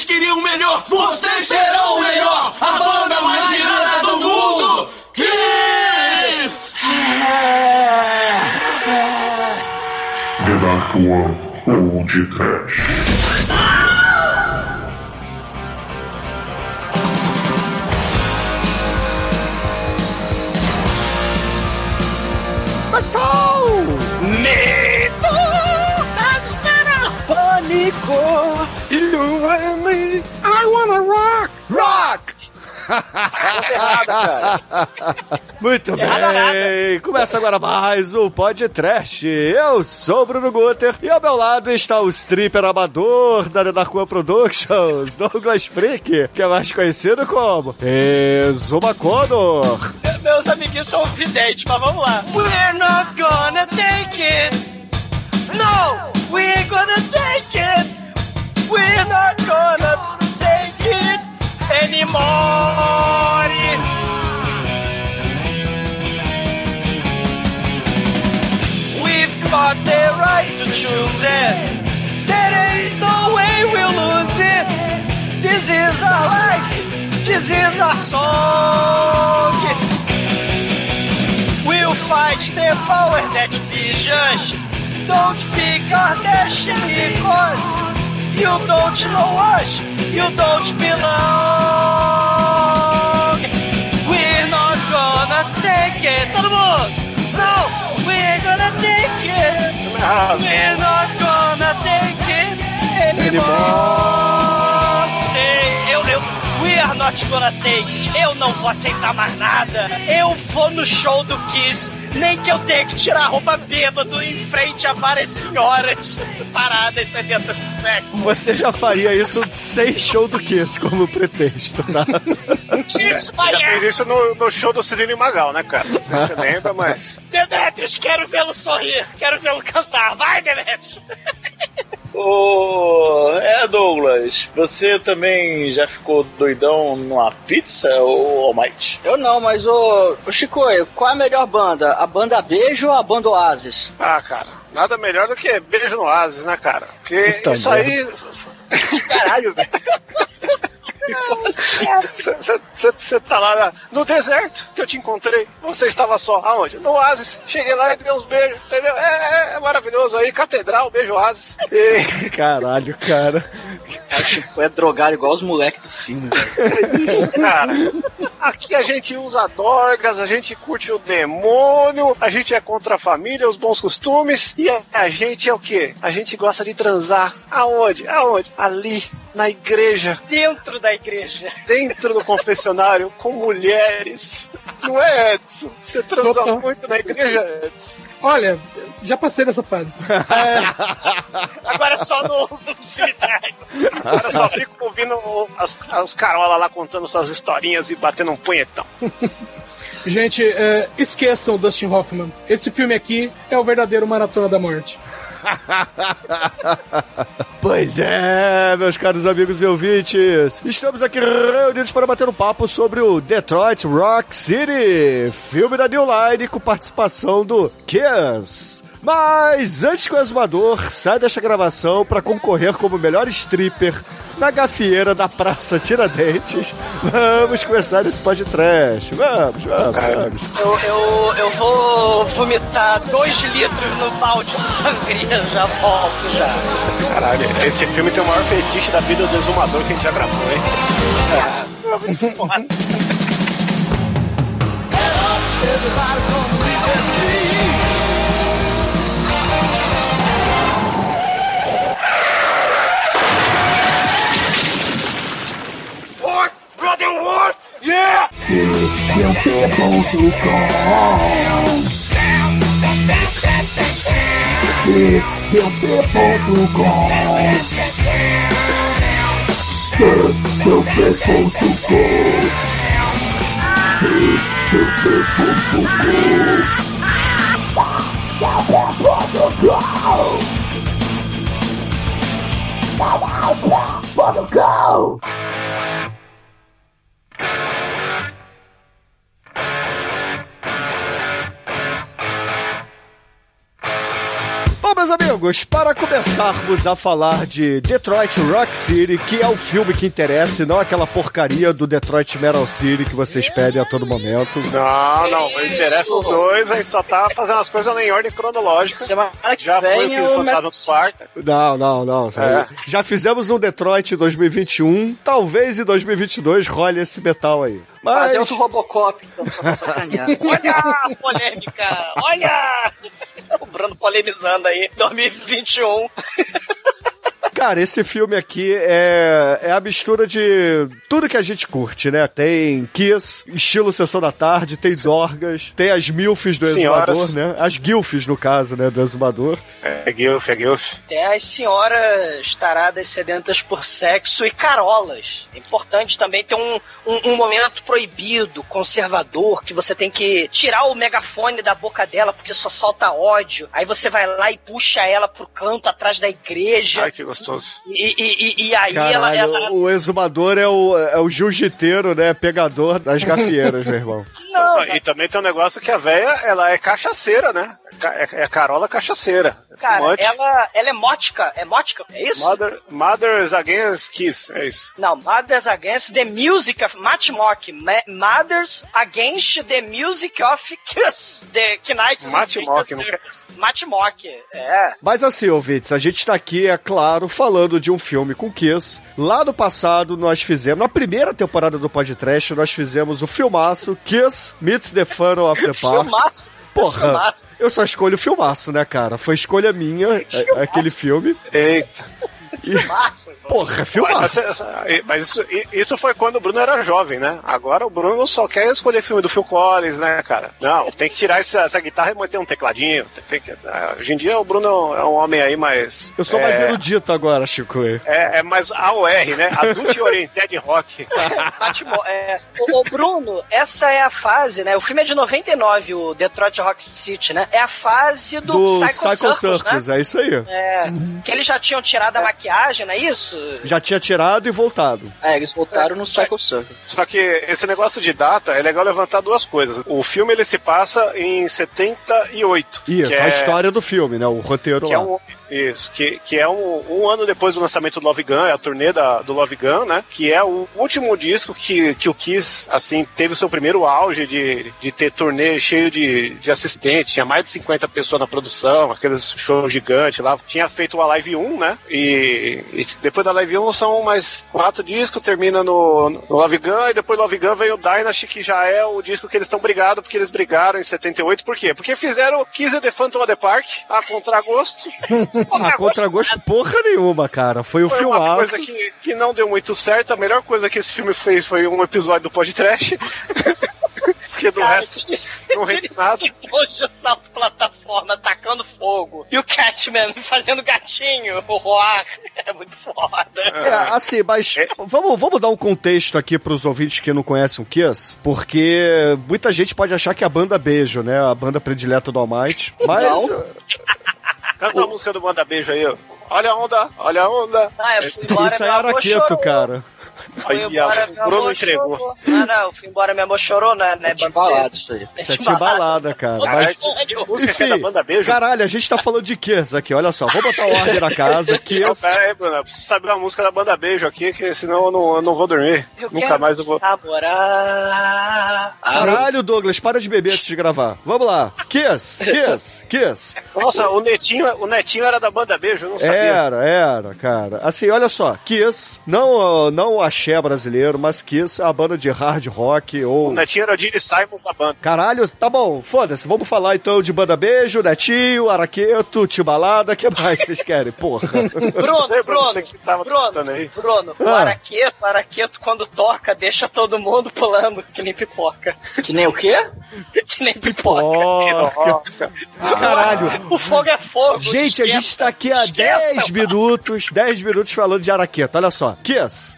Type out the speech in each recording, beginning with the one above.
Vocês queriam o melhor! Vocês terão o melhor! A banda mais irada do mundo! Kiss! The Dark One Old Trash. Errado. Muito bem, começa agora mais o podcast. Eu sou o Bruno Guter e ao meu lado está o stripper amador da One Productions, Douglas Freak, que é mais conhecido como Exuma Connor. Meus amiguinhos são videntes, mas vamos lá. We're not gonna take it. No, we're gonna take it. We're not gonna anymore. We've got the right to choose it. There ain't no way we'll lose it. This is our life. This is our song. We'll fight the power that visions. Don't be Kardashian because you don't know us. You don't belong. We're not gonna take it. Todo mundo. No, we're gonna take it. We're not gonna take it anymore. Sei, eu, eu, we are not gonna take it. Eu não vou aceitar mais nada. Eu vou no show do Kiss. Nem que eu tenha que tirar a roupa bêbado em frente a várias senhoras paradas sedentas do sexo. Você já faria isso sem show do Kiss como pretexto, tá? Kiss Você my já fez isso no, no show do Cirino Magal, né, cara? Não sei se você lembra, mas. Demetrius, quero vê-lo sorrir. Quero vê-lo cantar. Vai, Demetrius. Ô, é, Douglas, você também já ficou doidão numa pizza, ô Almighty? Eu não, mas ô, ô Chico, qual é a melhor banda? A banda Beijo ou a banda Oasis? Ah, cara, nada melhor do que beijo no Oasis, né, cara? Porque Puta isso aí. Caralho, velho. Você tá lá na- no deserto que eu te encontrei. Você estava só. Aonde? No Oasis. Cheguei lá e dei uns beijos, entendeu? É, é- é maravilhoso aí. Catedral, beijo Oasis. E, Caralho, cara. O Chico é drogado igual os moleques do filme, velho. isso, cara. Aqui a gente usa dorgas, a gente curte o demônio, a gente é contra a família, os bons costumes. E a, a gente é o quê? A gente gosta de transar. Aonde? Aonde? Ali, na igreja. Dentro da igreja. dentro do confessionário com mulheres. Não é, Edson? Você transa Total. muito na igreja, Edson? Olha, já passei dessa fase. Agora só no, no cemitério. Eu só fico ouvindo as, as carolas lá contando suas historinhas e batendo um punhetão. Gente, é, esqueçam o Dustin Hoffman. Esse filme aqui é o verdadeiro Maratona da Morte. Pois é, meus caros amigos e ouvintes, estamos aqui reunidos para bater um papo sobre o Detroit Rock City, filme da New Line com participação do Kiss. Mas antes que o exumador saia desta gravação para concorrer como melhor stripper na gafieira da Praça Tiradentes, vamos começar esse podcast. Vamos, vamos, vamos. Eu, eu, eu vou vomitar dois litros no balde de sangria. Já volto já. Caralho, esse filme tem o maior fetiche da vida do exumador que a gente já gravou, hein? Horse! Yeah! Meus amigos, para começarmos a falar de Detroit Rock City, que é o filme que interessa, e não aquela porcaria do Detroit Metal City que vocês pedem a todo momento. Não, não, interessa os dois, a gente só tá fazendo as coisas em ordem cronológica. Semana que Já foi o que é eles botaram no quarto. Não, não, não. É. Já fizemos um Detroit em 2021, talvez em 2022 role esse metal aí. Mas Fazer outro Robocop, então, só pra sacanear. Olha a polêmica! Olha! O Bruno polemizando aí, 2021. Cara, esse filme aqui é, é a mistura de tudo que a gente curte, né? Tem Kiss, estilo Sessão da Tarde, tem Dorgas, tem as Milfs do Senhoras. Exumador, né? As Gilfs, no caso, né? Do Exumador. É Guilf, é Guilf. Tem as senhoras taradas sedentas por sexo e carolas. É importante também ter um, um, um momento proibido, conservador, que você tem que tirar o megafone da boca dela porque só solta ódio. Aí você vai lá e puxa ela pro canto atrás da igreja. Ai, que gostoso. E, e, e, e aí ela, Caralho, ela. o Exumador é o, é o jiu-jiteiro, né? Pegador das gafieiras, meu irmão. Não, E também tem um negócio que a véia, ela é cachaceira, né? É, é Carola cachaceira. cara, Fumante. ela, ela é mótica. É mótica? É isso? Mother, Mothers Against Kiss, é isso. Não, Mothers Against the Music of Matchmock. Ma- Mothers Against the Music of Kiss. The Knights Matchmock, Matchmock, é. Mas assim, ouvintes, a gente tá aqui, é claro, falando de um filme com Kiss. Lá no passado, nós fizemos, na primeira temporada do podcast, nós fizemos o filmaço Kiss Meets the Fun of the Park. Filmaço. Porra, Filmaço. eu só escolho o filmaço, né, cara? Foi escolha minha, é- aquele filme. Eita. Filmaço. Porra, Mas, filmaço. essa- mas isso, isso foi quando o Bruno era jovem, né? Agora o Bruno só quer escolher filme do Phil Collins, né, cara? Não, tem que tirar essa, essa guitarra e manter um tecladinho. Tem, que- ah, hoje em dia o Bruno é um homem aí mais. Eu sou mais é, erudito agora, Chico. É, é mais AOR, né? Adult Oriented Rock. É. Ô, ô, Bruno, essa é a fase, né? O filme é de 99, o Detroit Rock City, né? É a fase do, Do Psycho, Psycho Circus, Circus, né? é isso aí. É, que eles já tinham tirado a maquiagem, não é isso? Já tinha tirado e voltado. É, eles voltaram no Psycho Circus. Só que esse negócio de data é legal levantar duas coisas. O filme ele se passa em 78. Isso, que a é- história do filme, né? O roteiro Que é lá. um, isso, que, que é um, um ano depois do lançamento do Love Gun, é a turnê da, do Love Gun, né? Que é o último disco que, que o Kiss, assim, teve o seu primeiro auge de, de ter turnê cheio de, de assistentes, tinha mais de 50 pessoas na produção, aqueles shows gigantes lá. Tinha feito o Live 1, né? E, e depois da Live 1 são mais quatro discos, termina no, no Love Gun, e depois Love Gun veio o Dynasty, que já é o disco que eles estão brigados, porque eles brigaram em 78. Por quê? Porque fizeram Kiss and the Phantom of the Park, a contragosto. A contragosto porra nenhuma, cara. Foi o Foi uma filmaço. coisa que, que não deu muito certo. A melhor coisa que esse filme fez foi um episódio do podcast. Porque do Cara, resto não rende nada. Hoje salto plataforma tacando fogo. E o Catman fazendo gatinho, o roar. É muito foda. É, assim, mas vamos, vamos dar um contexto aqui pros ouvintes que não conhecem o Kiss, porque muita gente pode achar que é a banda Beijo, né? A banda predileta do Almighty. Mas. Não. Canta a música do Manda Beijo aí, ó. Olha a onda, olha a onda. Ah, eu fui embora, Isso aí era quieto, chorou. cara. Fui Aí, embora, o Bruno amor entregou. chorou. Ah, não, fui embora, meu amor chorou, né? né É de balada isso aí. Isso é timbalada, cara. Mas. Que é da Enfim, Banda Beijo. caralho, a gente tá falando de Kiss aqui, olha só. Vou botar ordem na casa. Não, Kiss. pera aí, Bruno. Eu preciso saber a música da Banda Beijo aqui, que senão eu não, eu não vou dormir. Eu Nunca quero mais eu vou. Namorar. Caralho, Douglas, para de beber antes de gravar. Vamos lá. Kiss, Kiss, Kiss. Nossa, o Netinho, o Netinho era da Banda Beijo, eu não sabia. Era, era, cara. Assim, olha só, Kiss, não, não o axé brasileiro, mas Kiss é a banda de hard rock O ou... Netinho era o Gene Simons da banda. Caralho, tá bom, foda-se, vamos falar então de Banda Beijo, Netinho, Araqueto, Timbalada, o que mais vocês querem, porra? Bruno, Sei, Bruno, Bruno, você que tava Bruno. Bruno, o Ah. araqueto, o araqueto quando toca deixa todo mundo pulando, que nem pipoca. Que nem o quê? que nem pipoca. Ó, caralho. O fogo é fogo. Gente, a esquenta, gente tá aqui há esquenta. 10 minutos, 10 minutos falando de Araqueto, olha só. Kiss.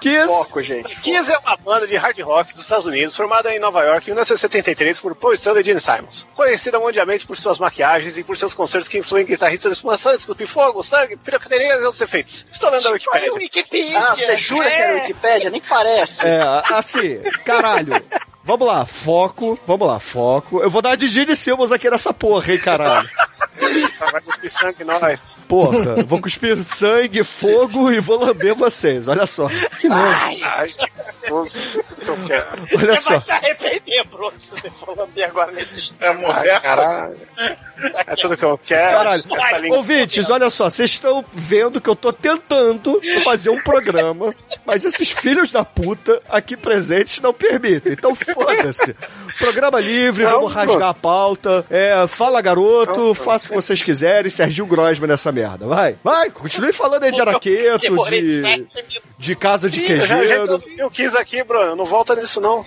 Kiss. Foco, gente. Kiss é uma banda de hard rock dos Estados Unidos, formada em Nova York em 1973 por Paul Stanley e Gene Simons. Conhecida mundialmente por suas maquiagens e por seus concertos que influem guitarristas espumançantes, cuspir fogo, sangue, pirocoterinha e outros efeitos. Estou lendo a Wikipedia. Wikipedia. Ah, você jura que era é. Wikipédia? Nem parece. É, assim, caralho. Vamos lá, foco, vamos lá, foco. Eu vou dar de Gene Simmons aqui nessa porra, hein, caralho. Vai cuspir sangue nós. Porra, vou cuspir sangue, fogo e vou lamber vocês. Olha só. Ai, Ai, que gostoso. Tudo que eu quero. Olha você só. vai se arrepender, Bruno, se você for lamber agora nesse É morrer. Ai, caralho. É tudo que eu quero. Caralho. Essa língua- Ouvintes, olha só, vocês estão vendo que eu tô tentando fazer um programa, mas esses filhos da puta aqui presentes não permitem. Então foda-se. Programa livre, Não, vamos rasgar a pauta. É, fala garoto, Não, faça o que vocês quiserem. Serginho Grosman nessa merda. Vai, vai, continue falando aí de araqueto, de, de casa de Eu já, já queijeiro. introduzi o Kiss aqui, Bruno. Não volta nisso, não.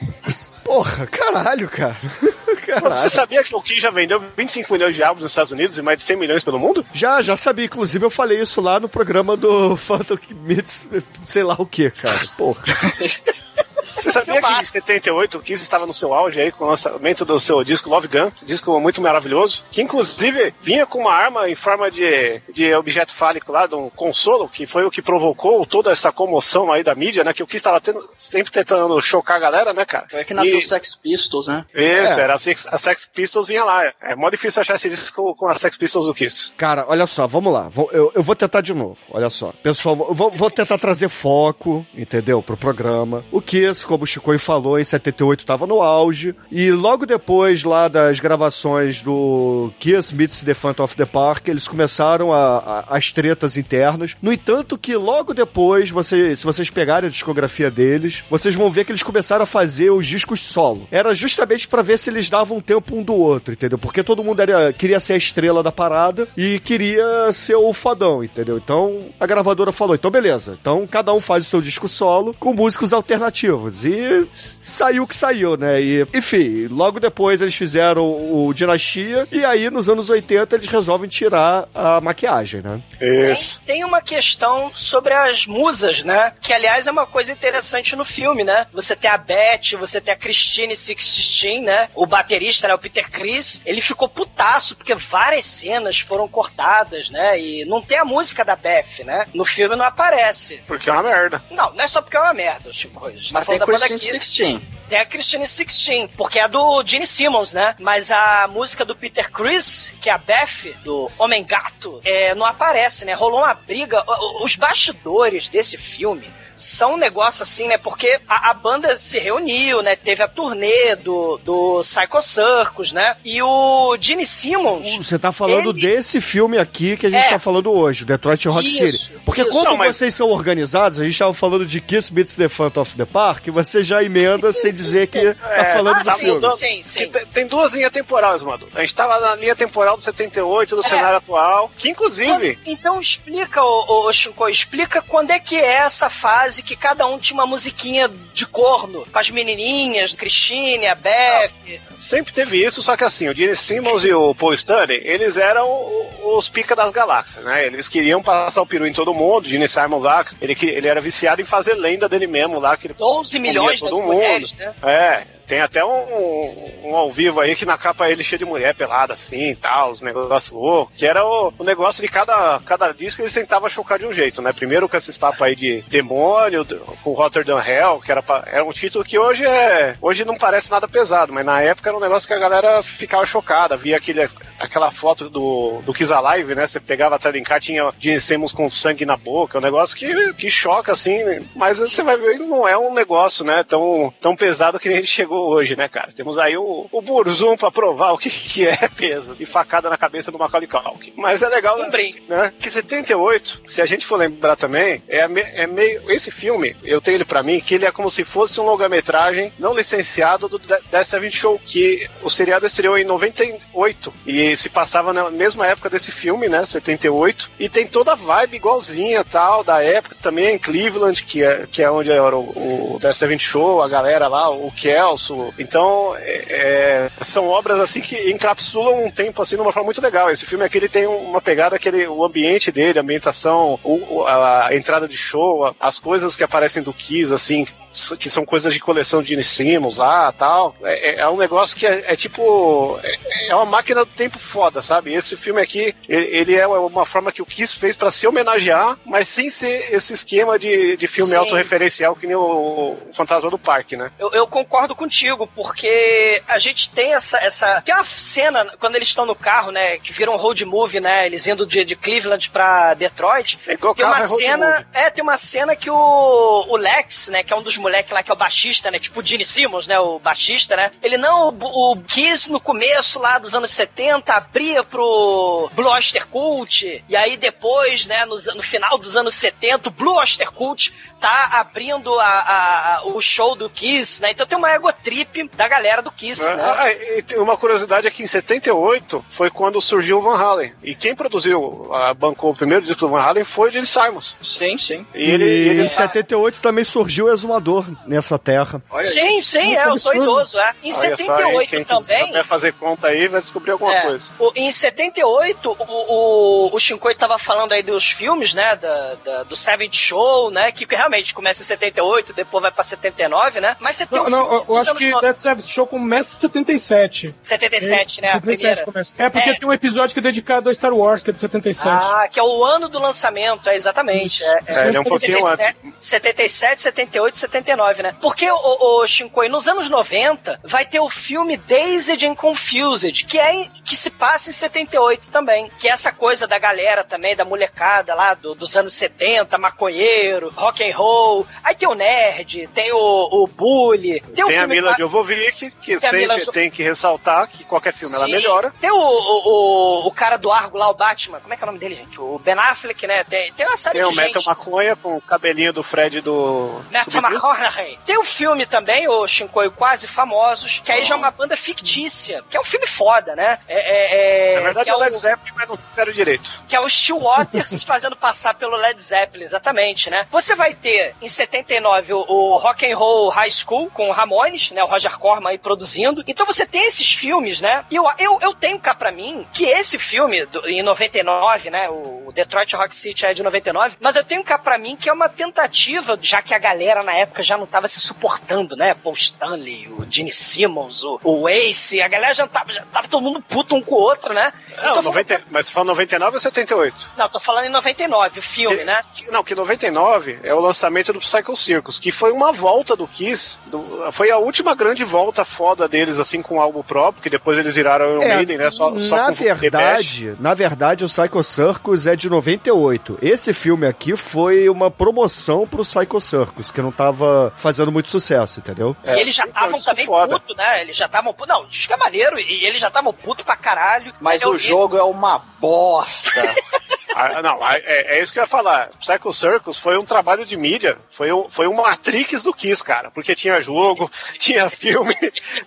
Porra, caralho, cara. Você Caralho. sabia que o Kiss já vendeu 25 milhões de álbuns nos Estados Unidos e mais de 100 milhões pelo mundo? Já, já sabia. Inclusive, eu falei isso lá no programa do Phantom Meets, sei lá o que, cara. Porra. Você sabia que em 78 o Kiss estava no seu auge aí com o lançamento do seu disco Love Gun, disco muito maravilhoso, que inclusive vinha com uma arma em forma de, de objeto fálico lá, de um consolo, que foi o que provocou toda essa comoção aí da mídia, né? Que o Kiss estava sempre tentando chocar a galera, né, cara? Foi que nasceu E- o Sex Pistols, né? Isso, É. era a Sex, a Sex Pistols vinha lá. É mó difícil achar esse disco com a Sex Pistols do Kiss. Cara, olha só, vamos lá. Vou- eu, eu vou tentar de novo. Olha só. Pessoal, eu vou, vou tentar trazer foco, entendeu? Pro programa. O Kiss, como o Chico falou, em 78 tava no auge. E logo depois lá das gravações do Kiss Meets the Phantom of the Park, eles começaram a, a- as tretas internas. No entanto, que logo depois, você, se vocês pegarem a discografia deles, vocês vão ver que eles começaram a fazer os discos solo. Era justamente pra ver se eles davam tempo um do outro, entendeu? Porque todo mundo era, queria ser a estrela da parada e queria ser o fadão, entendeu? Então a gravadora falou: então beleza, então cada um faz o seu disco solo com músicos alternativos. E s- saiu o que saiu, né? E, enfim, logo depois eles fizeram o Dinastia e aí nos anos 80 eles resolvem tirar a maquiagem, né? Isso. Tem, tem uma questão sobre as musas, né? Que, aliás, é uma coisa interessante no filme, né? Você tem a Beth, você tem a Christine Sixteen, né? O baterista, né? O Peter Chris. Ele ficou putaço, porque várias cenas foram cortadas, né? E não tem a música da Beth, né? No filme não aparece. Porque é uma merda. Não, não é só porque é uma merda, Chico. A gente tá Mas tem falando da banda Christine Kiss. Tem a Christine Sixteen, porque é do Gene Simmons, né? Mas a música do Peter Chris, que é a Beth, do Homem Gato, é, não aparece, né? Rolou uma briga. Os bastidores desse filme são um negócio assim, né? Porque a, a banda se reuniu, né? Teve a turnê do, do Psycho Circus, né? E o Gene Simmons. Você tá falando Ele- desse filme aqui que a gente É. tá falando hoje, Detroit Rock Isso, City. Porque isso. quando Não, mas- vocês são organizados, a gente tava falando de Kiss Meets the Phantom of the Park, você já emenda sem dizer que tá É, falando ah, do sim, filme. então- sim, sim. Que te- tem duas linhas temporais, Madu. A gente tava na linha temporal do 78, do É. cenário atual, que inclusive. Então explica, ô, ô, Shinko, explica quando é que é essa fase que cada um tinha uma musiquinha de corno, com as menininhas, Christine, a Beth. Sempre teve isso, só que assim, o Gene Simmons e o Paul Stanley, eles eram os pica das galáxias, né? Eles queriam passar o peru em todo mundo, o Gene Simmons lá, ele, ele era viciado em fazer lenda dele mesmo lá, que ele 12 milhões mundo. mulheres, né? É, tem até um, um ao vivo aí que na capa ele cheio de mulher pelada assim e tal, os negócios loucos. Que era o, o negócio de cada, cada disco eles tentavam chocar de um jeito, né? Primeiro com esses papos aí de demônio, com Rotterdam Hell, que era, era um título que hoje é. Hoje não parece nada pesado, mas na época era um negócio que a galera ficava chocada. Via aquele, aquela foto do, do Kiss Alive, né? Você pegava de cá, tinha Gene Simmons com sangue na boca, é um negócio que, que choca, assim, mas você vai ver, não é um negócio, né, tão, tão pesado que nem a gente chegou hoje, né, cara? Temos aí o, o Burzum pra provar o que, que é peso e facada na cabeça do Macaulay Culkin. Mas é legal, Um né? Que 78, se a gente for lembrar também, é, me- é meio. Esse filme, eu tenho ele pra mim, que ele é como se fosse um longa-metragem não licenciado do The The Seven Show, que o seriado estreou em 98 e se passava na mesma época desse filme, né? 78, e tem toda a vibe igualzinha tal, da época também em Cleveland, que é, que é onde era o, o The Seven Show, a galera lá, o Kelso. Então, é- é, são obras assim que encapsulam um tempo assim de uma forma muito legal. Esse filme aqui ele tem uma pegada que ele, o ambiente dele, a ambientação, o- a, entrada de show, as coisas que aparecem do Kiss, assim, que são coisas de coleção de Simmons lá tal. É, é- é um negócio que é, é tipo. É, é uma máquina do tempo foda, sabe? Esse filme aqui, ele, é uma forma que o Kiss fez pra se homenagear, mas sem ser esse esquema de, de filme Sim. autorreferencial que nem o, o Fantasma do Parque, né? Eu, eu concordo contigo, porque a gente tem essa, essa. Tem uma cena, quando eles estão no carro, né? Que vira um road movie, né? Eles indo de, de Cleveland pra Detroit. Igual Tem uma é cena. É, tem uma cena que o, o Lex, né? Que é um dos moleques lá, que é o baixista, né? Tipo o Gene Simmons, né? O baixista, né? Ele não. O, o Kiss no começo lá dos anos 70 abria pro Blue Oyster Cult. E aí depois, né? No, no final dos anos 70, o Blue Oyster Cult tá abrindo a, a- a- o show do Kiss, né? Então tem uma ego trip da galera do Kiss, né? Ah, e tem uma curiosidade é que em 78 foi quando surgiu o Van Halen. E quem produziu, a, bancou o primeiro disco do Van Halen foi o Gene Simons. Sim, sim. E ele, e ele em 78 também surgiu o Exumador nessa terra. Olha aí. Sim, sim, é, eu sou idoso, é. Em Olha só, hein, 78 quem também. souber fazer conta aí vai descobrir alguma É, coisa. o- em 78, o, o, o Shinkoi tava falando aí dos filmes, né? Da, da- do Seventh Show, né? Que realmente começa em 78, depois vai pra 79, né? Mas você tem Não, um não, filme eu, eu acho que no- Dead Service Show começa em 77. 77, né? A 77 primeira. começa. É porque É. tem um episódio que é dedicado a Star Wars, que é de 77. Ah, que é o ano do lançamento, é exatamente. É, É, ele é um pouquinho antes. 77, 78, 79, né? Porque, o, o Shinkoi, nos anos 90, vai ter o filme Dazed and Confused, que, é em- que se passa em 78 também. Que é essa coisa da galera também, da molecada lá do- dos anos 70, maconheiro, rock and roll. Aí tem o nerd, tem o, o bully. Tem, o Tem a filme Mila pa- Jovovich, que Tem a sempre Jo- tem que ressaltar que qualquer filme ela Sim. melhora. Tem o, o, o, o cara do Argo lá, o Batman. Como é que é o nome dele, gente? O Ben Affleck, né? Tem, tem uma série Tem o de Metal gente. Maconha com o cabelinho do Fred do. Matthew Tem o filme também, o Shinkoi Quase Famosos, que aí já é uma banda fictícia, que é um filme foda, né? É, é, é, Na verdade é é o Led Zeppelin, mas não espero direito. que é o Steel Waters fazendo passar pelo Led Zeppelin, exatamente, né? Você vai ter, em 79, o, o Rock and Roll High School, com o Ramones, né? O Roger Corman aí produzindo. Então você tem esses filmes, né? E eu, eu, eu tenho cá pra mim que esse filme, do- em 99, né? O Detroit Rock City é de 99, mas eu tenho cá pra mim que é uma tentativa, já que a galera na época já não tava se suportando, né? Paul Stanley, o Gene Simmons, o, o Ace, a galera já tava, já tava todo mundo puto um com o outro, né? Não, Então, 90, mas você fala 99 ou 78? não, tô falando em 99, o filme, Que- né? que- não, que 99 é o lançamento do Psycho Circus, que foi uma volta do Kiss. do- foi a última grande volta foda deles, assim, com o álbum próprio, que depois eles viraram Iron Maiden, né? Só, só na verdade, na verdade, o Psycho Circus é de 98. Esse filme aqui foi uma promoção pro Psycho Circus, que não tava fazendo muito sucesso, entendeu? e eles já então, estavam isso é também foda. puto, né? Eles já estavam puto. Não, diz que é maneiro, e eles já estavam puto pra caralho. Mas o jogo é uma bosta. Ah, não, ah, é, é isso que eu ia falar. Psycho Circus foi um trabalho de mídia, foi um, foi um Matrix do Kiss, cara. Porque tinha jogo, tinha filme,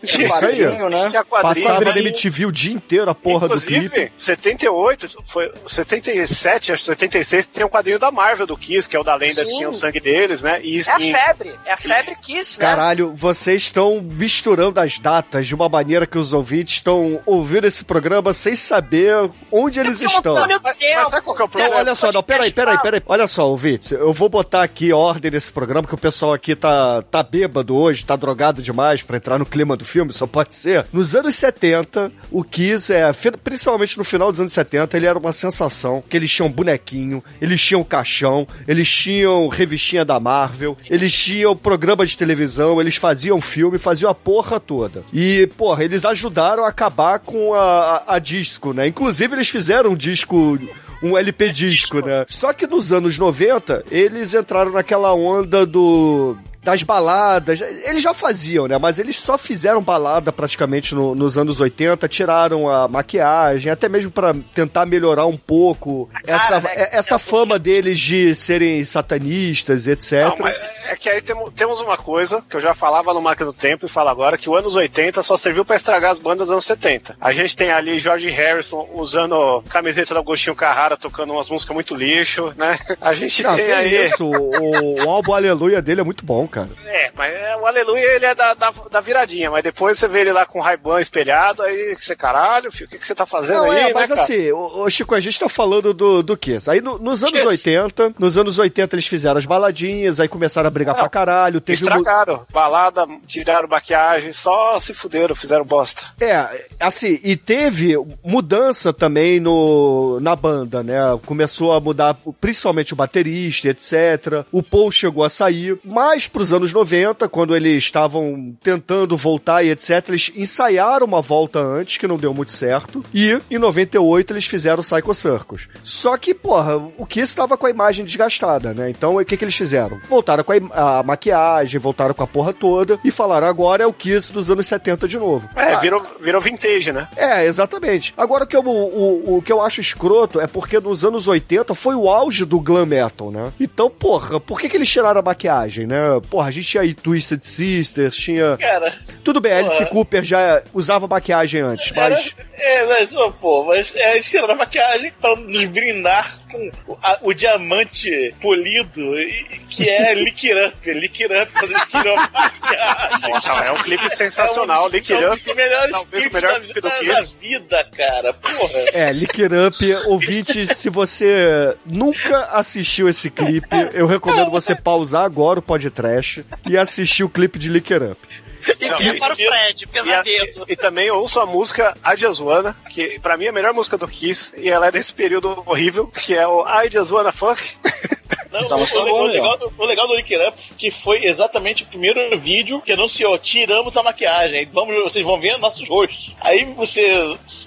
tinha, Isso aí. Quadrinho, né? tinha quadrinho. Passava na. MTV o dia inteiro a porra do clipe. Inclusive, 78, foi 77, acho que 76, tem um quadrinho da Marvel do Kiss, que é o da lenda Sim. que tinha o sangue deles, né? E, É a e- febre, é a febre Kiss, né? Caralho, vocês estão misturando as datas de uma maneira que os ouvintes estão ouvindo esse programa sem saber onde eles estão. Mas- mas sabe qual que é o Não, problema? olha só, não, peraí, peraí, peraí. Olha só, ouvintes, eu vou botar aqui ordem nesse programa, que o pessoal aqui tá, tá bêbado hoje, tá drogado demais pra entrar no clima do filme, só pode ser. Nos anos 70, o Kiss, é, principalmente no final dos anos 70, ele era uma sensação, que eles tinham bonequinho, eles tinham caixão, eles tinham revistinha da Marvel, eles tinham programa de televisão, eles faziam filme, faziam a porra toda. E, porra, eles ajudaram a acabar com a, a, a disco, né? Inclusive, eles fizeram um disco um LP disco, né? Só que nos anos 90, eles entraram naquela onda do das baladas. Eles já faziam, né? Mas eles só fizeram balada praticamente no- nos anos 80, tiraram a maquiagem, até mesmo pra tentar melhorar um pouco cara, essa, né? é- essa fama deles de serem satanistas, etc. Não, mas é que aí temo- temos uma coisa que eu já falava no Máquina do Tempo e falo agora, que o anos 80 só serviu pra estragar as bandas dos anos 70. A gente tem ali George Harrison usando camiseta do Agostinho Carrara, tocando umas músicas muito lixo, né? A gente Não, tem aí... isso, o, o álbum Aleluia dele é muito bom, cara. É, mas é, o Aleluia ele é da, da, da viradinha, mas depois você vê ele lá com o Ray-Ban espelhado, aí você, caralho, filho, o que, que você tá fazendo Não, aí, é, né, mas cara? assim, ô, ô, Chico, a gente tá falando do, do Kiss. Aí no- nos anos Kiss. 80, nos anos 80 eles fizeram as baladinhas, aí começaram a brigar brigar pra caralho. Teve Estragaram. Balada, tiraram maquiagem, só se fuderam, fizeram bosta. É, assim, e teve mudança também no, na banda, né? Começou a mudar principalmente o baterista, etc. O Paul chegou a sair, mas pros anos 90, quando eles estavam tentando voltar e etc, eles ensaiaram uma volta antes, que não deu muito certo, e em 98 eles fizeram o Psycho Circus. Só que, porra, o Kiss estava com a imagem desgastada, né? Então, o que que eles fizeram? Voltaram com a, a maquiagem, voltaram com a porra toda, e falaram, agora é o Kiss dos anos 70 de novo. É, Ah, virou, virou vintage, né? é, exatamente. Agora o que, eu, o, o que eu acho escroto é porque nos anos 80 foi o auge do glam metal, né? Então, porra, por que, que eles tiraram a maquiagem, né? Porra, a gente tinha aí Twisted Sisters, tinha. Cara, Tudo bem, Alice Porra. Cooper já usava maquiagem antes, mas. É, mas, ô, pô, mas é, eles tiraram a maquiagem pra nos brindar com o, a- o diamante polido, e- que é Lick Up. Lick Up, quando eles tiram a maquiagem. Nossa, é um clipe sensacional, É um, Lick é um Up. melhores talvez o melhor clipe do da- Kiss. da vida, cara. Porra. É, Lick It Up, ouvinte, se você nunca assistiu esse clipe, eu recomendo você pausar agora o podcast e assistir o clipe de Lick It Up. E Não, e- para o e- Fred, E, a- pesadelo. e também eu ouço a música I Just Wanna, que pra mim é a melhor música do Kiss, e ela é desse período horrível, que é o I Just Wanna Fuck. Não, o, o é legal, o legal do, o legal do Lick Up que foi exatamente o primeiro vídeo que anunciou, tiramos a maquiagem, vamos, vocês vão ver nossos rostos. Aí você,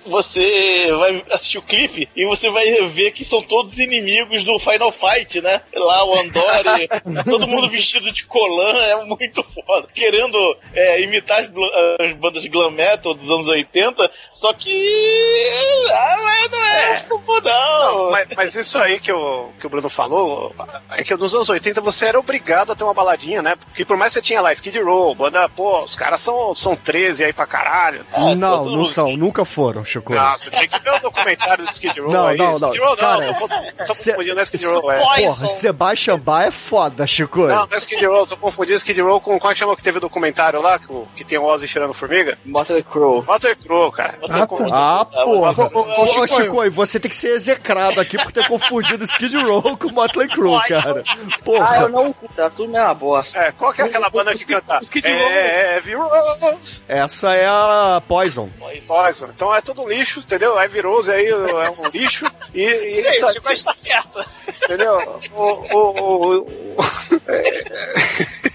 você vai assistir o clipe e você vai ver que são todos inimigos do Final Fight, né? Lá o Andori, todo mundo vestido de colã, é muito foda. Querendo é, imitar as, bandas de glam metal dos anos 80, só que ah, mas não é, é. não. Não, mas, mas isso aí que o, que o Bruno falou, é que nos anos 80 você era obrigado a ter uma baladinha, né? Porque por mais que você tinha lá Skid Row, banda, pô, os caras são, são 13 aí pra caralho. não, todo- não são, nunca foram, Chico. Não, você tem que ver o documentário do Skid Row Não, aí. não, não. Skid Row, Cara, não, tô, tô cê- confundindo, é Skid Row, é. Porra, Sebastian Bach é foda, Chico. Não, não é Skid Row, tô confundindo Skid Row com qual é que chama que teve o documentário lá, que, que tem o Ozzy cheirando formiga? Motley Crue. Motley Crue, cara. Ah, tá. Ah, porra. ô, Chico, Chico, e você tem que ser execrado aqui por ter confundido Skid Row com Motley Crue, cara. Ah, eu Porra. não. Tá tudo mesma bosta. É, qual que é aquela banda que canta? Skid Row. É, Heavy Rose. Essa é a Poison. Poison. Então é tudo lixo, entendeu? Heavy Rose aí é um lixo. E, e Sim, isso aqui, está certo. entendeu? O, o, o, o-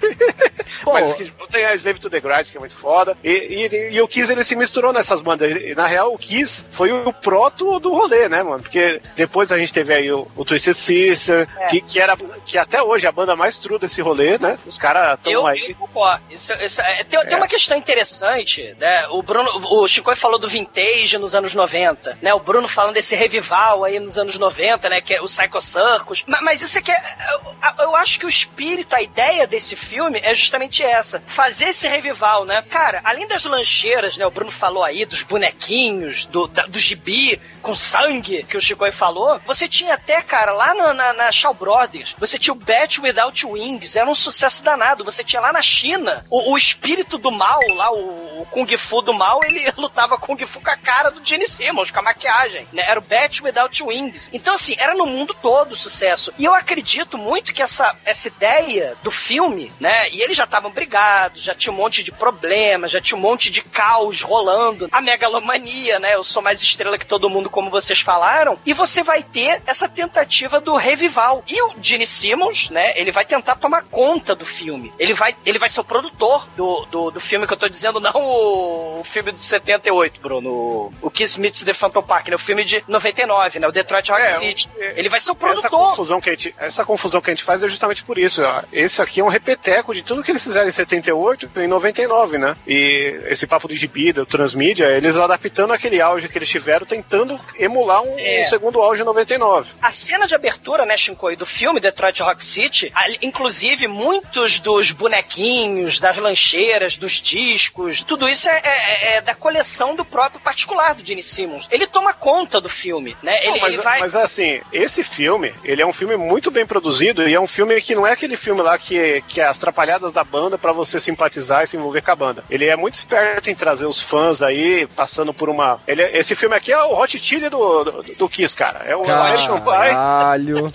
Bom, Mas tem a Slave to the Grind, que é muito foda. E, e, e o Kiss, ele se misturou nessas bandas. E, na real, o Kiss foi o proto do rolê, né, mano? Porque depois a gente teve aí o, o Twisted Sister, que, que era que até hoje é a banda mais true desse rolê, né? Os caras estão aí. eu concordo. Isso, isso é- tem, tem uma questão interessante, né? O Bruno, o Chico falou do vintage nos anos 90, né? O Bruno falando desse revival aí nos anos 90, né? Que é o Psycho Circus. Mas, mas isso aqui é. Eu, eu acho que o espírito, a ideia desse filme é justamente essa: fazer esse revival, né? Cara, além das lancheiras, né? O Bruno falou aí dos bonequinhos, do, da- do gibi com sangue que o Chico falou. Você tinha até, cara, lá na, na, na Shaw Brothers, você tinha o Bat Without Wings, era um sucesso danado. Você tinha lá na China o, o espírito do mal, lá o, o Kung Fu do mal, ele lutava Kung Fu com a cara do Gene Simmons, com a maquiagem, né? Era o Bat Without Wings. Então, assim, era no mundo todo o sucesso. E eu acredito muito que essa, essa ideia do filme, né? E eles já estavam brigados, já tinha um monte de problemas, já tinha um monte de caos rolando. A megalomania, né? Eu sou mais estrela que todo mundo, como vocês falaram. E você vai ter essa tentativa do revival. E o Gene Simmons, né? Ele vai tentar tomar conta do filme. Ele vai, ele vai ser o produtor do, do, do filme que eu tô dizendo, não o, o filme de 78, Bruno. O, Kiss Meets the Phantom Park, né? O filme de 99, né? O Detroit Rock É, City. Ele vai ser o Essa produtor. confusão, que a gente, essa confusão que a gente faz é justamente por isso. ó. Esse aqui é um repeteco de tudo que eles fizeram em 78 e em 99, né? E esse papo de gibida, o transmídia, eles adaptando aquele auge que eles tiveram, tentando emular um, É. um segundo auge em 99. A cena de abertura, né, Shinkoi, do filme Detroit Rock City, inclusive muitos dos bonequinhos, das lancheiras, dos discos, tudo isso é, é- é da coleção do próprio particular do Gene Simmons. Ele toma conta do filme, né? Ele, Não, mas, ele vai. mas assim, esse filme, ele é um filme muito bem produzido e é um filme que não é aquele filme lá que, que é as trapalhadas da banda pra você simpatizar e se envolver com a banda. Ele é muito esperto em trazer os fãs aí, passando por uma. Ele é- esse filme aqui é o Hot Chili do, do, do Kiss, cara. É o Caralho.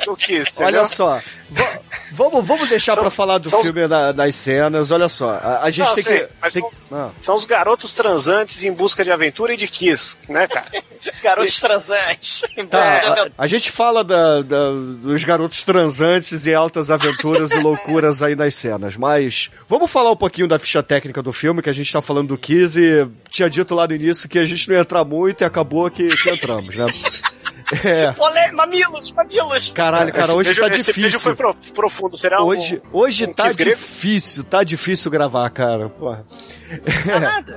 do Kiss, entendeu? Olha só. Va- Vamos, vamos deixar São- pra falar do são os- filme da- das cenas. Olha só, a, a gente Não, tem sei, que. mas tem são, que- ah. são os garotos transantes em busca de aventura e de kiss, né, cara? Garotos transantes. Tá, a, a gente fala da- da- dos garotos transantes e altas aventuras e loucuras aí nas cenas, mas vamos falar um pouquinho da ficha técnica do filme, que a gente tá falando do Kiss e tinha dito lá no início que a gente não ia entrar muito e acabou que, que entramos, né? É. Olé, mamilos, mamilos. Caralho, cara, Esse hoje beijo- tá esse beijo difícil. foi pro- profundo, será? um- Hoje, hoje um tá kiss grego? difícil, tá difícil gravar, cara. Porra.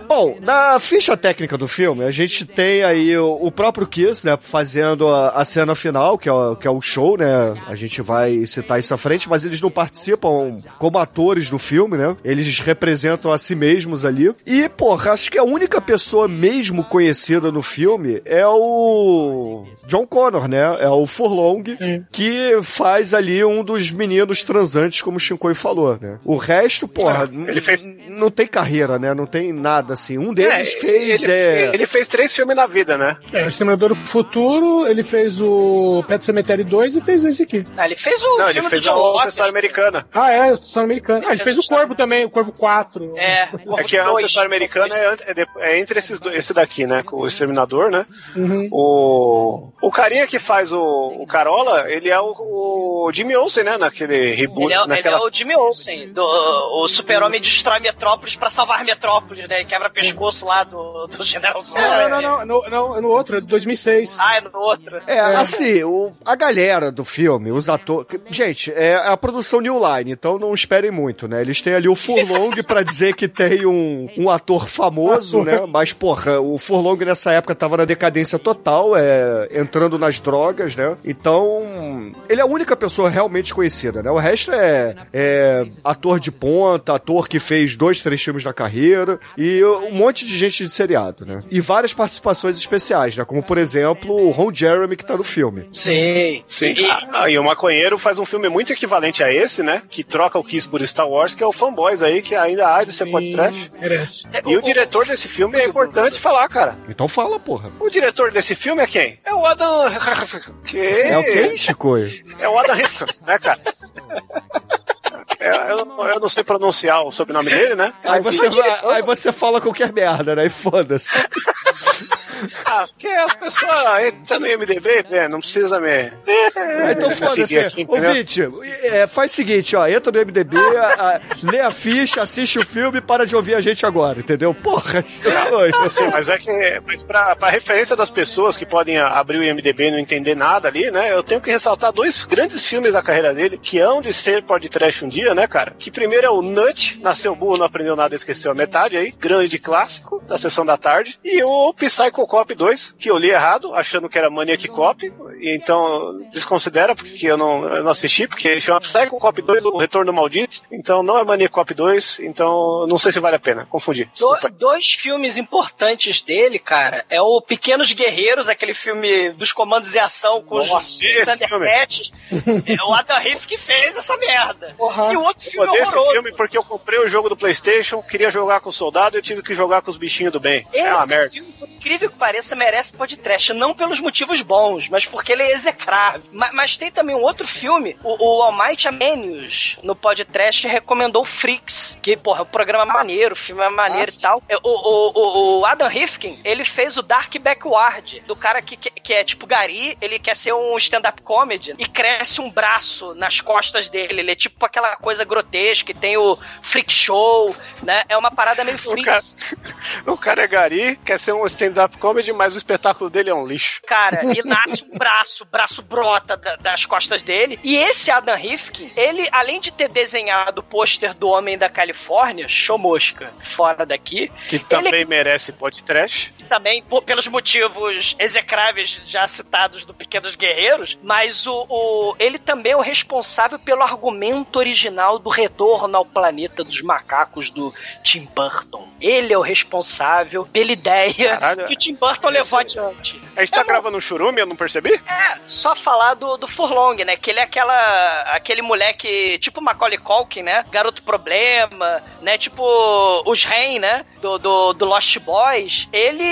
Bom, na ficha técnica do filme, a gente tem aí o, o próprio Kiss, né, fazendo a, a cena final, que é, o- que é o show, né? A gente vai citar isso à frente, mas eles não participam como atores do filme, né? Eles representam a si mesmos ali. E, porra, acho que a única pessoa mesmo conhecida no filme é o John Connor, né? É o Furlong, que faz ali um dos meninos transantes, como o Shinkoi falou, né? O resto, porra, É, ele fez- não tem carreira, né? Não tem nada assim. Um deles É, fez. ele, é... ele fez três filmes na vida, né? É, o Exterminador do Futuro, ele fez o Pet Cemetery 2 e fez esse aqui. Ah, ele fez o Não, ele fez a outra história americana. Ah, é, São Americano. Ah, ele fez o Corvo também, o Corvo 4. É, o É que a outra história americana é, é é entre esses dois, esse daqui, né? Com o Exterminador, né? Uhum. O, o carinha que faz o, o Carola, ele é o, o Jimmy Olsen, né? Naquele reboot, Ele é, ele naquela... é o Jimmy Olsen, do, o super-homem destrói Metrópolis pra salvar Metrópolis, né? E quebra pescoço lá do, do General Zod. Não, não, não, no, no, no outro, é de 2006. Ah, é no outro. É, assim, o- a galera do filme, os atores. Gente, é a produção New Line, então não esperem muito, né? Eles têm ali o Furlong pra dizer que tem um, um ator famoso, né? Mas, porra, o Furlong nessa época tava na decadência total, é, entrando nas drogas, né? Então, ele é a única pessoa realmente conhecida, né? O resto é, é ator de ponta, ator que fez dois, três filmes na carreira e um monte de gente de seriado, né? E várias participações especiais, né? Como, por exemplo, o Ron Jeremy que tá no filme. Sim. Sim. E- Ah, e o Maconheiro faz um filme muito equivalente a esse, né? Que troca o Kiss por Star Wars, que é o Fanboys aí, que ainda há de ser pode trash. Merece. E o diretor desse filme é importante falar, cara. Então fala, porra. O diretor desse filme é quem? É o Adam. que? É o quem, Chico? É o Adam Rifkin, né, cara? É, eu, não- eu não sei pronunciar o sobrenome dele, né? Aí você, diretor- aí você fala qualquer merda, né? E foda-se. Ah, porque as pessoas entram no IMDB, né? Não precisa me. Ah, então foda-se. entendeu? Ouvinte, é, faz o seguinte, ó. Entra no MDB, a- a- lê a ficha, assiste o filme e para de ouvir a gente agora, entendeu? Porra, Chico. Sim, mas é que, mas pra, pra referência das pessoas que podem abrir o IMDB e não entender nada ali, né? Eu tenho que ressaltar dois grandes filmes da carreira dele, que hão de ser pode trash um dia, né, cara? Que primeiro é o Nut, Nasceu Burro, Não Aprendeu Nada, Esqueceu a Metade aí, grande clássico da sessão da tarde. E o Psycho Cop 2, que eu li errado, achando que era Maniac Cop, e então desconsidera, porque eu não, eu não assisti, porque ele chama Psycho Cop 2, O Retorno Maldito, então não é Maniac Cop 2, então não sei se vale a pena, confundi. Do- dois filmes importantes dele, cara, é o Pequenos Guerreiros, aquele filme dos comandos e ação com Nossa, os Thundercats. É o Adam Riff que fez essa merda. E o outro Eu filme odeio esse horroroso. filme porque eu comprei o jogo do PlayStation, queria jogar com o soldado e eu tive que jogar com os bichinhos do bem. Esse é uma merda. filme, por incrível que pareça, merece podcast. Não pelos motivos bons, mas porque ele é execrável. Ma- Mas, tem também um outro filme, o, o Almighty Amenius, no podcast, recomendou Freaks, que, porra, é um programa maneiro, o filme é maneiro e tal. É, O, o, o- o Adam Rifkin, ele fez o Dark Backward, do cara que, que, que é tipo Gary, ele quer ser um stand-up comedy e cresce um braço nas costas dele. Ele é tipo aquela coisa grotesca, e tem o Freak Show, né? É uma parada meio O cara, Freaks. o cara é gari, quer ser um stand-up comedy, mas o espetáculo dele é um lixo. cara, e nasce um braço, braço brota da- das costas dele. E esse Adam Rifkin, ele, além de ter desenhado o pôster do Homem da Califórnia, show mosca, fora daqui, Que também merece podcast. Também, pô, pelos motivos execráveis já citados do Pequenos Guerreiros, mas o, o- ele também é o responsável pelo argumento original do Retorno ao Planeta dos Macacos do Tim Burton. Ele é o responsável pela ideia Caralho. que o Tim Burton levou adiante. A gente tá gravando um churume, eu não percebi? É, só falar do, do Furlong, né? Que ele é aquela, aquele moleque, tipo Macaulay Culkin, né? Garoto problema, né? Tipo os Rain, né? Do, do, do Lost Boys. Ele,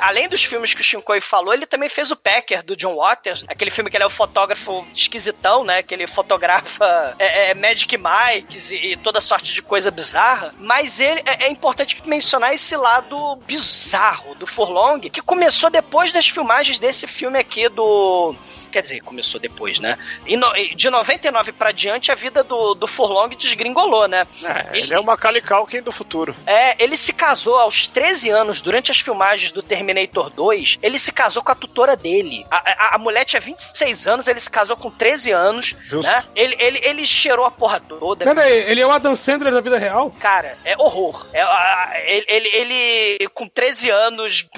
além dos filmes que o Shinkoi falou, ele também fez o Packer, do John Waters. Aquele filme que ele é o fotógrafo esquisitão, né? Que ele fotografa é, é, Magic Mikes e, e toda sorte de coisa bizarra. Mas ele, é, é importante mencionar esse lado bizarro do Furlong, que começou depois das filmagens desse filme aqui do quer dizer, começou depois, né? E no, de 99 pra diante, a vida do, do Furlong desgringolou, né? É, ele, ele, é uma Culkin do futuro. É, ele se casou aos 13 anos, durante as filmagens do Terminator 2, ele se casou com a tutora dele. A, a, a mulher tinha 26 anos, ele se casou com 13 anos, Justo. né? Ele, ele, ele cheirou a porra toda. Pera aí, ele é o Adam Sandler da vida real? Cara, é horror. É, a, ele, ele, ele, com 13 anos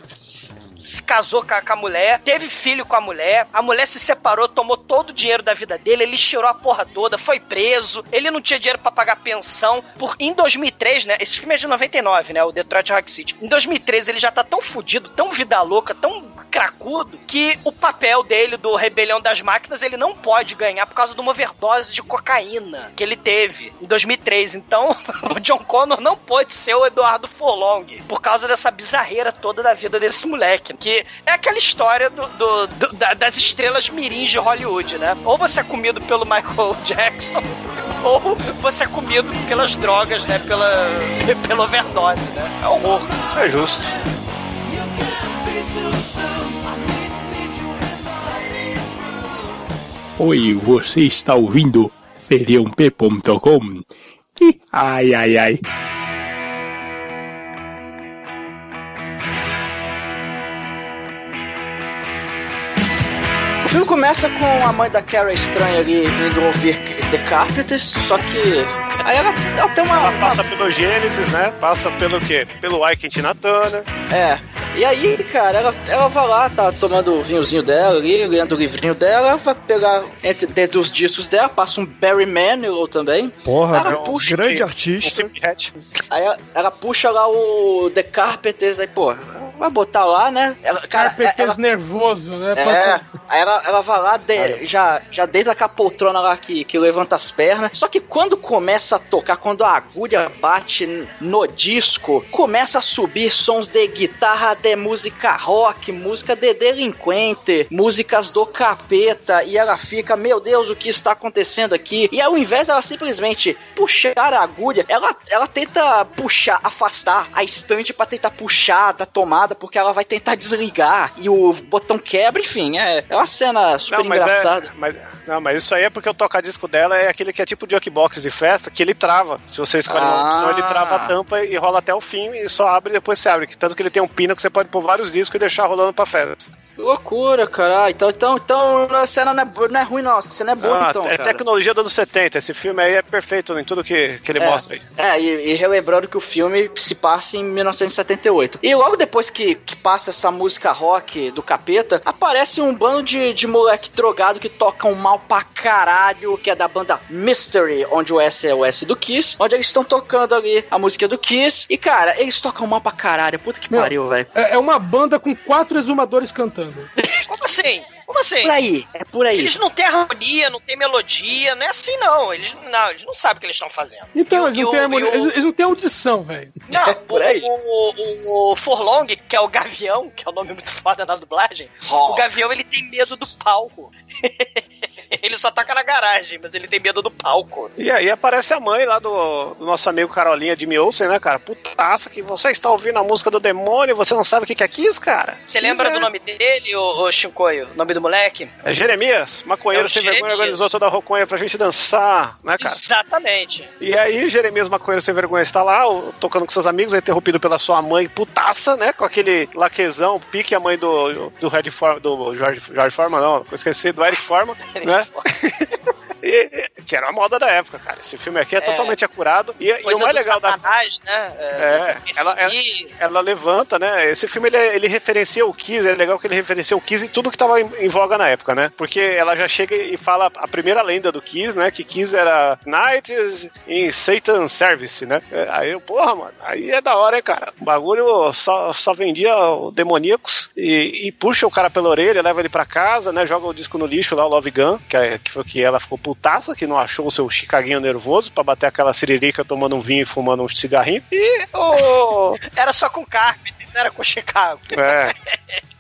se casou com a, com a, mulher, teve filho com a mulher, a mulher se separou, tomou todo o dinheiro da vida dele, ele cheirou a porra toda, foi preso, ele não tinha dinheiro para pagar pensão. Por, em 2003, né? Esse filme é de 99, né? O Detroit Rock City. Em 2013 ele já tá tão fudido, tão vida louca, tão cracudo, que o papel dele do Rebelião das Máquinas ele não pode ganhar por causa de uma overdose de cocaína que ele teve em 2003. Então, o John Connor não pode ser o Eduardo Furlong por causa dessa bizarreira toda da vida desse moleque. Que é aquela história do, do, do das estrelas mirins de Hollywood, né? Ou você é comido pelo Michael Jackson, ou você é comido pelas drogas, né? Pela, pela overdose, né? É horror. É justo. Oi, você está ouvindo feriump.com? Ai, ai, ai. Filme começa com a mãe da Kara estranha ali indo ouvir The Carpenters, só que aí ela, ela tem uma. Ela passa uma... pelo Gênesis, né? Passa pelo quê? Pelo Ike Tina Turner. É. E aí, cara, ela, ela vai lá, tá tomando o vinhozinho dela ali, lendo o livrinho dela, vai pegar entre, dentro dos discos dela, passa um Barry Manilow também. Porra, ela é puxa, um grande artista. Aí ela, ela, puxa lá o The Carpenters, aí, pô, vai botar lá, né? Ela, cara, Carpenters ela, nervoso, né? É, aí ela, ela vai lá, de, já, já deita com a poltrona lá que, que levanta as pernas. Só que quando começa a tocar, quando a agulha bate no disco, começa a subir sons de guitarra de música rock, música de delinquente, músicas do capeta, e ela fica, meu Deus, o que está acontecendo aqui? E ao invés dela simplesmente puxar a agulha, ela, ela tenta puxar, afastar a estante para tentar puxar da tomada, porque ela vai tentar desligar e o botão quebra, enfim, é, é uma cena super não, mas é, engraçada. É, mas, não, mas isso aí é porque o toca-disco dela é aquele que é tipo jukebox de festa, que ele trava. Se você escolhe ah. uma opção, ele trava a tampa e rola até o fim e só abre e depois se abre. Tanto que ele tem um pino que você pode pôr vários discos e deixar rolando pra festa. Que loucura, cara. Então, então, então a cena não é, não é ruim, não. A cena é boa, ah, então. É cara. tecnologia dos anos 70. Esse filme aí é perfeito em tudo que, que ele é, mostra aí. É, e, e, relembrando que o filme se passa em 1978. E logo depois que, que passa essa música rock do capeta, aparece um bando de, de moleque drogado que tocam mal pra caralho, que é da banda Mystery, onde o S é o S do Kiss, onde eles estão tocando ali a música do Kiss. E, cara, eles tocam mal pra caralho. Puta que Meu, pariu, velho. É, é uma banda com quatro exumadores cantando. Como assim? Como assim? Por aí, é por aí. Eles não têm harmonia, não têm melodia, não é assim não. Eles não, eles não sabem o que eles estão fazendo. Então, eles, não têm harmonia, o... eles, não têm audição, velho. Não, é por aí. O, o, o, Forlong, que é o Gavião, que é o nome muito foda na dublagem, oh. o Gavião ele tem medo do palco. ele só taca na garagem, mas ele tem medo do palco. E aí aparece a mãe lá do, do nosso amigo Carolinha de Olsen, né, cara? Putaça, que você está ouvindo a música do demônio você não sabe o que, que é Kiss, cara. Você lembra é. do nome dele, o, o Shinkoio? O nome do moleque? É Jeremias, maconheiro é sem Jeremias. vergonha, organizou toda a roconha pra gente dançar, né, cara? Exatamente. E aí, Jeremias, maconheiro sem vergonha, está lá, tocando com seus amigos, é interrompido pela sua mãe, putaça, né? Com aquele laquezão, pique a mãe do, do Red For, do Jorge, Jorge Forma, não, esqueci, do Eric Forma, né? né? e, que era a moda da época, cara. Esse filme aqui é, É. totalmente acurado. E, e o mais legal da né? É, esse ela- ela- ela levanta, né? Esse filme ele, ele referencia o Kiss, é legal que ele referencia o Kiss e tudo que tava em, em voga na época, né? Porque ela já chega e fala a primeira lenda do Kiss, né? Que Kiss era Knights in Satan Service, né? É, Aí eu, porra, mano, aí é da hora, hein, cara? O bagulho só, só vendia demoníacos e, e puxa o cara pela orelha, leva ele pra casa, né? Joga o disco no lixo lá, o Love Gun, que, é, que foi que ela ficou putaça, que não achou o seu chicaguinho nervoso pra bater aquela siririca tomando um vinho e fumando um cigarrinho. E o. Era só com Carpenter, não era com Chicago. É.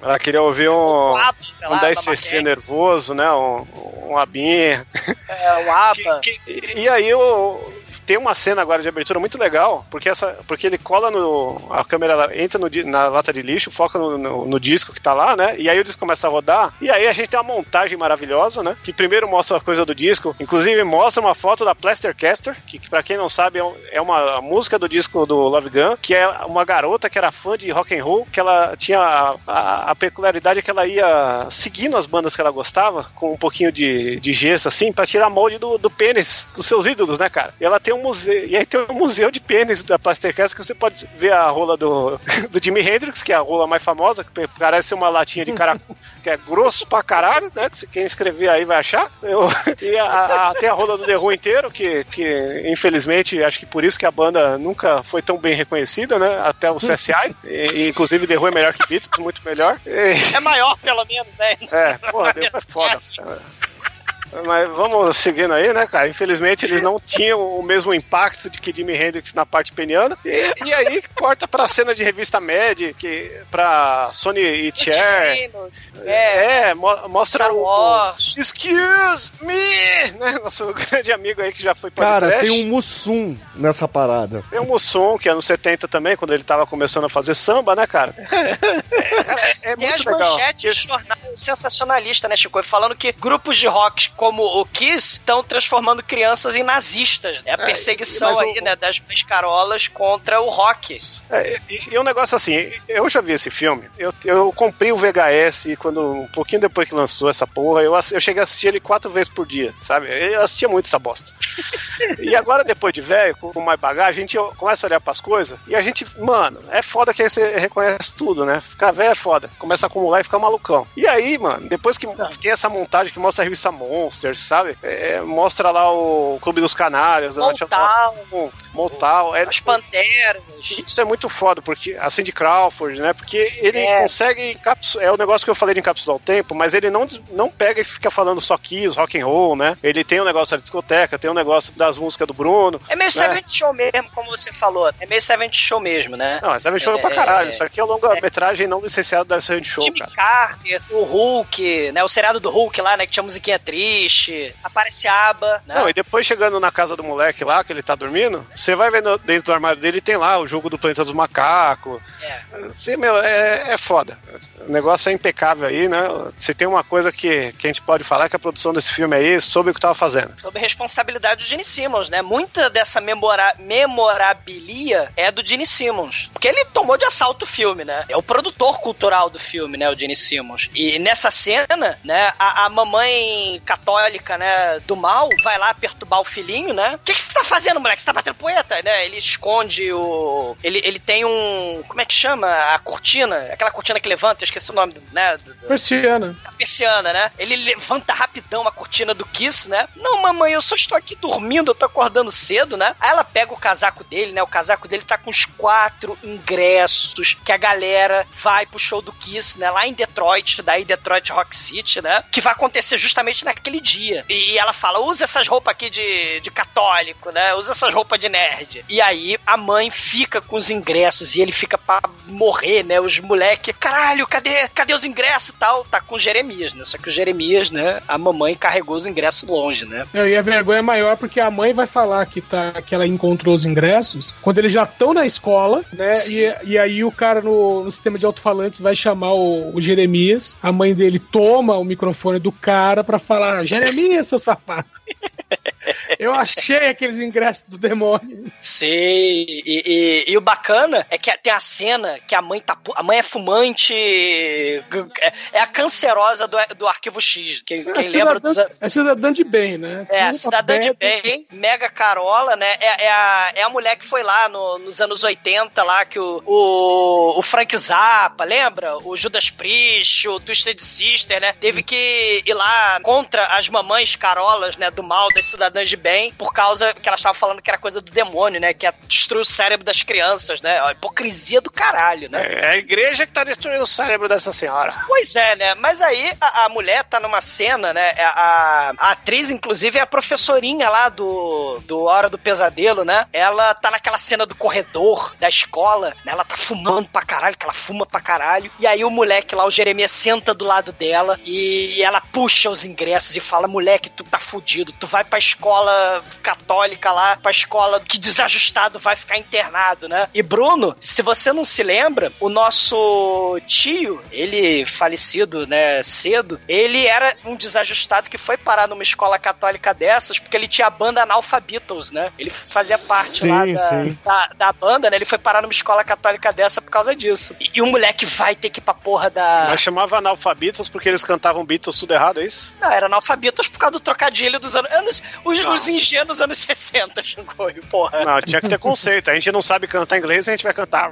Ela queria ouvir um, lá, um da 10cc Maquete. nervoso, né? Um, um abinha. É, o ABBA. E, e aí o, tem uma cena agora de abertura muito legal, porque, essa, porque ele cola no. A câmera entra no na lata de lixo, foca no, no- no disco que tá lá, né? E aí o disco começa a rodar. E aí a gente tem uma montagem maravilhosa, né? Que primeiro mostra a coisa do disco, inclusive mostra uma foto da Plastercaster, que, que para quem não sabe é é uma música do disco do Love Gun, que é uma garota que era fã de rock and roll, que ela tinha a, a- a peculiaridade que ela ia seguindo as bandas que ela gostava, com um pouquinho de, de gesso, assim, pra tirar molde do, do pênis dos seus ídolos, né, cara? E ela tem um museu, e aí tem um museu de pênis da Plastercast que você pode ver a rola do, do Jimi Hendrix, que é a rola mais famosa, que parece uma latinha de cara que é grosso pra caralho, né? que Quem escrever aí vai achar. Eu- e a- a- tem a rola do The Who inteiro, que, que infelizmente acho que por isso que a banda nunca foi tão bem reconhecida, né? Até o CSI. E, e, inclusive The Who é melhor que Beatles, muito melhor. E- É maior, pelo menos, né? é, porra, Deus é foda. Mas vamos seguindo aí, né, cara? Infelizmente eles não tinham o mesmo impacto de que Jimi Hendrix na parte peniana. E, e aí corta pra cena de revista Mad, que, pra Sony e Cher. É, É, mo- mostra o, o Excuse me! Né? Nosso grande amigo aí que já foi Cara, podcast. tem um Mussum nessa parada. Tem o Mussum, que é anos 70 também, quando ele tava começando a fazer samba, né, cara? É, cara, é Tem as muito legal. manchetes de jornal sensacionalista, né, Chico? Falando que grupos de rock como o Kiss estão transformando crianças em nazistas. É a É, perseguição o- aí, né, das pescarolas contra o rock. É, e, e um negócio assim, eu já vi esse filme, eu, eu comprei o VHS quando, um pouquinho depois que lançou essa porra, eu, eu cheguei a assistir ele quatro vezes por dia, sabe? Eu assistia muito essa bosta. e agora, depois de velho, com mais bagagem, a gente começa a olhar pras coisas e a gente, mano, é foda que aí você reconhece tudo, né? Ficar velho é foda. Começa a acumular e ficar malucão. E aí, mano, depois que tem essa montagem que mostra a revista Monsters, sabe? É, mostra lá o Clube dos Canários, né? Montal, Motal. É, as Panteras. isso é muito foda, porque a Cindy Crawford, né? Porque ele É. consegue encapsular. É o negócio que eu falei de encapsular o tempo, mas ele não, não pega e fica falando só Kiss, rock and roll, né? Ele tem o negócio da discoteca, tem o negócio das músicas do Bruno. É meio né? Seven Show mesmo, como você falou. É meio Seven Show mesmo, né? Não, essa show É, pra caralho. é, Isso aqui é longa-metragem não licenciada da Seven Show, Jimmy cara. Carter, o Hulk, né? O seriado do Hulk lá, né? Que tinha musiquinha triste. Aparece Aba, né? Não, e depois chegando na casa do moleque lá, que ele tá dormindo, você vai vendo dentro do armário dele, tem lá o jogo do Planeta dos Macacos. É. Você, meu, é, é foda. O negócio é impecável aí, né? Se tem uma coisa que, que a gente pode falar é que a produção desse filme aí soube o que tava fazendo. Sob responsabilidade do Gene Simmons, né? Muita dessa memora memorabilia é do Gene Simmons. Porque ele tomou de assalto o filme, né? É o produtor cultural do filme, né? O Gene Simmons. E nessa cena, né? A, a mamãe católica, né? Do mal vai lá perturbar o filhinho, né? O que, que você tá fazendo, moleque? Você tá batendo poeta, né? Ele esconde o. Ele, ele tem um. Como é que chama? A cortina. Aquela cortina que levanta, eu esqueci o nome, né? Persiana. a persiana, né? Ele levanta rapidão a cortina do Kiss, né? Não, mamãe, eu só estou aqui dormindo, eu tô acordando cedo, né? Aí ela pega o casaco dele, né? O casaco dele tá com os quatro ingressos que a galera vai pro show do Kiss, né? Lá em Detroit, daí Detroit Rock City, né? Que vai acontecer justamente naquele dia. E ela fala, usa essas roupas aqui de, de católico, né? Usa essas roupas de nerd. E aí a mãe fica com os ingressos e ele fica pra morrer, né? Os moleque, caralho, cadê, cadê os ingressos e tal? Tá com o Jeremias, né? Só que o Jeremias, né? A mamãe carregou os ingressos longe, né? Não, e a vergonha é maior porque a mãe vai falar que, tá, que ela encontrou os ingressos quando eles já estão na escola, né? E, e aí o cara no, no sistema de alto-falantes vai chamar o, o Jeremias. A mãe dele toma o microfone do cara pra falar: Jeremias, seu sapato. Eu achei aqueles ingressos do demônio. Sim, e, e- e o bacana é que tem a cena que a mãe tá. A mãe é fumante. É, é a cancerosa do, do arquivo X. Quem, É quem lembra cidadã, dos. an- é cidadã de bem, né? É, a Fuma, cidadã de bem, mega carola, né? É, é a, é a mulher que foi lá no- nos anos 80, lá, que o, o, o Frank Zappa, lembra? O Judas Priest, o Twisted Sister, né? Teve que ir lá contra as mamães carolas, né? Do mal das cidadãs de bem, por causa que elas estavam falando que era coisa do demônio, né? Que ia destruir o cérebro das crianças, né? A hipocrisia do caralho, né? É a igreja que tá destruindo o cérebro dessa senhora. Pois é, né? Mas aí a, a mulher tá numa cena, né? A, a- a atriz, inclusive, é a professorinha lá do, do Hora do Pesadelo, né? Ela tá naquela cena do corredor da escola, né? Ela tá fumando pra caralho, que ela fuma pra caralho. E aí o moleque lá, o Jeremias, senta do lado dela e ela puxa os ingressos e fala: moleque, tu tá fudido, tu vai pra escola católica lá, pra escola que desajustado vai ficar internado, né? E Bruno, se você não se lembra, o nosso tio, ele falecido, né, cedo, ele era um desajustado que foi parar numa escola católica dessas porque ele tinha a banda Analphabeatles, né? Ele fazia parte Sim, lá da, da, da banda, né? Ele foi parar numa escola católica dessa por causa disso. E, e o moleque vai ter que ir pra porra da. Mas chamava analfabetos porque eles cantavam Beatles tudo errado, é isso? Não, era analfabetos por causa do trocadilho dos anos. anos os, os ingênuos anos 60, Xingoio, porra. Não, tinha que ter conceito. A gente não sabe cantar inglês, a gente vai cantar.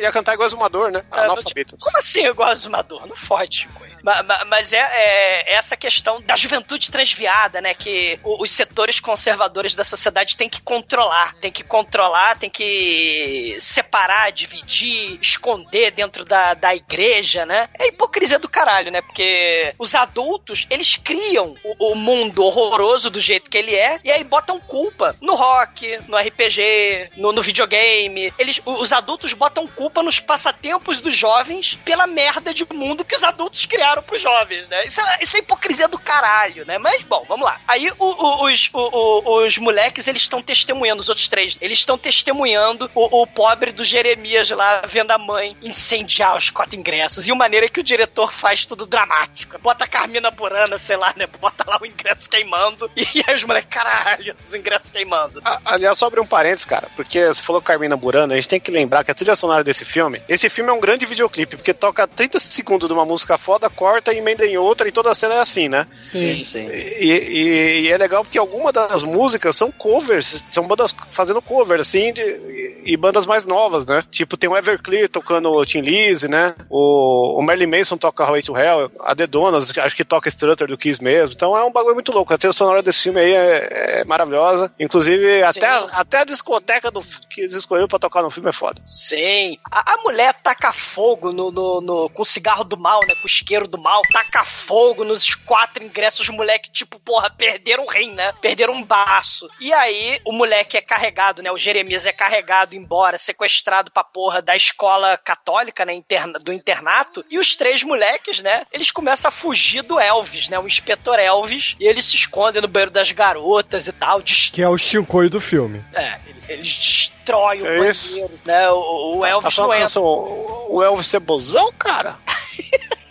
Ia cantar igual exumador, né? É, Analfabetos. Como assim igual a Zumador? Não fode, Chico. Ma- ma- Mas é, é essa questão da juventude transviada, né? Que os setores conservadores da sociedade têm que controlar. Tem que controlar, tem que separar, dividir, esconder dentro da, da igreja, né? É hipocrisia do caralho, né? Porque os adultos, eles criam o, o mundo horroroso do jeito que ele é e aí botam culpa no rock, no RPG, no, no videogame. Eles, os adultos botam culpa nos passatempos dos jovens pela merda de mundo que os adultos criaram pros jovens, né? Isso é, isso é hipocrisia do caralho, né? Mas, bom, vamos lá. Aí o- o- os, os moleques, eles estão testemunhando, os outros três, eles estão testemunhando o, o pobre do Jeremias lá vendo a mãe incendiar os quatro ingressos. E o maneira é que o diretor faz tudo dramático. Bota a Carmina Burana, sei lá, né? Bota lá o ingresso queimando. E aí os moleques, caralho, os ingressos queimando. A- Aliás, só abrir um parênteses, cara, porque você falou Carmina Burana, a gente tem que lembrar que a trilha sonora desse filme, esse filme é um grande videoclipe, porque toca 30 segundos de uma música foda, corta e emenda em outra, e toda a cena é assim, né? Sim. sim. E, e- e é legal porque algumas das músicas são covers, são bandas fazendo cover, assim, de- e bandas mais novas, né? Tipo, tem o Everclear tocando o Tim Lizzy, né? O, o Marilyn Manson toca Highway to Hell, a The Donas, acho que toca Strutter do Kiss mesmo. Então é um bagulho muito louco. A trilha sonora desse filme aí é, é maravilhosa. Inclusive, até, a- até a discoteca do, que eles escolheram pra tocar no filme é foda. Sim. A, a mulher taca fogo no, no, no- com o cigarro do mal, né? Com o isqueiro do mal. Taca fogo nos quatro ingressos. Os moleque, tipo, porra, perderam o rim, né? Perderam um baço. E aí, o moleque é carregado, né? O Jeremias é carregado embora, sequestrado pra porra da escola católica, né? Interna, do internato. E os três moleques, né? Eles começam a fugir do Elvis, né? O inspetor Elvis. E eles se escondem no banheiro das garotas e tal. Dest- Que é o Shinkoio do filme. é, eles- destroem o É banheiro, isso. né? O, o Tá Elvis não falando que entra. eu sou o Elvis Cebozão, cara?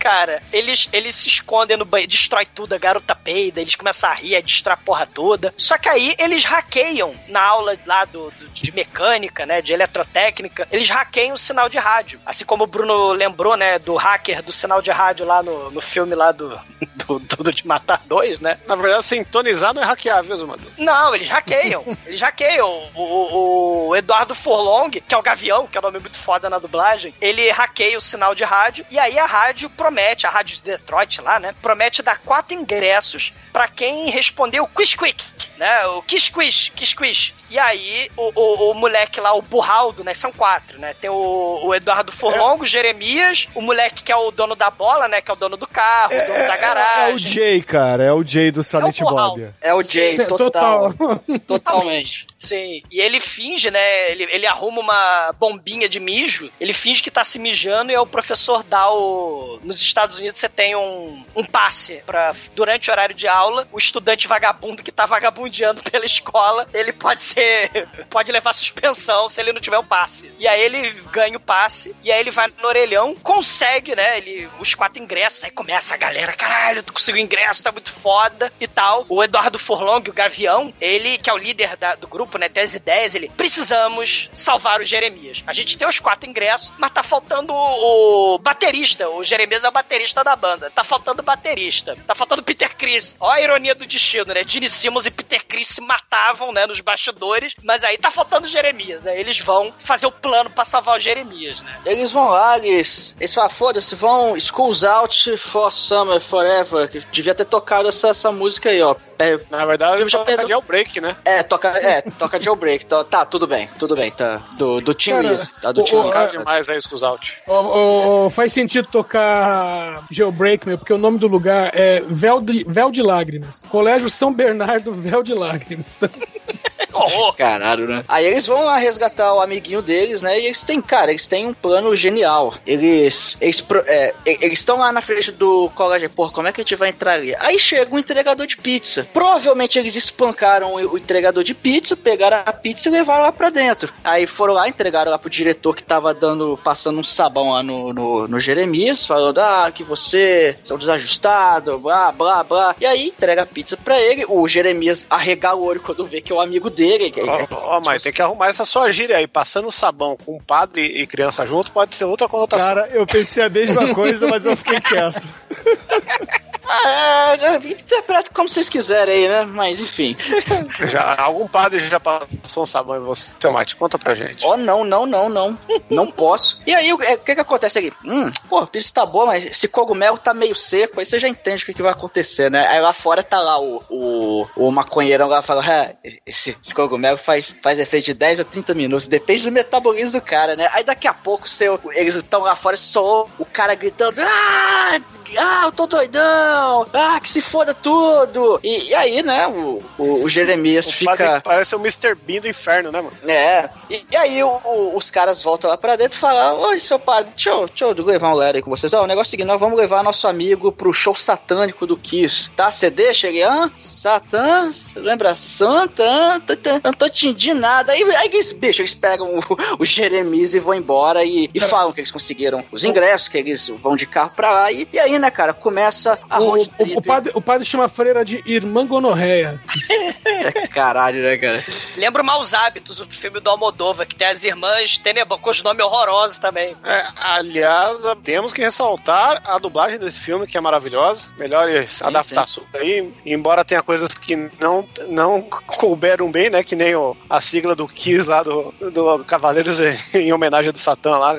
Cara, eles, eles se escondem no banheiro, destrói tudo, a garota peida, eles começam a rir, a destrói a porra toda. Só que aí eles hackeiam na aula lá do, do- de mecânica, né, de eletrotécnica, eles hackeiam o sinal de rádio. Assim como o Bruno lembrou, né, do hacker do sinal de rádio lá no, no filme lá do, do Tudo de Matar Dois, né? Na verdade, sintonizar não é hackeável, Zumador. Não, eles hackeiam. eles hackeiam. O, o- o Eduardo Forlong, que é o Gavião, que é o nome muito foda na dublagem, ele hackeia o sinal de rádio e aí a rádio promete, a rádio de Detroit lá, né? Promete dar quatro ingressos pra quem responder o Quiz Quick, né? O Kiss Quiz, Kiss Quiz. E aí o, o, o moleque lá, o Burraldo, né? São quatro, né? Tem o, o Eduardo Forlongo, o Jeremias, o moleque que é o dono da bola, né? Que é o dono do carro, o dono da É garagem. o Jay, cara. É o Jay do Silent Burral. Bob. É o Jay, total. total. Totalmente. Sim. E ele finge, né? Ele, ele arruma uma bombinha de mijo, ele finge que tá se mijando e aí o professor dá o. Nos Estados Unidos você tem um, um passe pra. Durante o horário de aula, o estudante vagabundo que tá vagabundeando pela escola, ele pode ser. pode levar suspensão se ele não tiver o passe. E aí ele ganha o passe, e aí ele vai no orelhão, consegue, né? Ele, os quatro ingressos, aí começa a galera, caralho, tu conseguiu ingresso, tá muito foda e tal. O Eduardo Forlong, o Gavião, ele, que é o líder da- do grupo, né? Tem as ideias, ele. Precisamos salvar o Jeremias. A gente tem os quatro ingressos, mas tá faltando o, o baterista. O Jeremias é o baterista da banda. Tá faltando o baterista. Tá faltando o Peter Chris. Ó a ironia do destino, né? Gene Simmons e Peter Chris se matavam, né? Nos bastidores. Mas aí tá faltando o Jeremias. Aí eles vão fazer o plano pra salvar o Jeremias, né? Eles vão lá, eles, eles falam, foda-se, vão Schools Out for Summer Forever, que devia ter tocado essa, essa música aí, ó. É, Na verdade, já toca perdeu- jailbreak, né? é, toca, é, toca Jailbreak. Tá, tá, tudo bem, tudo bem, tá. Do, do Team Liz, tá, do o- Team Liz. Demais aí, os out. Ô, ô, ô, faz sentido tocar Jailbreak, meu, porque o nome do lugar é Véu de, Véu de Lágrimas. Colégio São Bernardo Véu de Lágrimas. Horror. Caralho, né? Aí eles vão lá resgatar o amiguinho deles, né? E eles têm, cara, eles têm um plano genial. Eles. Eles é, estão lá na frente do colégio. Porra, como é que a gente vai entrar ali? Aí chega um entregador de pizza. Provavelmente eles espancaram o, o entregador de pizza, pegaram a pizza e levaram lá pra dentro. Aí foram lá, entregaram lá pro diretor que tava dando, passando um sabão lá no, no, no Jeremias, falando, ah, que você é um desajustado, blá, blá, blá. E aí entrega a pizza pra ele. O Jeremias arregala o olho quando vê que é o amigo dele. Ó, ó, mas tem que arrumar essa sua gíria aí. Passando sabão com padre e criança junto pode ter outra conotação. Cara, eu pensei a mesma coisa, mas eu fiquei quieto. Ah, interpreta como vocês quiserem aí, né? Mas enfim. Já, algum padre já passou um sabão em você. Seu Mate, conta pra gente. Oh, não, não, não, não. Não posso. E aí, o é, que que acontece aqui? Hum, pô, pizza tá boa, mas esse cogumelo tá meio seco, aí você já entende o que, que vai acontecer, né? Aí lá fora tá lá o, o, o maconheirão lá fala, ah, esse, esse cogumelo faz, faz efeito de 10 a 30 minutos, depende do metabolismo do cara, né? Aí daqui a pouco seu, eles estão lá fora, só o cara gritando, ah, ah, eu tô doidão, ah, que se foda tudo. E, e aí, né, o, o, o Jeremias O fica... parece o Mr. Bean do inferno, né, mano? É, e, e aí o- os caras voltam lá pra dentro e falam: Oi, seu padre, deixa eu, deixa eu levar um Lero aí com vocês. Ó, o negócio é o seguinte: nós vamos levar nosso amigo pro show satânico do Kiss, tá? Você deixa ele, hã? Satã? Você lembra Santa? Eu não tô entendindo nada. Aí, aí eles, bicho, eles pegam o, o Jeremias e vão embora e, e falam que eles conseguiram os ingressos, que eles vão de carro pra lá. E, e aí, né, cara, começa a O, road o- trip. o padre, o padre chama a freira de Irmã Gonorreia. Caralho, né, cara? Lembra o Maus Hábitos, o filme do Almodova, que tem as irmãs Tenebro, com os nomes horrorosos também. É, aliás, temos que ressaltar a dublagem desse filme, que é maravilhosa. Melhores adaptações aí. Embora tenha coisas que não, não couberam bem, né? Que nem o, a sigla do Kiss lá do, do Cavaleiros em homenagem do Satã lá.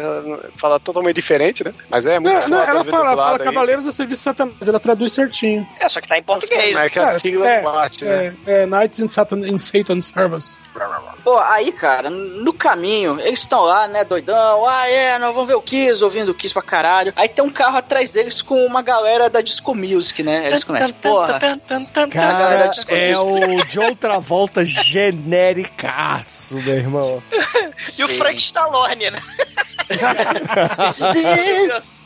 Fala totalmente diferente, né? Mas é muito Não, não, ela fala, fala aí. Cavaleiros a serviço de Satanás, ela traduz certinho. É, só que tá em português. É que a sigla é, bate, né? é, é Knights in, Satan, in Satan's Service. Pô, aí, cara, no caminho, eles estão lá, né, doidão. Ah, é, nós vamos ver o Kiss, ouvindo o Kiss pra caralho. Aí tem um carro atrás deles com uma galera da Disco Music, né? Eles começam, porra. Cara, é o John Travolta genericaço, meu irmão. E o Frank Stallone, né? Essa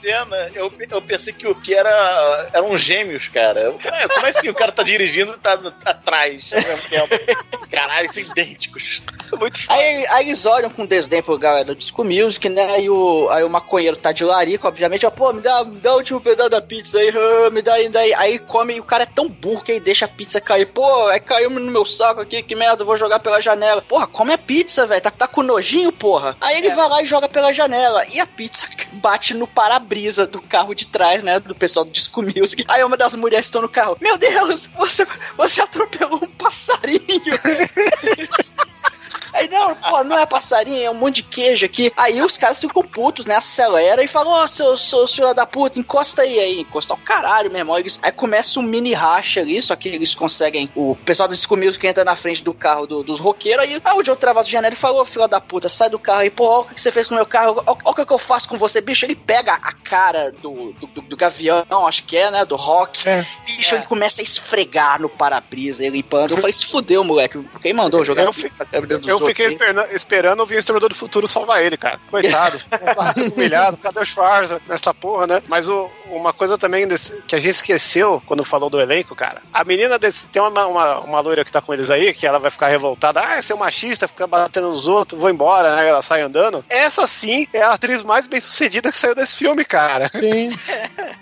cena, eu, eu pensei que o que era eram gêmeos, cara. Como é assim? O cara tá dirigindo e tá atrás ao mesmo tempo. Caralho, são idênticos. Muito foda. Aí, aí eles olham com desdém pro galera do Disco Music, né? Aí o, aí o maconheiro tá de larica, obviamente, ó, pô, me dá, me dá o último pedaço da pizza aí, ah, me dá aí, dá aí. Aí come e o cara é tão burro que ele deixa a pizza cair. Pô, aí caiu no meu saco aqui, que merda, eu vou jogar pela janela. Porra, come a pizza, velho, tá, tá com nojinho, porra. Aí ele vai lá e joga pela janela. E a pizza bate no para-brisa do carro de trás, né? Do pessoal do Disco Music. Aí uma das mulheres estão no carro. Meu Deus, você, você atropelou um passarinho. Aí, não, pô, não é passarinho, é um monte de queijo aqui. Aí os caras ficam putos, né? Acelera e falam, ó, seu, seu filho da puta, encosta aí, aí. Encosta o caralho, meu irmão. Eles- aí começa um mini racha ali, só que eles conseguem. O pessoal do Disco Music entra na frente do carro do- dos roqueiros. Aí, ah, o Joe Travado de janeiro falou, ô, filho da puta, sai do carro aí, pô, ó, o que que você fez com o meu carro? Ó, ó, o que que eu faço com você, bicho? Ele pega a cara do, do, do- do Gavião, acho que é, né? Do Rock. É. Bicho, ele começa a esfregar no para-brisa, ele limpando. Eu falei, se fudeu, moleque. Quem mandou jogar Eu fi- Eu fiquei esperando, esperando ouvir o Exterminador do Futuro salvar ele, cara. Coitado. Sendo humilhado. Cadê o Schwarza nessa porra, né? Mas o, uma coisa também desse- que a gente esqueceu quando falou do elenco, cara. A menina desse. Tem uma, uma, uma loira que tá com eles aí, que ela vai ficar revoltada. Ah, você é um machista, fica batendo nos outros, vou embora, né? Ela sai andando. Essa sim é a atriz mais bem sucedida que saiu desse filme, cara. Sim.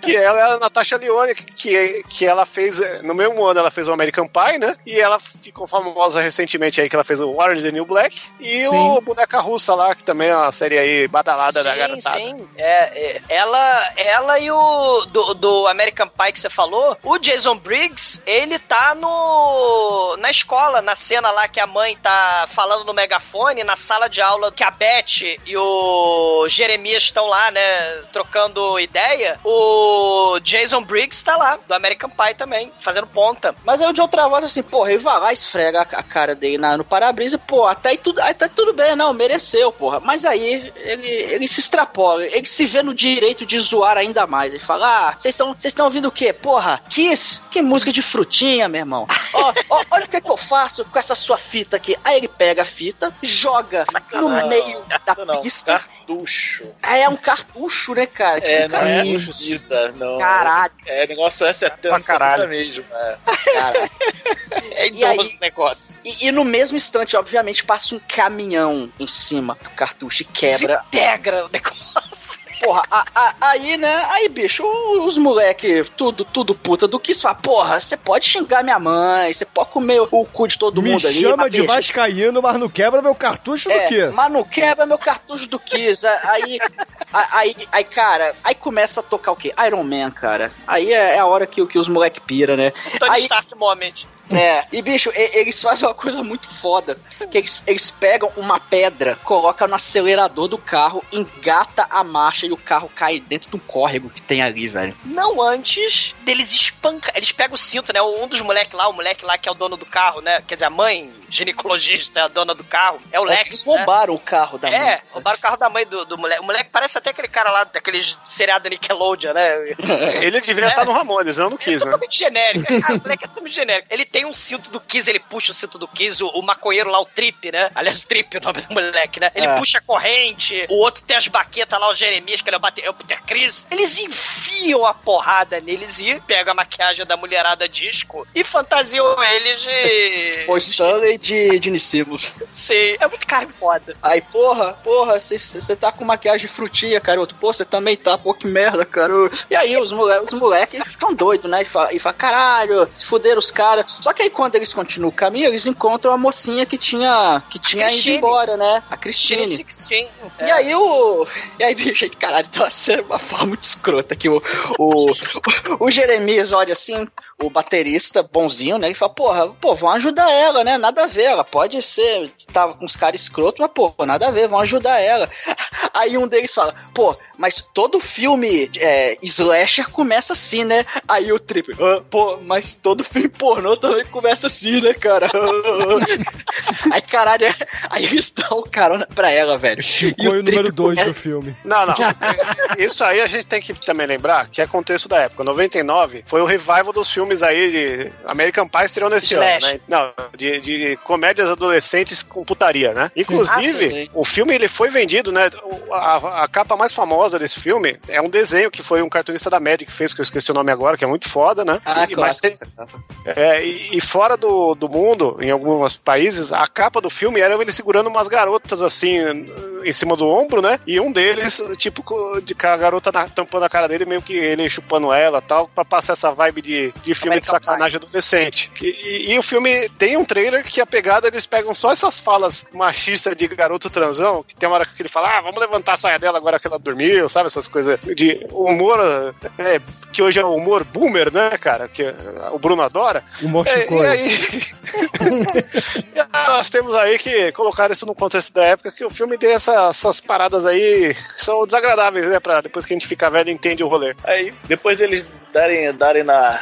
Que ela é a Natasha Lyonne, que, que ela fez, no mesmo ano ela fez o American Pie, né? E ela ficou famosa recentemente aí, que ela fez o Orange the New Black. E Sim. o Boneca Russa lá, que também é uma série aí badalada da Sim, garotada. sim. É, é, ela, ela e o do, do American Pie que você falou, o Jason Briggs, ele tá no na escola, na cena lá que a mãe tá falando no megafone, na sala de aula que a Beth e o Jeremias estão lá, né, trocando ideia. O Jason Briggs tá lá, do American Pie também, fazendo ponta. Mas aí o John Travolta assim, porra, ele vai lá, esfrega a a cara dele na- no para-brisa, pô, até aí tudo, aí tá tudo bem, não, mereceu, porra. Mas aí ele, ele se extrapola, ele se vê no direito de zoar ainda mais. Ele fala, ah, vocês estão ouvindo o quê? Porra, Kiss? Que música de frutinha, meu irmão. Ó, olha o que, que eu faço com essa sua fita aqui. Aí ele pega a fita, joga no meio da Não, pista. Cartucho. Aí é um cartucho, né, cara? É, Tipo, não é cartucho. vida, não. Caralho, É negócio é 70 Pra caralho. mesmo. É, cara. É E aí- idoso o negócio. E, e no mesmo instante, obviamente, passa um caminhão em cima do cartucho e quebra. Integra o negócio. Porra, a- a- aí, né? Aí, bicho, os moleque, tudo, tudo puta do que isso fala, porra, você pode xingar minha mãe, você pode comer o cu de todo Me mundo ali. chama mas, de bicho, vascaíno, mas não quebra meu cartucho do é, Kiss. mas não quebra meu cartucho do Kiss. Aí, aí, aí, aí, cara, aí começa a tocar o quê? Iron Man, cara. Aí é, é a hora que, que os moleque pira, né? Tony Aí, Stark Moment. É, e bicho, e- eles fazem uma coisa muito foda. Que eles, eles pegam uma pedra, colocam no acelerador do carro, engata a marcha e o carro cai dentro de um córrego que tem ali, velho. Não antes deles espancar. Eles pegam o cinto, né? Um dos moleques lá, o moleque lá que é o dono do carro, né? Quer dizer, a mãe, ginecologista, é a dona do carro. É o Eles Lex. Né? roubaram o carro da É, mãe. roubaram o carro da mãe do, do moleque. O moleque parece até aquele cara lá, daqueles seriado Nickelodeon, né? Ele devia É. estar no Ramones, eu não É quis, né? totalmente genérico. Cara, o moleque é totalmente genérico. Ele tem um cinto do Kiss, ele puxa o cinto do Kiss, o, o maconheiro lá, o Trip, né? Aliás, o Trip é o nome do moleque, né? Ele É. puxa a corrente, o outro tem as baquetas lá, o Jeremias, que ele é o é o Peter Chris. Eles enfiam a porrada neles e pegam a maquiagem da mulherada disco e fantasiam eles de. Stanley de, de. Sim, é muito cara foda. Aí, porra, porra, você tá com maquiagem frutinha, garoto. Pô, você também tá, pô, que merda, cara. E aí os, mole os moleques ficam doidos, né? E falam, e fala, caralho, se fuderam os caras. Só que aí quando eles continuam o caminho, eles encontram a mocinha que tinha, que tinha ido embora, né? A Christine. Sixteen. E aí o. E aí, bicho, caralho, então assim, uma forma muito escrota que o, o, o Jeremias olha assim, o baterista bonzinho, né? E fala, porra, pô, vão ajudar ela, né? Nada a ver, ela pode ser, tava com os caras escrotos, mas, pô, nada a ver, vão ajudar ela. Aí um deles fala, pô, mas todo filme é, slasher começa assim, né? Aí o Trip, "Ah, pô, mas todo filme pornô também começa assim, né, cara? aí, caralho, aí eles dão carona pra ela, velho. Chico E o é o número Trip 2 começa- do filme. Não, não. Isso aí a gente tem que também lembrar que é contexto da época. 99 foi o revival dos filmes aí de American Pie estreou nesse Slash. ano, né? Não, de, de comédias adolescentes com putaria, né? Inclusive, Ah, sim. o filme ele foi vendido, né? A, a capa mais famosa desse filme é um desenho que foi um cartunista da Magic que fez, que eu esqueci o nome agora, que é muito foda, né? Ah, E- mas tem- é, e, e fora do, do mundo, em alguns países, a capa do filme era ele segurando umas garotas assim em cima do ombro, né? E um deles, tipo, de com a garota na- tampando a cara dele, meio que ele chupando ela tal, pra passar essa vibe de, de filme de American sacanagem adolescente. E, e- e o filme tem um trailer que a pegada eles pegam só essas falas machistas de garoto transão, que tem uma hora que ele fala, ah, vamos levantar a saia dela agora que ela dormiu, sabe? Essas coisas de humor, é, que hoje é o humor boomer, né, cara? Que é, o Bruno adora. Humor É, e aí, E nós temos aí que colocar isso no contexto da época, que o filme tem essa- essas paradas aí que são desagradáveis, né? Pra depois que a gente fica velho entende o rolê. Aí, depois deles darem, darem na,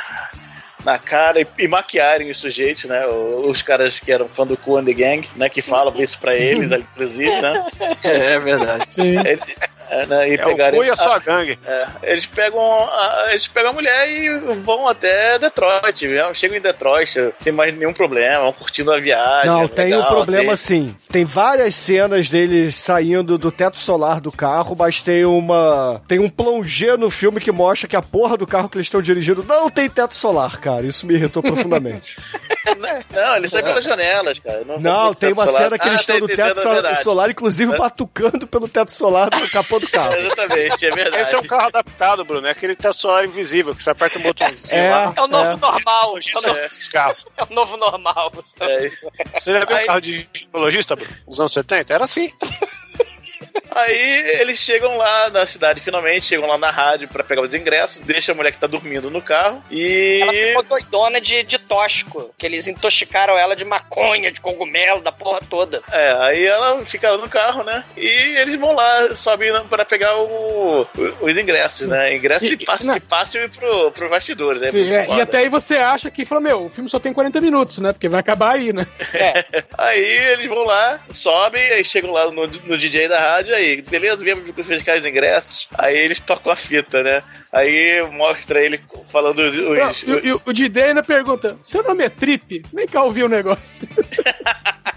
na cara e, e maquiarem os sujeitos, né? Os caras que eram fã do Cool and the Gang, né? Que falam isso pra eles, inclusive, né? É verdade. Sim. É, né, e É o pegarem Cu e a sua gangue. É, eles pegam a, eles pegam a mulher e vão até Detroit, viu? chegam em Detroit sem mais nenhum problema, vão curtindo a viagem. Não, é tem um legal, problema assim. sim. Tem várias cenas deles saindo do teto solar do carro, mas tem uma. Tem um plongê no filme que mostra que a porra do carro que eles estão dirigindo não tem teto solar, cara. Isso me irritou profundamente. Não, eles saem pelas janelas, cara. Não, não, tem uma solar. cena que eles Ah, estão tem- no tem teto cena, so- verdade. solar, inclusive batucando pelo teto solar do capô do carro. Exatamente, é verdade. Esse é um carro adaptado, Bruno. É aquele teto solar invisível, que você aperta o botãozinho É. lá. É o novo É. normal. É o novo, carros. é o novo normal. É. Você já viu Aí- um carro de ginecologista, Bruno? Nos anos 70? Era assim. Aí eles chegam lá na cidade, finalmente, chegam lá na rádio pra pegar os ingressos, deixa a mulher que tá dormindo no carro e. Ela ficou doidona de, de tóxico, que eles intoxicaram ela de maconha, de cogumelo, da porra toda. É, aí ela fica lá no carro, né? E eles vão lá, sobem pra pegar o, os ingressos, né? Ingressos E- e, passe, não. e passe pro, pro bastidor, né? É, Foda. e até aí você acha que, fala, meu, o filme só tem 40 minutos, né? Porque vai acabar aí, né? Aí eles vão lá, sobem, aí chegam lá no, no DJ da rádio, aí, beleza, viemos verificar os ingressos. Aí eles tocam a fita, né? Aí mostra ele falando os. os- E, o- e o- o Didê ainda pergunta: seu nome é Trip? Vem cá ouvir o negócio.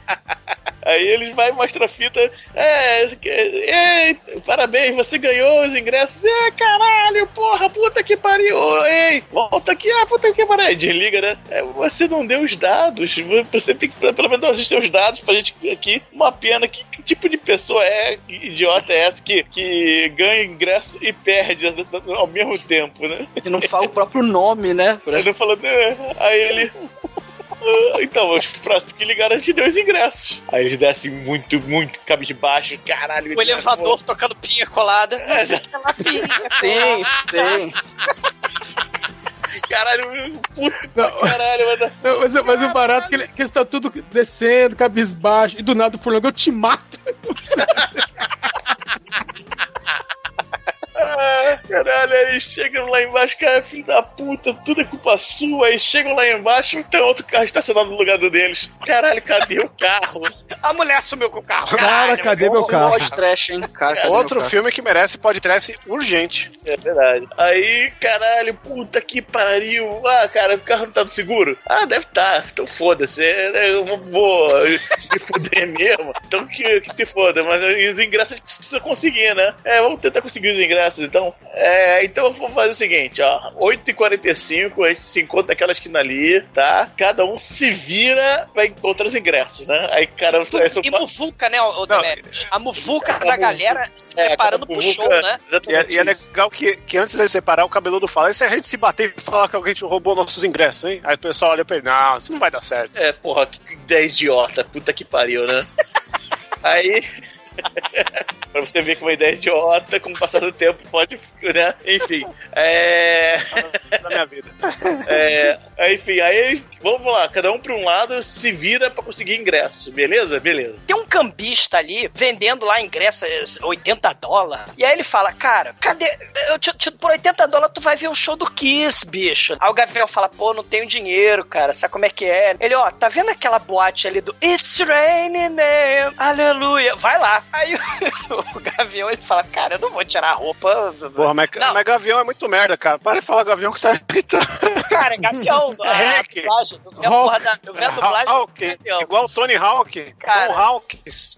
Aí eles vai mostrar a fita. É, é, é, parabéns, você ganhou os ingressos. É, caralho, porra, puta que pariu. Ei, volta aqui, ah, puta que pariu. Aí Desliga, né? É, você não deu os dados. Você tem que pelo menos dar os seus dados pra gente aqui. Uma pena. Que, que tipo de pessoa é, idiota é essa que, que ganha ingresso e perde ao mesmo tempo, né? E não fala o próprio nome, né? Ele falando, é. Aí ele. "Ah, Então, os próximos que ligaram, a gente deu os ingressos. Aí eles descem muito, muito cabisbaixo, caralho. O elevador tocando pinha colada. É, Aquela pinha. Sim, sim. Caralho, puta Não. caralho, mano. Não, mas, mas o barato é que, ele, que eles estão tudo descendo, cabisbaixo, e do nada o Furlong, eu te mato. Ah, caralho, aí chegam lá embaixo, cara, filho da puta, tudo é culpa sua. Aí chegam lá embaixo, tem outro carro estacionado no lugar do deles. Caralho, cadê o carro? A mulher sumiu com o carro. Cara, cadê meu carro? Pode trash, hein, cara. cadê Outro meu carro? filme que merece podcast urgente. É verdade. Aí, caralho, puta que pariu. Ah, cara, o carro não tá no seguro? Ah, deve estar. Então foda-se. É, Eu vou, vou me fuder mesmo. Então que, que se foda. Mas os ingressos a gente precisa conseguir, né? É, vamos tentar conseguir os ingressos então. É, então vamos fazer o seguinte, ó. 8h45, a gente se encontra naquela esquina ali, tá? Cada um se vira pra encontrar os ingressos, né? Aí, cara, sai E muvuca, né, Demetrio? A muvuca da muvuca. galera se É, preparando pro show, né? E é, Exatamente. e é legal que, que antes de separar, o cabeludo fala: e se a gente se bater e falar que alguém te roubou nossos ingressos, hein? Aí o pessoal olha pra ele: não, isso não vai dar certo. É, porra, que ideia idiota. Puta que pariu, né? Aí. Pra você ver que uma ideia idiota, com o passar do tempo, pode. né? Enfim. É. Da minha vida. é aí, enfim, aí vamos lá, cada um pra um lado se vira pra conseguir ingressos, beleza? Beleza. Tem um cambista ali vendendo lá ingressos 80 dólares. E aí ele fala, cara, cadê? Eu te, te- por 80 dólares tu vai ver o show do Kiss, bicho. Aí o Gavião fala, pô, não tenho dinheiro, cara. Sabe como é que é? Ele, ó, tá vendo aquela boate ali do It's Raining Man, aleluia. Vai lá. Aí o, o Gavião ele fala, cara, eu não vou tirar a roupa. Porra, mas, mas Gavião é muito merda, cara. Para de falar Gavião que tá irritando. Cara, Gavião, a, É, a que- dublagem, eu vi a dublagem do Hawk, Gavião. igual o Tony Hawk. Cara. Tom Hawks.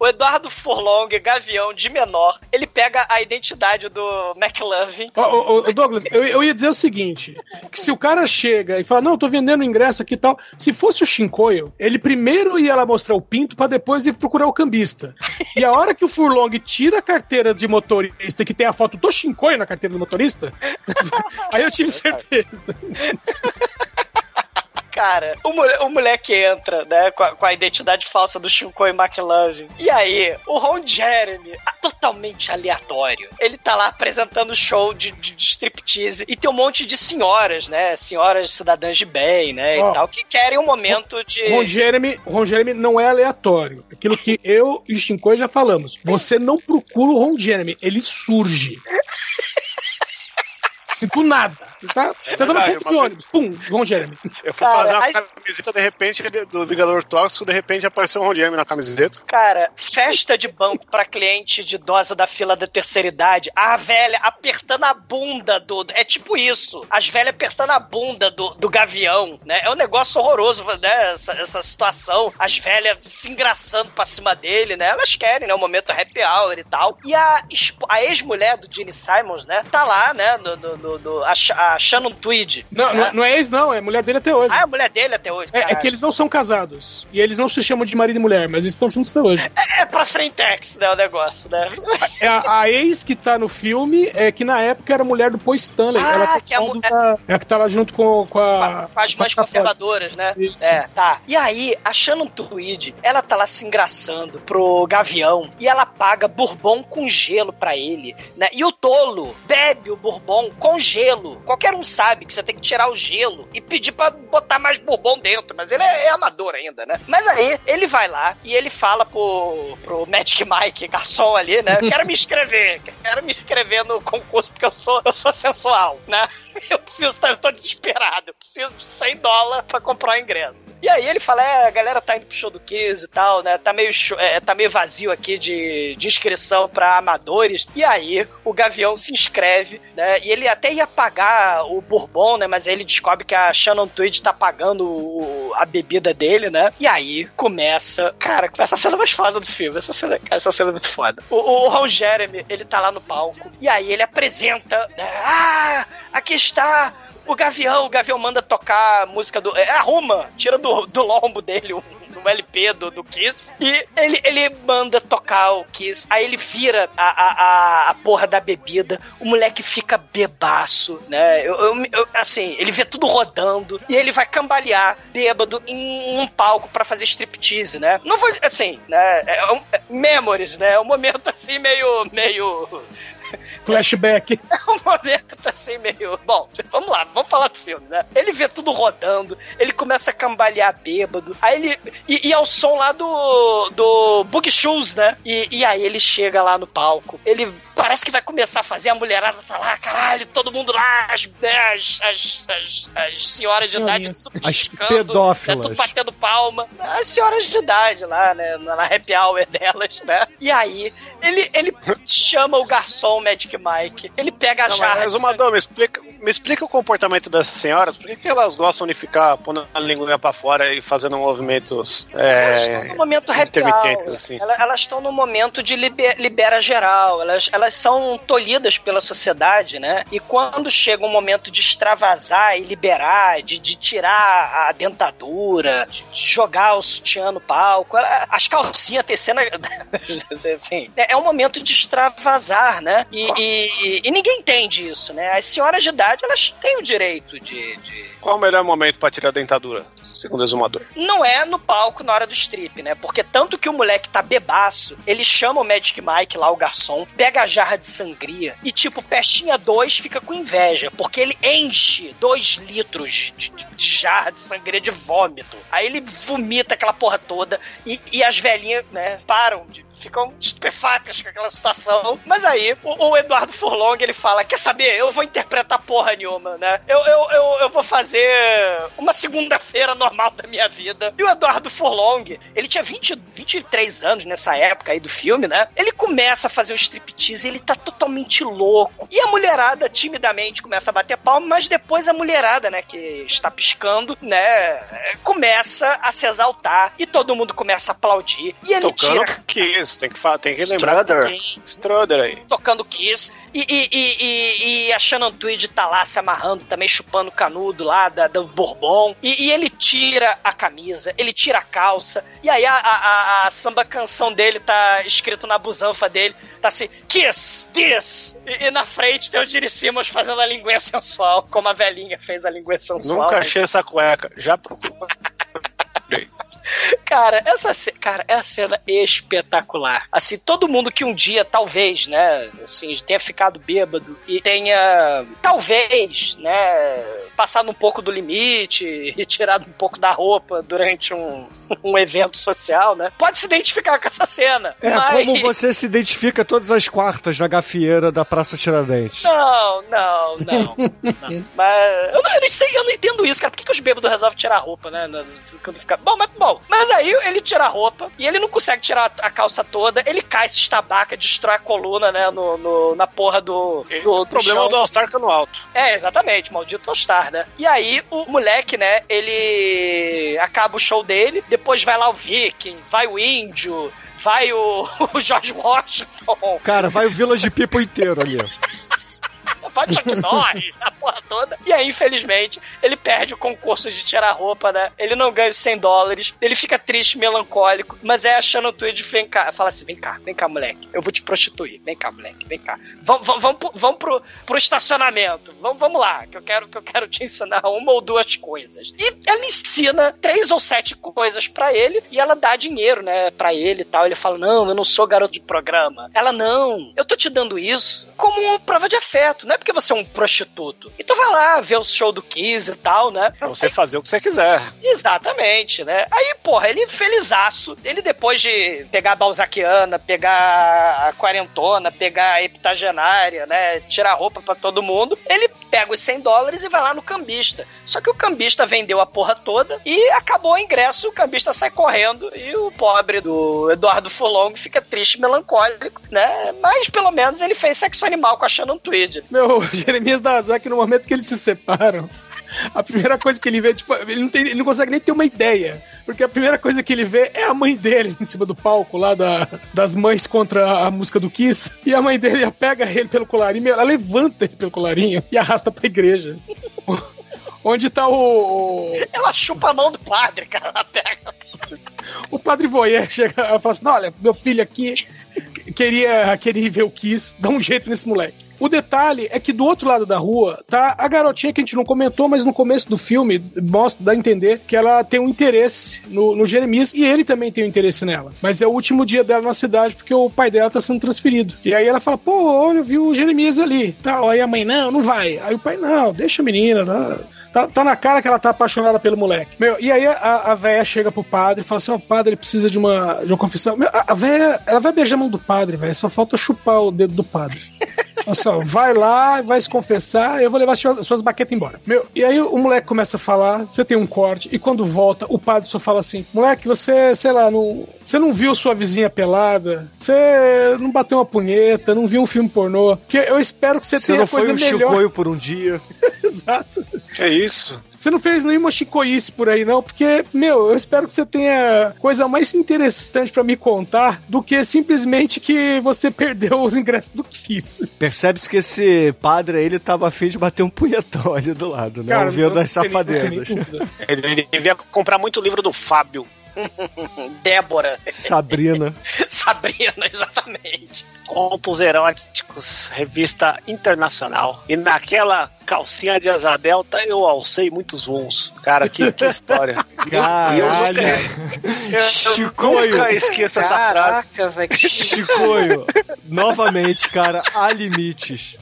O Eduardo Furlong, Gavião, de menor, ele pega a identidade do McLovin. Ô, ô, ô, Douglas, eu, eu ia dizer o seguinte: que se o cara chega e fala, não, eu tô vendendo ingresso aqui e tal, se fosse o Shinkoio, ele primeiro ia lá mostrar o pinto pra depois ir procurar o cambista. E a hora que o Furlong tira a carteira de motorista, que tem a foto do Shinkoio na carteira do motorista, aí eu tive certeza. Cara, o, mole- o moleque entra, né, com a, com a identidade falsa do Shinkoi McLovin. E aí, o Ron Jeremy, totalmente aleatório, ele tá lá apresentando o show de, de, de striptease e tem um monte de senhoras, né, senhoras cidadãs de bem, né, Ó. e tal, que querem um momento de... Ron Jeremy, Ron Jeremy não é aleatório. Aquilo que eu e o Shinkoi já falamos. Você não procura o Ron Jeremy, ele surge. Assim, do nada. Você tá, você tá no ponto de vez- ônibus. Pum, Ron Jeremy. Eu fui Cara, fazer uma aí- camiseta, de repente, do Vingador Tóxico, de repente apareceu um Ron Jeremy na camiseta. Cara, festa de banco pra cliente de idosa da fila da terceira idade. A velha apertando a bunda do. É tipo isso. As velhas apertando a bunda do, do gavião, né? É um negócio horroroso, né? Essa, essa situação. As velhas se engraçando pra cima dele, né? Elas querem, né? O momento happy hour e tal. E a, a ex-mulher do Gene Simons, né? Tá lá, né? Do, do, do- do- a, a Shannon Tweed. Não, né? não, é ex, não. É mulher dele até hoje. Ah, é a mulher dele até hoje. É, é que eles não são casados. E eles não se chamam de marido e mulher, mas eles estão juntos até hoje. É pra Frentex, né? O negócio, né? É a, a ex que tá no filme é que na época era mulher do Paul Stanley. Ah, Ela tá que é a da- é a que tá lá junto com, com a. com as a conservadoras, né? Isso. É, tá. E aí, a Shannon Tweed, ela tá lá se engraçando pro Gavião e ela paga bourbon com gelo pra ele, né? E o tolo bebe o bourbon com gelo. Qualquer um sabe que você tem que tirar o gelo e pedir pra botar mais bourbon dentro, mas ele é, é amador ainda, né? Mas aí, ele vai lá e ele fala pro, pro Magic Mike, garçom ali, né? Quero me inscrever, quero me inscrever no concurso porque eu sou, eu sou sensual, né? Eu preciso, estar- eu tô desesperado. Eu preciso de 100 dólares pra comprar o ingresso. E aí ele fala: é, a galera tá indo pro show do Kiss e tal, né? Tá meio, é, tá meio vazio aqui de, de inscrição pra amadores. E aí o Gavião se inscreve, né? E ele até ia pagar o Bourbon, né? Mas aí ele descobre que a Shannon Tweed tá pagando o- a bebida dele, né? E aí começa. Cara, começa a cena mais foda do filme. Essa cena, essa cena é muito foda. O, o Ron Jeremy, ele tá lá no palco. E aí ele apresenta. né, Ah, aqui está o Gavião. O Gavião manda tocar a música do. É, arruma, tira do, do lombo dele um, um LP do, do Kiss. E ele, ele manda tocar o Kiss. Aí ele vira a, a, a, porra da bebida. O moleque fica bebaço, né? Eu, eu- eu- assim, ele vê tudo rodando. E ele vai cambalear bêbado em um palco pra fazer striptease, né? Não vou. Assim, né? É um, é memories, né? É um momento assim meio. meio Flashback. é um momento assim meio. Bom, vamos lá, vamos falar do filme, né? Ele vê tudo rodando, ele começa a cambalear bêbado, aí ele. E, e é o som lá do. do Boogie Shoes, né? E, e aí ele chega lá no palco, ele parece que vai começar a fazer, a mulherada tá lá, caralho, todo mundo lá, as, né, as, as, as, as senhoras de idade As pedófilas. Né, tudo batendo palma. As senhoras de idade lá, né? Na happy hour delas, né? E aí, ele, ele chama o garçom, o Magic Mike, ele pega a jarra. mas, de Zumador, me explica, me explica o comportamento dessas senhoras. Por que, que elas gostam de ficar pondo a linguinha pra fora e fazendo movimentos Elas estão é, no momento intermitentes, assim? Ela- Elas estão no momento de liber- libera geral. Elas, elas são tolhidas pela sociedade, né? E quando chega um momento de extravasar e liberar, de, de tirar a dentadura, de, de jogar o sutiã no palco, ela- as calcinhas tecendo. assim, é, é um momento de extravasar, né? E, e- e ninguém entende isso, né? As senhoras de idade, elas têm o direito de- de Qual o melhor momento pra tirar a dentadura, segundo o exumador? não é no palco na hora do strip, né? Porque tanto que o moleque tá bebaço, ele chama o Magic Mike lá, o garçom, pega a jarra de sangria e, tipo, Pestinha 2 fica com inveja, porque ele enche 2 litros de, de- de jarra de sangria de vômito. Aí ele vomita aquela porra toda e, e as velhinhas, né, param de. Ficam estupefatas com aquela situação. Mas aí, o, o Eduardo Furlong, ele fala: Quer saber? Eu vou interpretar porra nenhuma, né? Eu, eu, eu, eu vou fazer uma segunda-feira normal da minha vida. E o Eduardo Furlong, ele tinha 20, 23 anos nessa época aí do filme, né? Ele começa a fazer o striptease e ele tá totalmente louco. E a mulherada timidamente começa a bater palma, mas depois a mulherada, né, que está piscando, né, começa a se exaltar e todo mundo começa a aplaudir. E ele Tocando tira Kiss, tem que, tem que lembrar. Strudder aí. tocando Kiss. E, e, e, e- e a Shannon Tweed tá lá se amarrando também, chupando o canudo lá da, do Bourbon. E, e ele tira a camisa, ele tira a calça. E aí a, a, a- a samba canção dele tá escrito na busanfa dele. Tá assim, Kiss, Kiss. E, e na frente tem o Gene Simmons fazendo a linguinha sensual, como a velhinha fez a linguinha sensual. Nunca né? achei essa cueca. Já procurei. Cara, essa cara, é a cena espetacular. Assim, todo mundo que um dia, talvez, né, assim, tenha ficado bêbado e tenha, talvez, né, passado um pouco do limite e tirado um pouco da roupa durante um, um evento social, né? Pode se identificar com essa cena. É mas... como você se identifica todas as quartas na gafieira da Praça Tiradentes. Não, não, não. não. Mas eu não, eu não sei, eu não entendo isso, cara. Por que, que os bêbados resolvem tirar a roupa, né? Quando fica... Bom, mas bom. Mas aí ele tira a roupa e ele não consegue tirar a calça toda, ele cai, se estabaca, destrói a coluna, né? No, no na porra do. Esse do, é o do problema chão. do All-Star no alto. É, exatamente, maldito All-Star, né? E aí o moleque, né, ele acaba o show dele, depois vai lá o Viking, vai o Índio, vai o, o George Washington, Cara, vai o Village People inteiro ali. O Chuck Norris, a porra toda. E aí, infelizmente, ele perde o concurso de tirar roupa, né? Ele não ganha os 100 dólares, ele fica triste, melancólico, mas é a Shannon Tweed vem cá, fala assim, vem cá, vem cá, moleque, eu vou te prostituir, vem cá, moleque, vem cá. Vamos, vamos, vamos, pro- vamos pro, pro estacionamento, vamos, vamos lá, que eu, quero, que eu quero te ensinar uma ou duas coisas. E ela ensina três ou sete coisas pra ele, e ela dá dinheiro, né, pra ele e tal. Ele fala, não, eu não sou garoto de programa. Ela, não, eu tô te dando isso como uma prova de afeto, não é porque você é um prostituto. Então vai lá ver o show do Kiss e tal, né? Pra você fazer o que você quiser. Exatamente, né? Aí, porra, ele felizaço. Ele depois de pegar a Balzaquiana, pegar a quarentona, pegar a heptagenária, né? Tirar roupa pra todo mundo, ele pega os 100 dólares e vai lá no cambista. Só que o cambista vendeu a porra toda e acabou o ingresso, o cambista sai correndo e o pobre do Eduardo Fulong fica triste, melancólico, né? Mas pelo menos ele fez sexo animal com a Shannon Tweed. Meu, Jeremias Dazak, no momento que eles se separam, a primeira coisa que ele vê, tipo, ele não, tem, ele não consegue nem ter uma ideia. Porque a primeira coisa que ele vê é a mãe dele em cima do palco, lá da, das mães contra a música do Kiss. E a mãe dele pega ele pelo colarinho, ela levanta ele pelo colarinho e arrasta pra igreja. Onde tá o. Ela chupa a mão do padre, cara, ela pega. O padre Voyer chega e fala assim: olha, meu filho aqui queria, queria ver o Kiss, dá um jeito nesse moleque. O detalhe é que do outro lado da rua tá a garotinha que a gente não comentou, mas no começo do filme mostra, dá a entender que ela tem um interesse no, no Jeremias e ele também tem um interesse nela. Mas é o último dia dela na cidade porque o pai dela tá sendo transferido. E aí ela fala: pô, olha, eu vi o Jeremias ali. Tá, aí a mãe: não, não vai. Aí o pai: não, deixa a menina, tá? Tá, tá na cara que ela tá apaixonada pelo moleque. Meu, e aí a, a véia chega pro padre e fala assim: Ó, padre, ele precisa de uma, de uma confissão. Meu, a, a véia, ela vai beijar a mão do padre, velho. Só falta chupar o dedo do padre. Olha só, vai lá, vai se confessar, eu vou levar suas, suas baquetas embora. Meu, e aí o moleque começa a falar, você tem um corte, e quando volta, o padre só fala assim: moleque, você, sei lá, não, você não viu sua vizinha pelada, você não bateu uma punheta, não viu um filme pornô, porque eu espero que você, Você tenha não foi coisa um melhor. chicoio por um dia. Exato. Que isso? Você não fez nenhuma chicoice por aí, não, porque, meu, eu espero que você tenha coisa mais interessante pra me contar do que simplesmente que você perdeu os ingressos do Kiss. Percebe-se que esse padre aí, ele tava afim de bater um punhetão ali do lado, né? Ouvindo não as safadezas. Ele devia comprar muito livro do Fábio. Débora. Sabrina. Sabrina, exatamente. Contos Eróticos, revista internacional. E naquela calcinha de asa delta eu alcei muitos voos. Cara, que, que história. Caralho. Eu Chicoio. nunca esqueço essa frase. Caraca, que- Chicoio. Novamente, cara, há limites.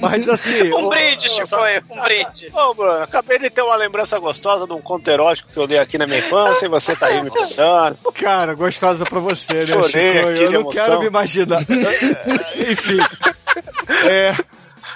Mas assim. Um brinde, Chicoio, um brinde. Ô, Bruno, acabei de ter uma lembrança gostosa de um conto erótico que eu li aqui na minha infância e você tá aí me contando. Cara, gostosa pra você, né, Chorei aqui Eu de não emoção. quero me imaginar. Enfim. É.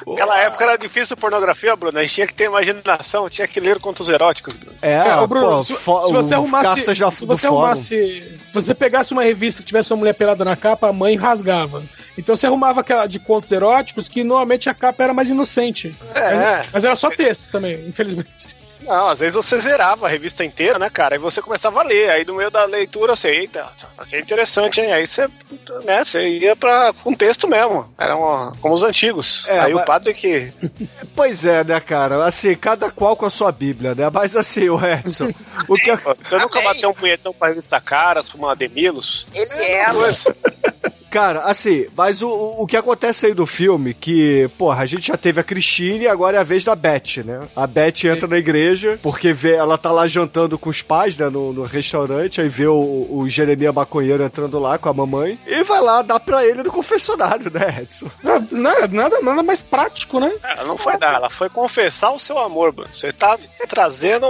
Naquela época era difícil pornografia, Bruno. A gente tinha que ter imaginação, tinha que ler contos eróticos, Bruno. É, Cara, ô, Bruno, pô, se, se você arrumasse. se você fórum. arrumasse. Se você pegasse uma revista que tivesse uma mulher pelada na capa, a mãe rasgava. Então você arrumava aquela de contos eróticos que normalmente a capa era mais inocente. É. Mas era só texto também, infelizmente. Não, às vezes você zerava a revista inteira, né, cara? Aí você começava a ler. Aí no meio da leitura você, eita, aqui é interessante, hein? Aí você, né, você ia pra com texto mesmo. Era uma, como os antigos. É, aí mas- o padre que. Pois é, né, cara? Assim, cada qual com a sua Bíblia, né? Mas assim, o Edson, o que Você nunca bateu um punhetão pra revista Caras, pra uma Demilos? Ele era. Coisa. Cara, assim, mas o, o que acontece aí no filme, que, porra, a gente já teve a Christine e agora é a vez da Beth, né? A Beth entra na igreja, porque vê, ela tá lá jantando com os pais, né, no, no restaurante, aí vê o, o Jeremias maconheiro entrando lá com a mamãe, e vai lá dar pra ele no confessionário, né, Edson? Nada, nada, nada mais prático, né? Ela não foi dar, ela foi confessar o seu amor, Bruno. Você tá trazendo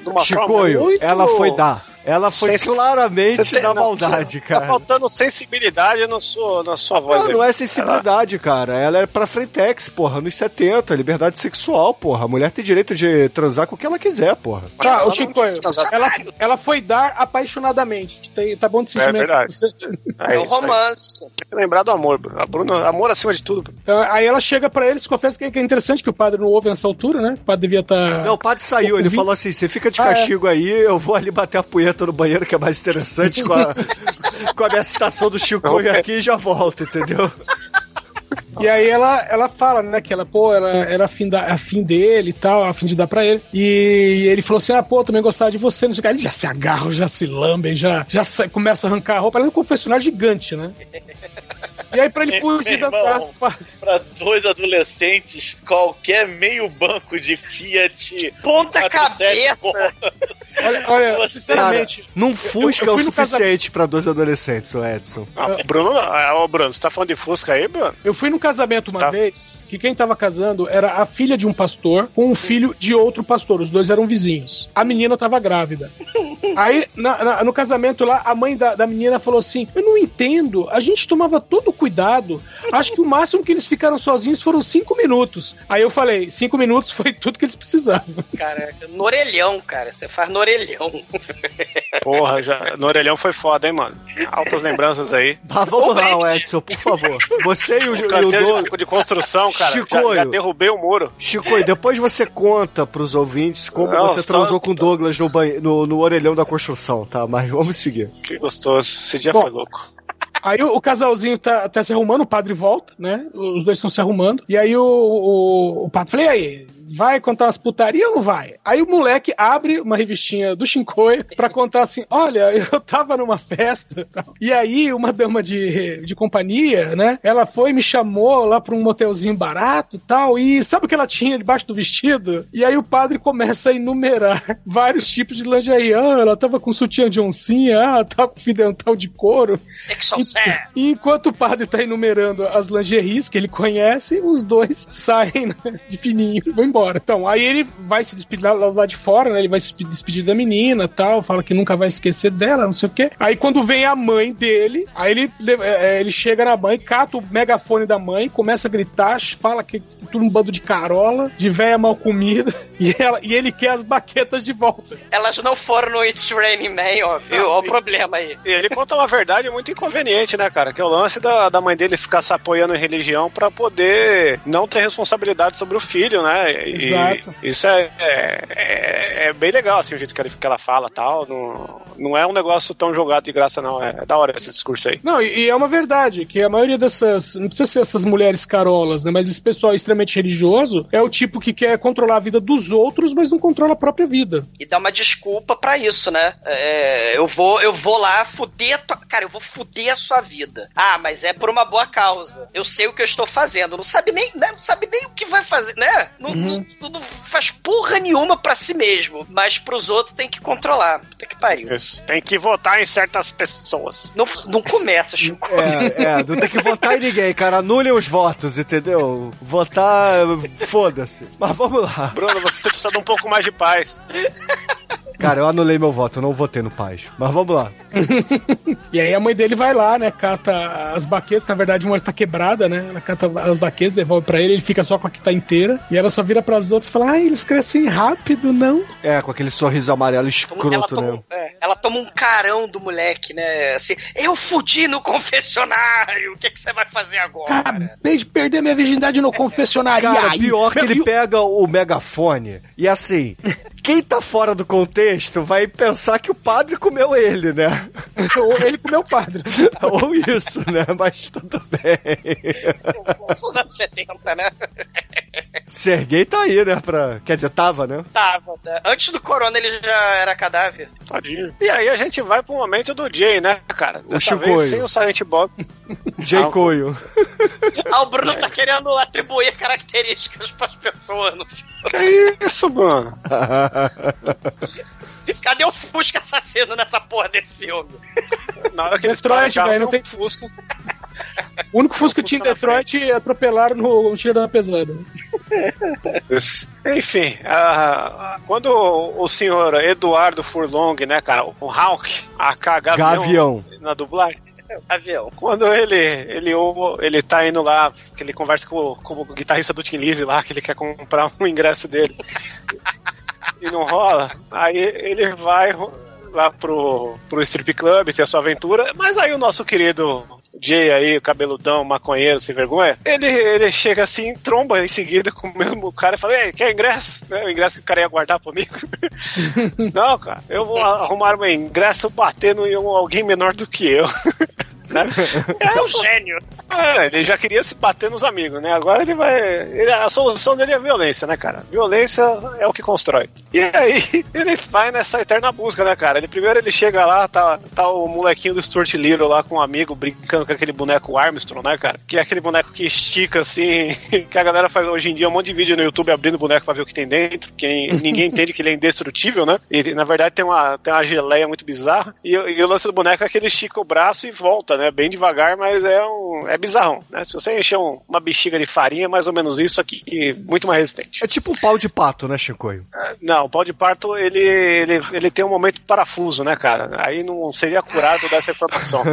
de uma forma Chicoio, muito... ela foi dar. Ela foi Sens- claramente tem- na não, maldade, você- cara. Tá faltando sensibilidade na sua, na sua voz. Não, aí. não é sensibilidade, cara. Ela é pra frentex, porra, nos 70, liberdade sexual, porra. A mulher tem direito de transar com o que ela quiser, porra. Tá, Ela o Chico, ela, ela foi dar apaixonadamente. Tá, tá bom de É sentimento. verdade. Você- É, É um romance. Tem que lembrar do amor, Bruno. A Bruno. Amor acima de tudo. Bruno. Então, aí ela chega pra ele, se confessa que é interessante que o padre não ouve nessa altura, né? O padre devia estar. Não, o padre saiu, ele falou assim: você fica de Ah, é. castigo aí, eu vou ali bater a punheta no banheiro, que é mais interessante com a, com a minha citação do Chico aqui e já volto, entendeu? E aí ela, ela fala, né, que ela, pô, ela era afim, da, afim dele e tal, afim de dar pra ele. E ele falou assim: ah, pô, também gostava de você, não sei o que. Eles já se agarram, já se lambem, já, já começa a arrancar a roupa. Ela é um confessionário gigante, né? E aí, pra ele fugir das padre. Pra dois adolescentes, qualquer meio banco de Fiat. Ponta 47 cabeça. Olha, olha Você- sinceramente. Num Fusca eu é o suficiente pra dois adolescentes, o Edson. Ah, Bruno, ah, ô Bruno, você tá falando de Fusca aí, Bruno? Eu fui num casamento uma Tá. vez que quem tava casando era a filha de um pastor com um filho de outro pastor. Os dois eram vizinhos. A menina tava grávida. Aí, na- na- no casamento lá, a mãe da, da menina falou assim: Eu não entendo, a gente tomava todo cuidado. Acho que o máximo que eles ficaram sozinhos foram cinco minutos. Aí eu falei: cinco minutos foi tudo que eles precisavam. Caraca, no orelhão, cara. Você faz no orelhão. Porra, já, no orelhão foi foda, hein, mano? Altas lembranças aí. Mas vamos lá, o Edson, por favor. Você e o, e o Douglas. de, de construção, cara. Já, Chicoio. já derrubei o muro. Chico, e depois você conta pros ouvintes como Não, você transou com o Douglas no, banhe- no, no orelhão da construção, tá? Mas vamos seguir. Que gostoso. Esse dia Bom, foi louco. Aí o, casalzinho tá, tá se arrumando, o padre volta, né? Os dois estão se arrumando. E aí o, o, o padre fala: e aí? Vai contar umas putarias ou não vai? Aí o moleque abre uma revistinha do Shinkoi pra contar assim: olha, eu tava numa festa e aí uma dama de, de companhia, né? Ela foi e me chamou lá pra um motelzinho barato e tal. E sabe o que ela tinha debaixo do vestido? E aí o padre começa a enumerar vários tipos de lingerie. Ah, ela tava com sutiã de oncinha, ah, tava com fio dental de couro. Exocé. E enquanto o padre tá enumerando as lingeries que ele conhece, os dois saem né, de fininho e vão embora. Então, aí ele vai se despedir lá, lá de fora, né? Ele vai se despedir da menina tal, fala que nunca vai esquecer dela, não sei o quê. Aí quando vem a mãe dele, aí ele, é, ele chega na mãe, cata o megafone da mãe, começa a gritar, fala que é tudo um bando de carola, de véia mal comida, e, ela, e ele quer as baquetas de volta. Elas não foram no It's Raining Man, ó, viu? Ó o problema aí. E ele conta uma verdade muito inconveniente, né, cara? Que é o lance da, da mãe dele ficar se apoiando em religião pra poder não ter responsabilidade sobre o filho, né? E Exato. Isso é, é, é- é bem legal, assim, o jeito que, ele, que ela fala tal. Não, não é um negócio tão jogado de graça, não. É da hora esse discurso aí. Não, e, e é uma verdade, que a maioria dessas. Não precisa ser essas mulheres carolas, né? Mas esse pessoal extremamente religioso é o tipo que quer controlar a vida dos outros, mas não controla a própria vida. E dá uma desculpa pra isso, né? É, eu vou eu vou lá fuder a tua... Cara, eu vou fuder a sua vida. Ah, mas é por uma boa causa. Eu sei o que eu estou fazendo. Não sabe nem, né? não sabe nem o que vai fazer, né? Não, não- não faz porra nenhuma pra si mesmo. Mas pros outros tem que controlar. Puta que pariu. Isso. Tem que votar em certas pessoas. Não, não começa, Chico. É, é, não tem que votar em ninguém, cara. Anulem os votos, entendeu? Votar, foda-se. Mas vamos lá. Bruno, você precisa de um pouco mais de paz. Cara, eu anulei meu voto, eu não votei no Paz. Mas vamos lá. E aí a mãe dele vai lá, né? Cata as baquetas, na verdade uma tá quebrada, né? Ela cata as baquetas, devolve pra ele, ele fica só com a que tá inteira. E ela só vira pras outras e fala: Ai, eles crescem rápido, não? É, com aquele sorriso amarelo ela, escroto, toma, né? é, ela toma um carão do moleque, né? Assim, eu fudi no confessionário. O que, que você vai fazer agora? Acabei de perder minha virgindade no confessionário. Cara, E aí? pior que ele pega o megafone e assim, quem tá fora do contexto vai pensar que o padre comeu ele, né? Ou ele comeu o padre. Ou isso, né? Mas tudo bem. Os anos 70, né? Serguei tá aí, né? Pra... Quer dizer, tava, né? Tava, né? Antes do corona ele já era cadáver. Tadinho. E aí a gente vai pro momento do Jay, né, cara? Dessa Chicoio. vez sem o Silent Bob. Jay Ah, Coio. Ah, o Bruno tá querendo atribuir características pras pessoas. no filme. Que isso, Bruno? Cadê o Fusca assassino nessa porra desse filme? Na hora que eles Detroit, velho, não tem Fusca. O único Fusca que tinha em Detroit atropelaram no Tira da Pesada. Enfim, ah, quando o senhor Eduardo Furlong, né, cara, o Hawk, a Gavião, Gavião. na dublagem, Avião. quando ele ele ele tá indo lá, que ele conversa com, o- com o guitarrista do Tim Lizzy lá, que ele quer comprar um ingresso dele e não rola, aí ele vai lá pro, pro strip club, ter a sua aventura, mas aí o nosso querido Jay aí, cabeludão, maconheiro, sem vergonha, ele, ele chega assim, tromba em seguida com o mesmo cara e fala, Ei, quer ingresso? Né, O ingresso que o cara ia guardar pra mim. não, cara, eu vou arrumar meu ingresso batendo em um- alguém menor do que eu. né? É um gênio. É, ele já queria se bater nos amigos, né? Agora ele vai. ele- a solução dele é violência, né, cara? Violência é o que constrói. E aí, ele vai nessa eterna busca, né, cara? Ele primeiro ele chega lá, tá, tá o molequinho do Stuart Little lá com um amigo brincando com aquele boneco Armstrong, né, cara? Que é aquele boneco que estica assim, que a galera faz hoje em dia um monte de vídeo no YouTube abrindo o boneco pra ver o que tem dentro, que ninguém entende que ele é indestrutível, né? E na verdade tem uma, tem uma geleia muito bizarra. E, e o lance do boneco é que ele estica o braço e volta, né? Bem devagar, mas é um. é bizarrão, né? Se você encher um- uma bexiga de farinha, é mais ou menos isso aqui, que muito mais resistente. É tipo um pau de pato, né, Chicoio? Não, o pau de parto, ele, ele, ele tem um momento parafuso, né, cara? Aí não seria curado dessa informação.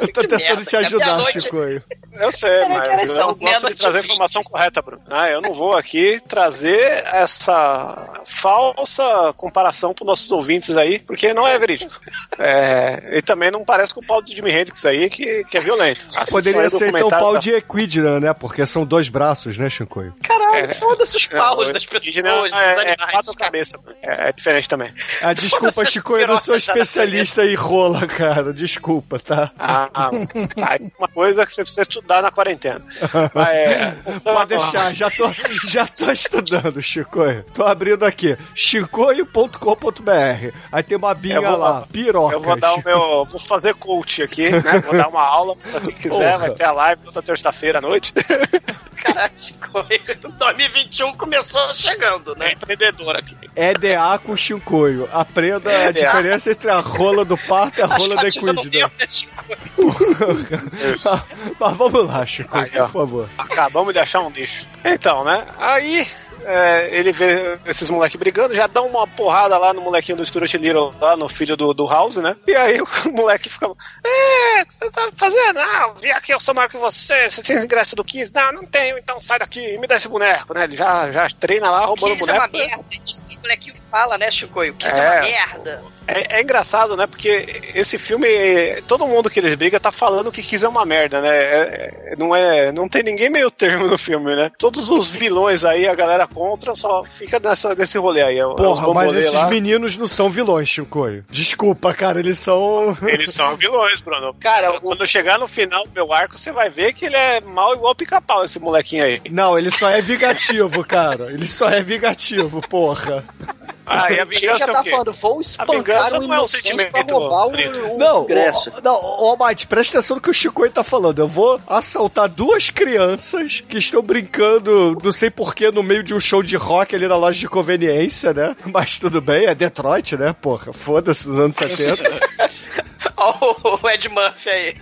Eu tô Que tentando merda, te ajudar, Chicoio. Eu sei, mas eu gosto de trazer a informação correta, Bruno. Ah, eu não vou aqui trazer essa falsa comparação para nossos ouvintes aí, porque não é verídico. É, e também não parece com o pau de Jimi Hendrix aí, que, que é violento. Poderia o ser então documentário pau da- de Equidna, né? Porque são dois braços, né, Chicoio? Caralho, É. foda-se os paus É, das o pessoas, indígena dos é, é animais. quatro cara. cabeças. É, é diferente também. Ah, desculpa, Chicoio, eu não sou especialista em rola, cara. Desculpa, tá? Ah, ah, tá. Uma coisa que você precisa estudar na quarentena. Mas, é, Pode deixar, já tô, já tô estudando, Chicoio. Tô abrindo aqui, chicoio.com.br. Aí tem uma binha vou- lá, piroca. Eu vou dar o meu. Vou fazer coach aqui, né? Vou dar uma aula pra quem quiser. Porra. Vai ter a live toda terça-feira à noite. Caralho, 2021 começou chegando, É né? empreendedor aqui. EDA com Chicoio. Aprenda a EDA. diferença entre a rola do parto e a rola da a Equidna. né, Chico? Mas vamos Chicoio, Aí, por favor. Acabamos de achar um lixo. Então, né? Aí. é, ele vê esses moleques brigando, já dá uma porrada lá no molequinho do Stuart Little, lá no filho do, do House, né? E aí o moleque fica. É, o que você tá fazendo? Ah, vi aqui, eu sou maior que você, você tem ingresso do 15? Não, não tenho, então sai daqui e me dá esse boneco, né? Ele já, já treina lá roubando o Kiss é uma boneco. né? merda. Os molequinhos falam, né, Chicoio? Kiss é. É. uma merda. É, é engraçado, né? Porque esse filme, todo mundo que eles brigam tá falando que quis é uma merda, né? É- é- não, é, não tem ninguém meio termo no filme, né? Todos os vilões aí, a galera contra, só fica nessa, nesse rolê aí. é- é Porra, mas esses lá. meninos não são vilões, Chicoio. Desculpa, cara, eles são. Eles são vilões, Bruno. Cara, quando chegar no final do meu arco, você vai ver que ele é mal igual pica-pau, esse molequinho aí. Não, ele só é vingativo, cara. Ele só é vingativo, porra. Ah, e a vingança já é tá o quê? falando, vou A espancar vingança um não é um inocente pra sentimento roubar o, o Não, ingresso. não, ô Almighty, presta atenção no que o Chicoio tá falando. Eu vou assaltar duas crianças que estão brincando, não sei porquê, no meio de um show de rock ali na loja de conveniência, né? Mas tudo bem, é Detroit, né? Porra, foda-se os anos 70. Ó, o Ed Murphy aí.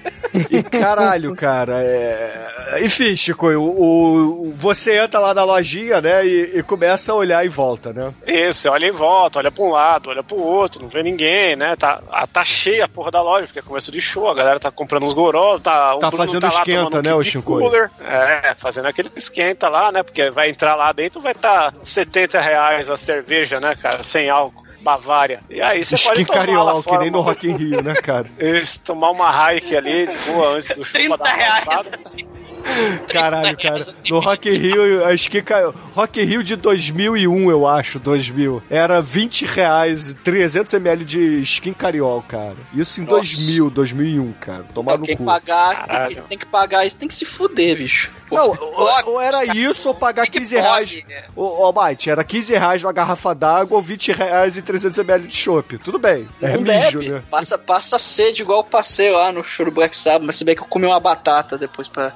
E caralho, cara, é... Enfim, Chicoio, o, o- você entra lá na lojinha, né? E, e começa a olhar em volta, né? Isso, olha em volta, olha pra um lado, olha pro outro, não vê ninguém, né? Tá, tá cheia a porra da loja, porque é começo de show, a galera tá comprando uns goró, tá, o Tá Bruno fazendo tá lá esquenta, um né, o cooler. É, fazendo aquele esquenta lá, né? Porque vai entrar lá dentro, vai estar tá 70 reais a cerveja, né, cara, sem álcool. Bavária. E aí você pode tomar lá Cariol, que fora nem no uma- Rock in Rio, né, cara? Isso, tomar uma Hike ali de boa antes do show 30 pra dar uma reais, passada. assim. Caralho, cara. No Rock in Rio, acho que caiu. Rock in Rio de 2001, eu acho, 2000. Era 20 reais, 300 ml de skin cariol, cara. Isso em Nossa. 2000, 2001, cara. Tomar no Tem que cu. pagar, tem que, tem que pagar isso, tem que se fuder, bicho. Não, ou, ou era isso ou pagar 15 reais. Ô, ô, Mate, era 15 reais uma garrafa d'água ou 20 reais e 300 ml de chopp. Tudo bem. É Não mijo, bebe. né? Passa, passa sede igual eu passei lá no show do Black Sabbath, mas se bem que eu comi uma batata depois pra.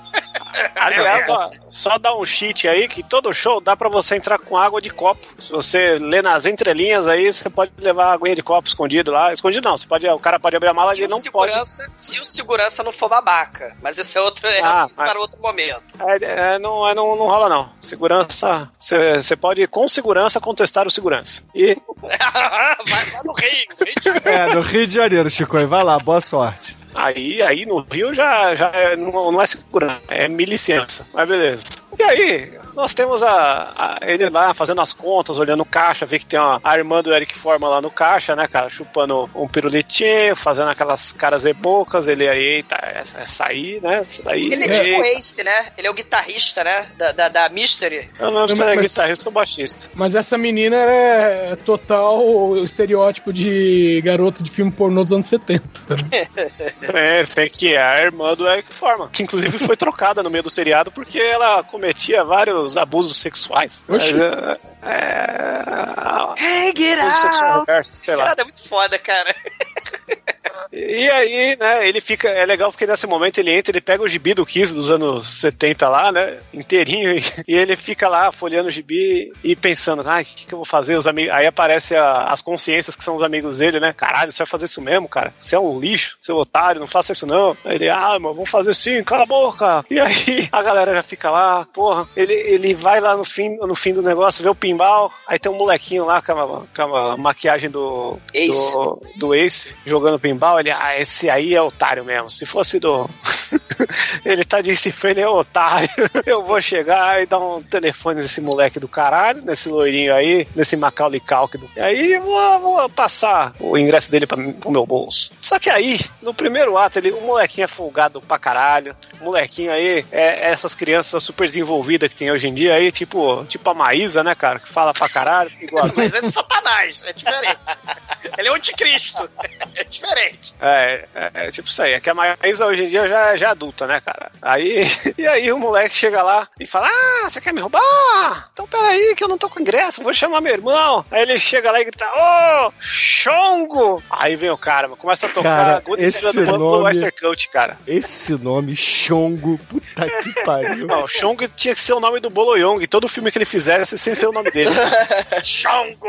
Aliás, ó, só dá um cheat aí que todo show dá pra você entrar com água de copo. Se você lê nas entrelinhas aí, você pode levar a aguinha de copo escondido lá. Escondido não, você pode, o cara pode abrir a mala e não pode. segurança, Se o segurança não for babaca. Mas esse é outro é Ah, para outro momento. É, é, não, é, não, não rola não. Segurança, você você pode com segurança contestar o segurança. E vai, vai no Rio. Rio de Janeiro. É, no Rio de Janeiro, Chico. Vai lá, boa sorte. Aí, aí no Rio já, já é- não, não é segurança, é miliciança. Mas beleza. E aí, nós temos a, a- ele lá fazendo as contas, olhando o caixa, vê que tem uma, a irmã do Eric Forma lá no caixa, né, cara, chupando um pirulitinho, fazendo aquelas caras e bocas, ele aí, eita, essa, essa aí, né, essa daí. Ele é tipo eita. o Ace, né? Ele é o guitarrista, né? Da, da, da Mystery. Eu não lembro se Mas- é guitarrista ou baixista. Mas essa menina é total estereótipo de garota de filme pornô dos anos 70. É, sei que é a irmã do Eric Forman, que inclusive foi trocada no meio do seriado porque ela cometia vários abusos sexuais. Oxi. Mas, é, é, Hey, get abuso sexual reverso, sei Esse lá. lado é muito foda, cara. E aí, né, ele fica. É legal porque nesse momento ele entra, ele pega o gibi do Kiss dos anos 70 lá, né? Inteirinho, e, e ele fica lá folheando o gibi e pensando, ai, o que, que eu vou fazer? Os amigos. Aí aparece a- as consciências que são os amigos dele, né? Caralho, você vai fazer isso mesmo, cara? Você é um lixo, seu otário, não faça isso não. Aí ele, ah, mano, vamos fazer sim, cala a boca. E aí a galera já fica lá, porra, ele, ele vai lá no fim, no fim do negócio, vê o pinball, aí tem um molequinho lá com a, com a maquiagem do Ace. do, do Ace jogando pinball, ele, ah, esse aí é otário mesmo. Se fosse do. ele tá de cifre, ele é otário. Eu vou chegar e dar um telefone nesse moleque do caralho, nesse loirinho aí, nesse Macaulay Culkin. E aí eu vou, vou passar o ingresso dele pra, pro meu bolso. Só que aí, no primeiro ato, ele, o molequinho é folgado pra caralho. O molequinho aí é essas crianças super desenvolvidas que tem hoje em dia aí, tipo, tipo a Maísa, né, cara, que fala pra caralho. Igual a Mas é do Satanás, é diferente. Ele é o anticristo. É diferente. É, é, é tipo isso aí. É que a Maísa hoje em dia já, já é adulta, né, cara? Aí, e aí o moleque chega lá e fala: Ah, você quer me roubar? Então peraí, que eu não tô com ingresso, vou chamar meu irmão. Aí ele chega lá e grita: Ô, Xongo! Aí vem o cara, mano, começa a tocar Cara, esse do nome- Oyster Cult, cara. Esse nome, Xongo, puta que pariu. Não, o Xongo tinha que ser o nome do Boloyong, todo filme que ele fizesse sem ser o nome dele. Xongo!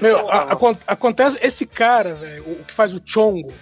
Meu, a- acon- acontece, esse cara, velho, o que faz o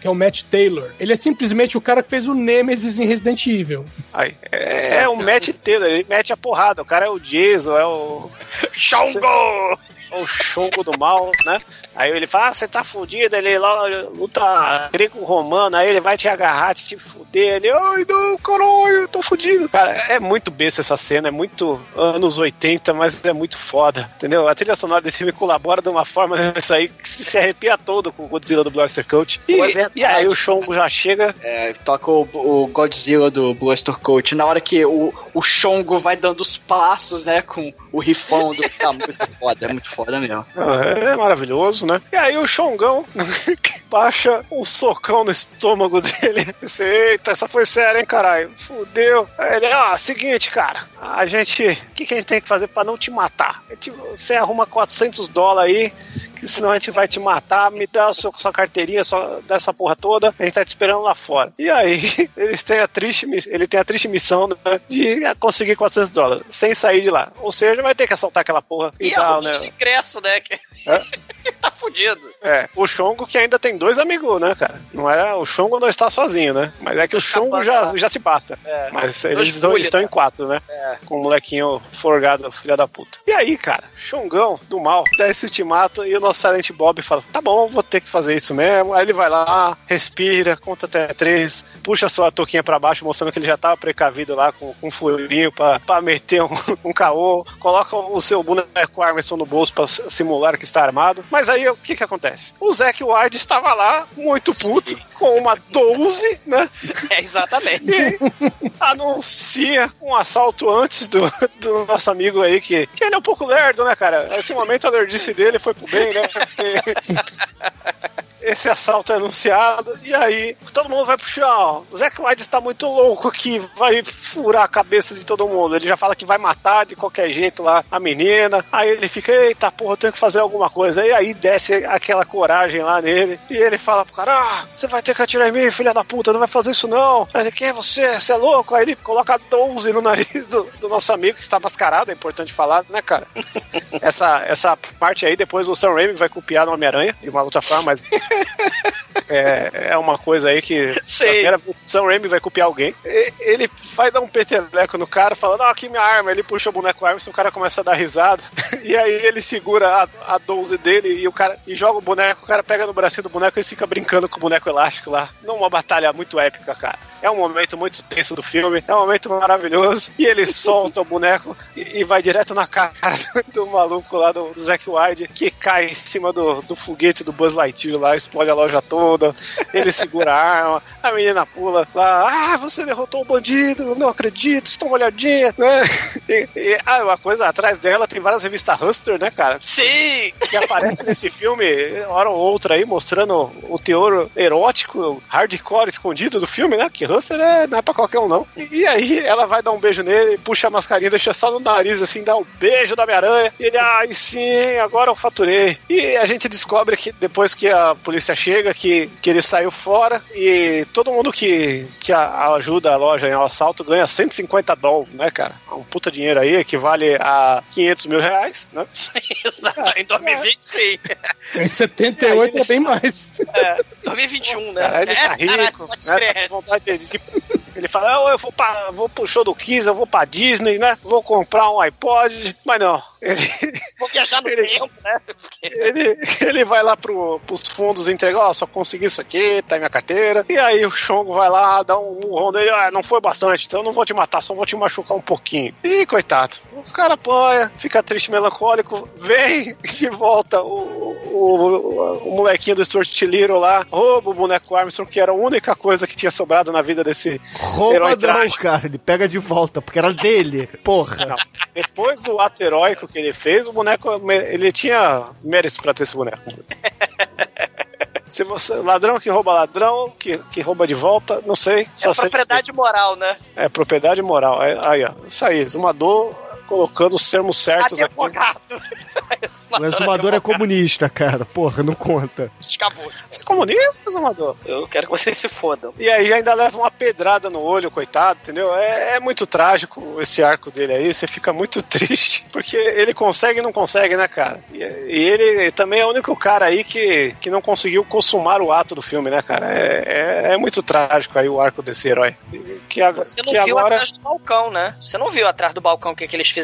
Que é o Matt Taylor, ele é simplesmente o cara que fez o Nemesis em Resident Evil. Aí, é, é o Matt Taylor, ele mete a porrada. O cara é o Jason, é o. Xongo! o Xongo do mal, né? Aí ele fala, ah, você tá fudido, ele lá luta grego-romano, aí ele vai te agarrar, te fuder, ele, ai não, caralho, eu tô fudido. Cara, é muito besta essa cena, é muito anos 80, mas é muito foda, entendeu? A trilha sonora desse filme colabora de uma forma nessa aí que se arrepia todo com o Godzilla do Blaster Coach. E, é e aí o Xongo já chega, É, toca o, o Godzilla do Blaster Coach. Na hora que o, o Xongo vai dando os passos, né, com o rifão do, da música. Foda, é muito foda mesmo. É maravilhoso, né? E aí o Xongão baixa um socão no estômago dele. Eita, essa foi séria, hein, caralho? Fudeu. Ele, ó, seguinte, cara. A gente. O que, que a gente tem que fazer pra não te matar? Gente- Você arruma 400 dólares aí. Que senão a gente vai te matar, me dá sua, sua carteirinha só dessa porra toda, a gente tá te esperando lá fora. E aí, eles têm a triste, ele tem a triste missão né, de conseguir 400 dólares, sem sair de lá. Ou seja, vai ter que assaltar aquela porra E e tal, arrumou né? os ingressos, né? que- É. tá fudido. É, o Xongo que ainda tem dois amigos, né, cara? Não é, o Xongo não está sozinho, né? Mas é que o Xongo já, já se basta. É. Mas eles estão, estão em né? quatro, né? É. Com o molequinho forgado, filha da puta. E aí, cara, Xongão do mal dá esse ultimato e o nosso Silent Bob fala: tá bom, vou ter que fazer isso mesmo. Aí ele vai lá, respira, conta até três, puxa sua touquinha pra baixo, mostrando que ele já tava precavido lá com, com um furinho pra, pra meter um, um caô, coloca o seu boneco Armerson no bolso pra simular que está armado. Mas aí o que que acontece? O Zack Wilde estava lá, muito puto, com uma 12, né? É, exatamente. E anuncia um assalto antes do, do nosso amigo aí, que, que ele é um pouco lerdo, né, cara? Esse momento a nerdice dele foi pro bem, né? Porque esse assalto é anunciado, e aí todo mundo vai pro chão. O Zack Wilde está muito louco aqui, vai furar a cabeça de todo mundo. Ele já fala que vai matar de qualquer jeito lá a menina. Aí ele fica, eita porra, eu tenho que fazer alguma coisa. E aí desce aquela coragem lá nele, e ele fala pro cara: Ah, você vai ter que atirar em mim, filha da puta, não vai fazer isso não. Aí ele, quem é você? Você é louco? Aí ele coloca 12 no nariz do, do nosso amigo que está mascarado, é importante falar, né, cara? essa, essa parte aí, depois o Sam Raimi vai copiar no Homem-Aranha, de uma outra forma, mas é, é uma coisa aí que Sei. a primeira vez Sam Raimi vai copiar alguém. Ele vai dar um peteleco no cara, falando, ó, aqui minha arma. Ele puxa o boneco arma, o cara começa a dar risada. E aí ele segura a, a 12 dele e o cara e joga o boneco, o cara pega no bracinho do boneco e eles fica brincando com o boneco elástico lá. Numa batalha muito épica, cara. É um momento muito tenso do filme, é um momento maravilhoso. E ele solta o boneco e, e vai direto na cara do maluco lá do, do Zack Wilde, que cai em cima do, do foguete do Buzz Lightyear lá, explode a loja toda. Ele segura a arma, a menina pula lá, ah, você derrotou o bandido, não acredito, estou molhadinha, né? E, e, ah, uma coisa, atrás dela tem várias revistas Huster, né, cara? Sim! que aparece nesse filme, hora ou outra aí, mostrando o teor erótico, hardcore escondido do filme, né? Que Huster é, não é pra qualquer um, não. E, e aí ela vai dar um beijo nele, puxa a mascarinha, deixa só no nariz, assim, dá um beijo da Homem-Aranha. E ele, ai sim, agora eu faturei. E a gente descobre que depois que a polícia chega, que, que ele saiu fora e todo mundo que, que a- ajuda a loja em um assalto ganha 150 dólares, né, cara? Um puta dinheiro aí, equivale a 500 mil reais, né? Exato, em 2020 sim. Em 78 é bem mais. É, 2021, né? Cara, ele tá é, rico, pode né? Tá com vontade de- de- Ele fala, "Ah, eu vou, pra, vou pro show do Kiss, eu vou pra Disney, né? Vou comprar um iPod, mas não. Ele, Vou viajar no Ele- tempo, né? Ele, ele vai lá pro, pros fundos entregar, ó, só consegui isso aqui, tá em minha carteira. E aí o Chongo vai lá, dá um murrão nele, ah, não foi bastante, então eu não vou te matar, só vou te machucar um pouquinho. E coitado, o cara apanha, fica triste, melancólico, vem de volta o, o, o, o molequinho do Stuart Little lá, rouba o boneco Armstrong, que era a única coisa que tinha sobrado na vida desse Rouba herói não, trágico. cara. Ele pega de volta, porque era dele. Porra. Não. Depois do ato heróico que ele fez, o boneco, ele tinha méritos pra ter esse boneco. Se você, ladrão que rouba ladrão, que, que rouba de volta, não sei. Só É propriedade moral, né? É propriedade moral. É, aí, ó. Isso aí, Zumador colocando os termos certos aqui. Advogado. O exumador é comunista, cara. Porra, não conta. Acabou. Você é comunista, Zumador? Eu quero que vocês se fodam. E aí ainda leva uma pedrada no olho, coitado, entendeu? É, é muito trágico esse arco dele aí, você fica muito triste, porque ele consegue e não consegue, né, cara? E, e ele também é o único cara aí que, que não conseguiu consumar o ato do filme, né, cara? É, é, é muito trágico aí o arco desse herói. Que, a- Você não que viu agora... atrás do balcão, né? Você não viu atrás do balcão o que, que eles fizeram.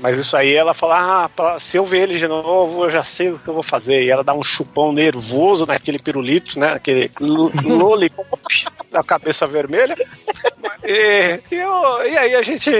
Mas isso aí ela fala, ah, pra- se eu ver ele de novo, eu já sei o que eu vou fazer. E ela dá um chupão nervoso naquele pirulito, né? Aquele lo- lollipop da cabeça vermelha. E, e, eu- e aí a gente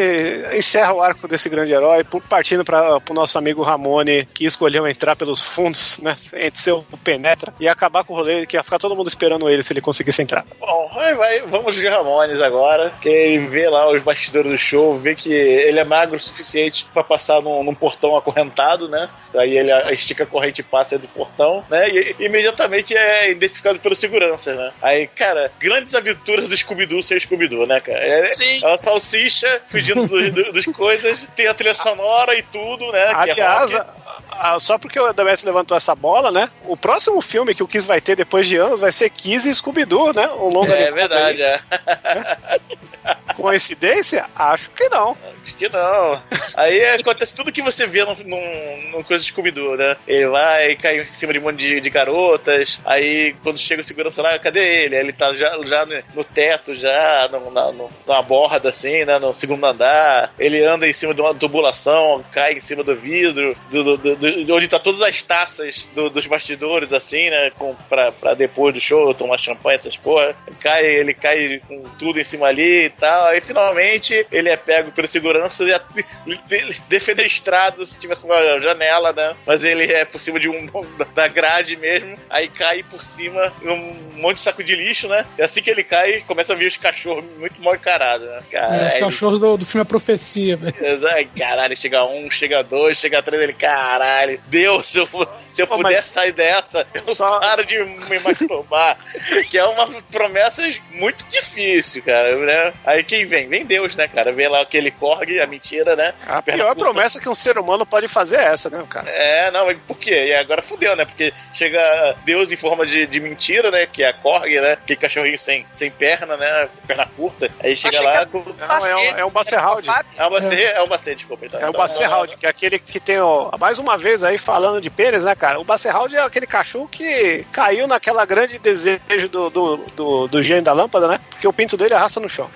encerra o arco desse grande herói, por- partindo para o nosso amigo Ramone, que escolheu entrar pelos fundos, né? Entre seu penetra e acabar com o rolê, que ia ficar todo mundo esperando ele se ele conseguisse entrar. Bom, vai, vai, vamos de Ramones agora. Que ele vê lá os bastidores do show, vê que ele é magro o suficiente pra passar num, num portão acorrentado, né? Daí ele estica a corrente e passa do portão, né? E imediatamente é identificado pelo segurança, né? Aí, cara, grandes aventuras do Scooby-Doo sem Scooby-Doo, né, cara? É, Sim. é uma salsicha fugindo dos, do- dos coisas, tem a trilha sonora e tudo, né? que é Aliás, a- a- só porque o Demetrio levantou essa bola, né? O próximo filme que o Kiss vai ter depois de anos vai ser Kiss e Scooby-Doo, né? Um longa É animado verdade, é. Coincidência? Acho que não. Acho que não. Aí acontece tudo que você vê num, num, num coisa de Scooby-Doo, né? Ele vai, cai em cima de um monte de, de garotas, aí quando chega o segurança lá, cadê ele? Ele tá já, já no, teto, já, no, na, no, numa borda assim, né? No segundo andar. Ele anda em cima de uma tubulação, cai em cima do vidro, do, do, do- do- de onde tá todas as taças do- dos bastidores, assim, né? Com, pra, pra depois do show tomar champanhe, essas porra. Cai, ele cai com tudo em cima ali e tal. Aí finalmente ele é pego pelo segurança e é defenestrado se tivesse uma janela, né? Mas ele é por cima de um da grade mesmo, aí cai por cima um monte de saco de lixo, né? E assim que ele cai, começa a vir os cachorros muito mal encarados, né? É, os cachorros do, do filme A Profecia, velho. Ai, caralho, chega um, chega dois, chega três, ele, caralho, Deus, se eu, se eu Pô, pudesse mas- sair dessa, eu Só- paro de me masturbar. que é uma promessa muito difícil, cara, né? Aí quem vem? Vem Deus, né, cara? Vem lá aquele corgue, a mentira, né? A Perna pior curta. promessa que um ser humano pode fazer é essa, né, cara? É, não, mas por quê? E agora fudeu, né? Porque chega Deus em forma de, de mentira, né? Que é a Korg, né? Aquele cachorrinho sem, sem perna, né? Perna curta. Aí chega Achei lá. que Com... Não, é um, é um Bacerhaldi. É o Bacê, é o Bacê, desculpa. Então, É o Bacerhaldi, que é aquele que tem o. Mais uma vez aí falando de pênis, né, cara? O Bacerhaldi é aquele cachorro que caiu naquela grande desejo do, do, do, do gênio da lâmpada, né? Porque o pinto dele arrasta no chão.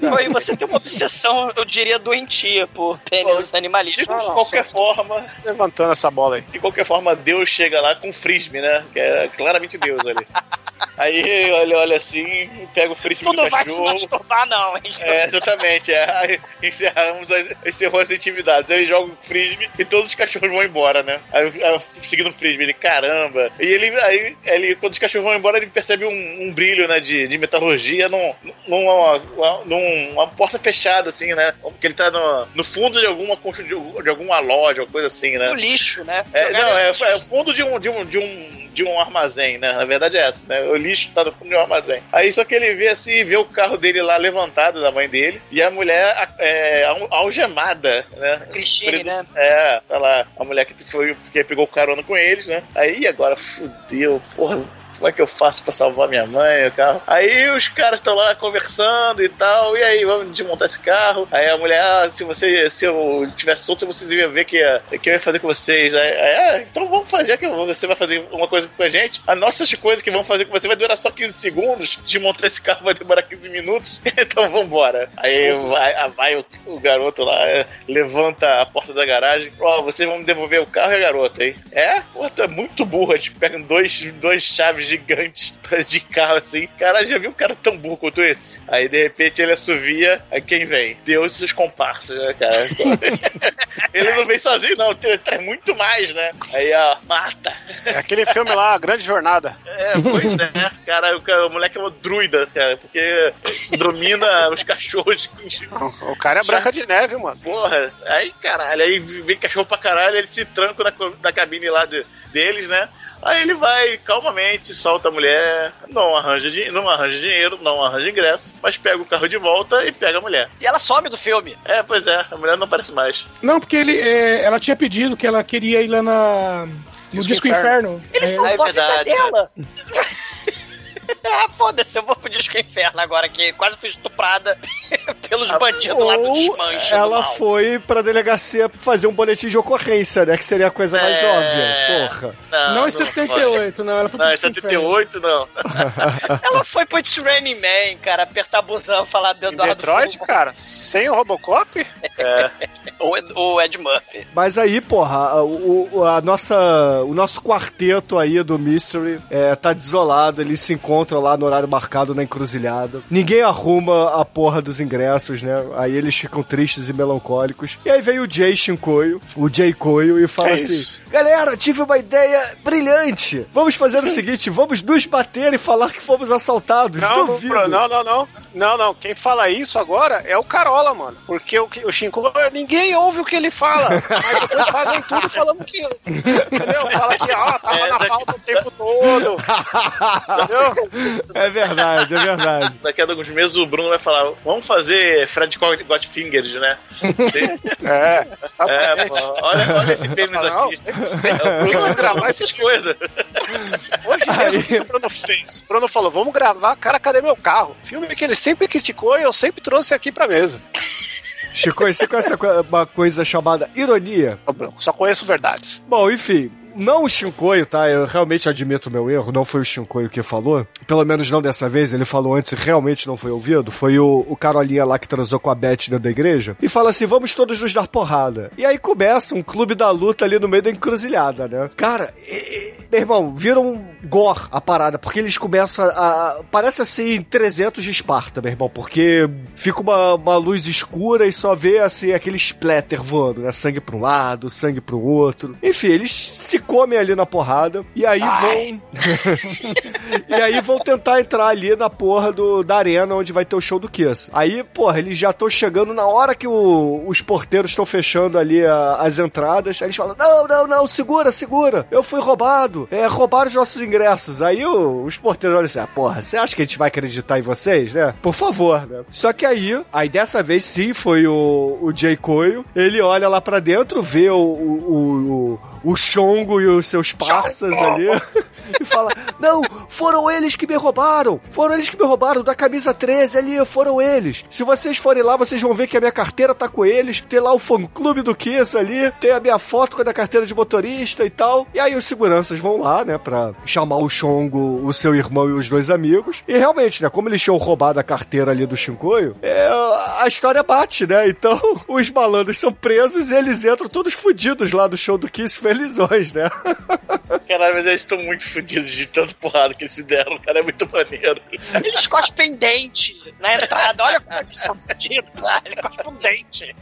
E você tem uma obsessão, eu diria, doentia por pênis De animalistas. qualquer forma, Levantando essa bola aí. de qualquer forma, Deus chega lá com frisbee, né? Que é claramente Deus ali. Aí olha, olha assim, pega o frisbee Tu do não vai se cachorro. masturbar, não, hein? É, exatamente. É. Aí encerramos as, encerrou as atividades. Aí ele joga o frisbee e todos os cachorros vão embora, né? Aí, aí, seguindo o frisbee, ele, caramba. E ele, aí, ele, quando os cachorros vão embora, ele percebe um, um brilho, né, de, de metalurgia num, numa, numa porta fechada, assim, né? Porque ele tá no, no fundo de alguma, de, de alguma loja, ou coisa assim, né? No lixo, né? É, não, é, é o fundo de um, de, um, de, um, de um armazém, né? Na verdade é essa, né? O lixo tá no fundo de um armazém. Aí só que ele vê assim, vê o carro dele lá levantado da mãe dele e a mulher é, al- algemada, né? Cristine, Preso- né? É, tá lá, a mulher que foi, que pegou carona com eles, né? Aí agora fudeu, porra. Como é que eu faço pra salvar minha mãe, o carro? Aí os caras estão lá conversando e tal. E aí, vamos desmontar esse carro. Aí a mulher, ah, se você, se eu tivesse solto, vocês iam ver que, ia- que eu ia fazer com vocês. Aí, ah, então vamos fazer que você vai fazer uma coisa com a gente. As nossas coisas que vão fazer com você vai durar só 15 segundos. Desmontar esse carro vai demorar 15 minutos. então vambora. Aí vai, vai o, o garoto lá, é, levanta a porta da garagem. Ó, vocês vão me devolver o carro e a garota, hein? É? Pô, tu é muito burro. Eles pegam dois, dois chaves gigantes de carro assim. Cara, já viu um cara tão burro quanto esse? Aí de repente ele assovia. Aí quem vem? Deus e seus comparsas, né, cara? ele não vem sozinho, não. Ele traz muito mais, né? Aí, ó, mata. É aquele filme lá, A Grande Jornada. É, pois é. Cara, o, cara, o moleque é uma druida, cara, porque domina os cachorros. O cara é Branca de Neve, mano. Porra, aí caralho, aí vem cachorro pra caralho, ele se tranca na, na cabine lá de- deles, né? Aí ele vai calmamente, solta a mulher, não arranja, não arranja dinheiro, não arranja ingresso, mas pega o carro de volta e pega a mulher. E ela some do filme. É, pois é, a mulher não aparece mais. Não, porque ele, é, ela tinha pedido que ela queria ir lá na. No Disco Disco Inferno. Inferno. Ele É, salvou a vida verdade, dela. Ah, foda-se, eu vou pro disco inferno agora, que quase fui estuprada pelos bandidos lá do desmanche. do ela mal. foi pra delegacia fazer um boletim de ocorrência, né? Que seria a coisa mais É. óbvia. Porra. Não em foi. 78, não. Ela foi Não, pro em Disco Inferno. 78 não. Ela foi pro It's Raining Man, cara, apertar busão, falar do Em Eduardo Detroit, Fumo. cara, sem o Robocop, Ou Ed- ou Ed Murphy. Mas aí, porra, o, a nossa, o nosso quarteto aí do Mystery é, tá desolado, eles se encontram lá no horário marcado na encruzilhada. Ninguém arruma a porra dos ingressos, né? Aí eles ficam tristes e melancólicos. E aí vem o Jay Shinkoio, o Jay Coio, e fala É assim: isso. Galera, tive uma ideia brilhante. Vamos fazer o seguinte: vamos nos bater e falar que fomos assaltados. Não, não, não, não. Não, não. Quem fala isso agora é o Carola, mano. Porque o, o Shinko, ninguém ouve o que ele fala. Mas depois fazem tudo falando que. Entendeu? Fala que, ó, tava É, na daqui- pauta o tempo todo. Entendeu? É verdade, é verdade. Daqui a alguns meses o Bruno vai falar: vamos fazer Fred Got Fingers, né? É. É, pô, olha, olha esse pênis Não, aqui. sempre. É, o Bruno vai gravar essas coisas. Hoje mesmo o que o Bruno fez. O Bruno falou: vamos gravar, cara, cadê meu carro? Filme que ele sempre criticou e eu sempre trouxe aqui pra mesa. Chico, você conhece uma coisa chamada ironia? Só conheço verdades. Bom, enfim, não o Shinkoio, tá? Eu realmente admito meu erro, não foi o Shinkoio que falou. Pelo menos não dessa vez, ele falou antes e realmente não foi ouvido. Foi o, o Carolinha lá que transou com a Beth dentro da igreja. E fala assim: vamos todos nos dar porrada. E aí começa um clube da luta ali no meio da encruzilhada, né? Cara, e, meu irmão, viram um gore a parada, porque eles começam a. a parece assim 300 de Esparta, meu irmão, porque fica uma, uma luz escura e só vê assim aquele splatter voando, né? Sangue pra um lado, sangue pro outro. Enfim, eles se comem ali na porrada e aí vão. e aí vão tentar entrar ali na porra do, da arena onde vai ter o show do Kiss. Aí, porra, eles já estão chegando na hora que o- os porteiros estão fechando ali a- as entradas. Aí eles falam: Não, não, não, segura, segura. Eu fui roubado. É, roubaram os nossos ingressos. Aí o- os porteiros olham assim: ah, porra, você acha que a gente vai acreditar em vocês, né? Por favor, né? Só que aí, aí dessa vez sim foi o, o Jay Coio. Ele olha lá pra dentro, vê o, o, o, o Chongo e os seus parças ali. E fala: Não, foram eles que me roubaram. Foram eles que me roubaram da camisa 13 ali, foram eles. Se vocês forem lá, vocês vão ver que a minha carteira tá com eles. Tem lá o fã clube do Kiss ali. Tem a minha foto com a da carteira de motorista e tal. E aí os seguranças vão lá, né, pra chamar o Chongo, o seu irmão e os dois amigos. E realmente, né, como eles tinham roubado a carteira ali do Shinkoio, é, a história bate, né? Então os malandros são presos e eles entram todos fudidos lá do show do Kiss felizões, né? Caralho, mas eles estão muito fodidos de tanto porrada que eles se deram, cara, é muito maneiro. Eles cospem dente na entrada. Olha como eles são fodidos, cara. Ele cospe um dente.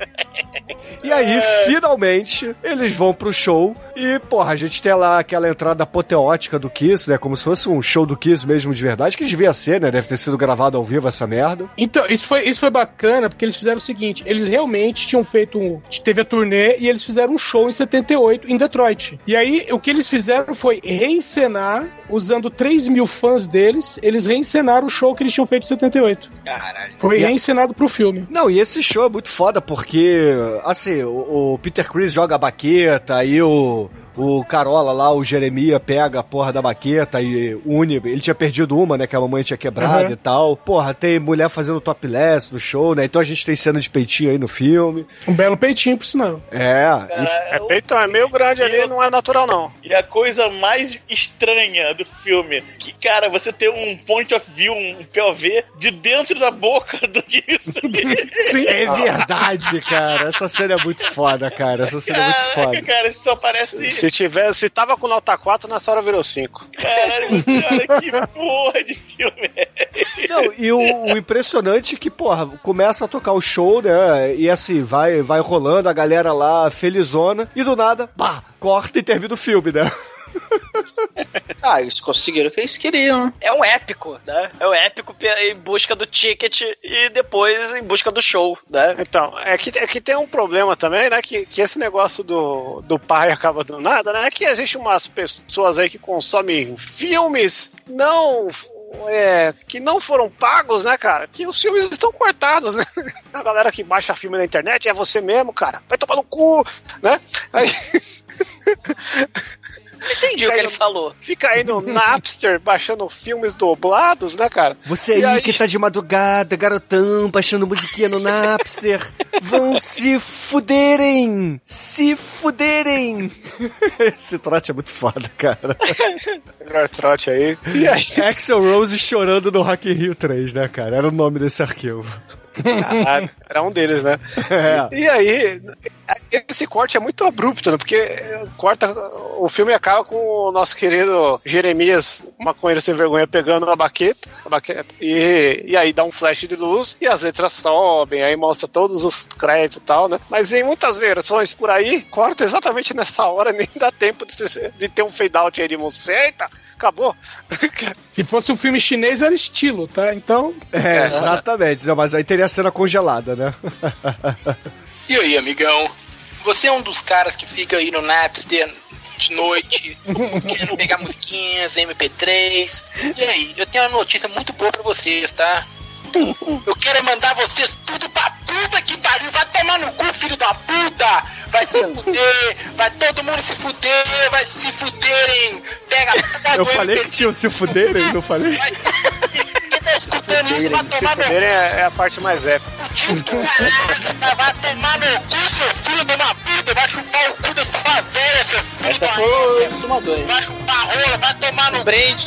E aí, finalmente, eles vão pro show e, porra, a gente tem lá aquela entrada apoteótica do Kiss, né? Como se fosse um show do Kiss mesmo de verdade, que devia ser, né? Deve ter sido gravado ao vivo essa merda. Então, isso foi, isso foi bacana, porque eles fizeram o seguinte: eles realmente tinham feito um. Teve a turnê e eles fizeram um show em 78 em Detroit. E aí, o que eles fizeram foi reencenar, usando 3 mil fãs deles, eles reencenaram o show que eles tinham feito em 78. Caralho. Foi E reencenado pro filme. Não, e esse show é muito foda porque, assim, o, o Peter Chris joga a baqueta, aí o, o Carola lá, o Jeremia, pega a porra da baqueta e une. Ele tinha perdido uma, né? Que a mamãe tinha quebrado Uhum. e tal. Porra, tem mulher fazendo topless no show, né? Então a gente tem cena de peitinho aí no filme. Um belo peitinho, por sinal. É. Cara, É peito é meio grande ali, não é natural não. E a coisa mais estranha do filme, que, cara, você tem um point of view, um POV, de dentro da boca do disso. Sim. É verdade, cara. Essa cena é muito foda, cara. Essa cena é muito Caraca, foda. cara, isso só parece. Se tiver, se tava com nota 4, nessa hora virou 5. Caralho, olha que porra de filme é? Não, e o, o impressionante é que, porra, começa a tocar o show, né? E assim, vai, vai rolando, a galera lá felizona, e do nada, pá, corta e termina o filme, né? Ah, eles conseguiram o que eles queriam. É um épico, né? É um épico em busca do ticket e depois em busca do show, né? Então, é que, é que tem um problema também, né? Que, que esse negócio do, do pai acaba do nada, né? Que existe umas pessoas aí que consomem filmes não. é, que não foram pagos, né, cara? Que os filmes estão cortados, né? A galera que baixa filme na internet é você mesmo, cara. Vai tomar no cu, né? Aí Entendi o que ele falou. fica aí no Napster baixando filmes dublados, né, cara? Você aí, aí- que tá de madrugada, garotão, baixando musiquinha no Napster, vão se fuderem! Se fuderem! Esse trote é muito foda, cara. Melhor trote aí. E aí? Axel Rose chorando no Rock in Rio 3, né, cara? Era o nome desse arquivo. Caralho, era um deles, né? É. E aí, esse corte é muito abrupto, né? Porque corta. O filme acaba com o nosso querido Jeremias, maconheiro sem vergonha, pegando a baqueta, a baqueta e, e aí dá um flash de luz e as letras sobem, aí mostra todos os créditos e tal, né? Mas em muitas versões por aí, corta exatamente nessa hora, nem dá tempo de, se- de ter um fade out aí de música. Eita, acabou. Se fosse um filme chinês, era estilo, tá? Então, É, exatamente. Não, mas aí teria a cena congelada, né? E aí, amigão? Você é um dos caras que fica aí no Napster de noite, querendo pegar musiquinhas, MP3. E aí, eu tenho uma notícia muito boa pra vocês, tá? Eu quero mandar vocês tudo pra puta que pariu. Vai tomar no cu, filho da puta! Vai se fuder! Vai todo mundo se fuder! Vai se fuderem! Pega pega Eu falei MP3. que tinha o se fuderem, não falei? Vai... Tá escutando isso vai tomar no fuderem é, é a parte mais épica. cu, caralho! Vai tomar no cu, seu filho de uma puta, vai chupar o cu da sua velha, seu filho Essa da foi o sumador. Vai chupar rola, vai tomar no Brand.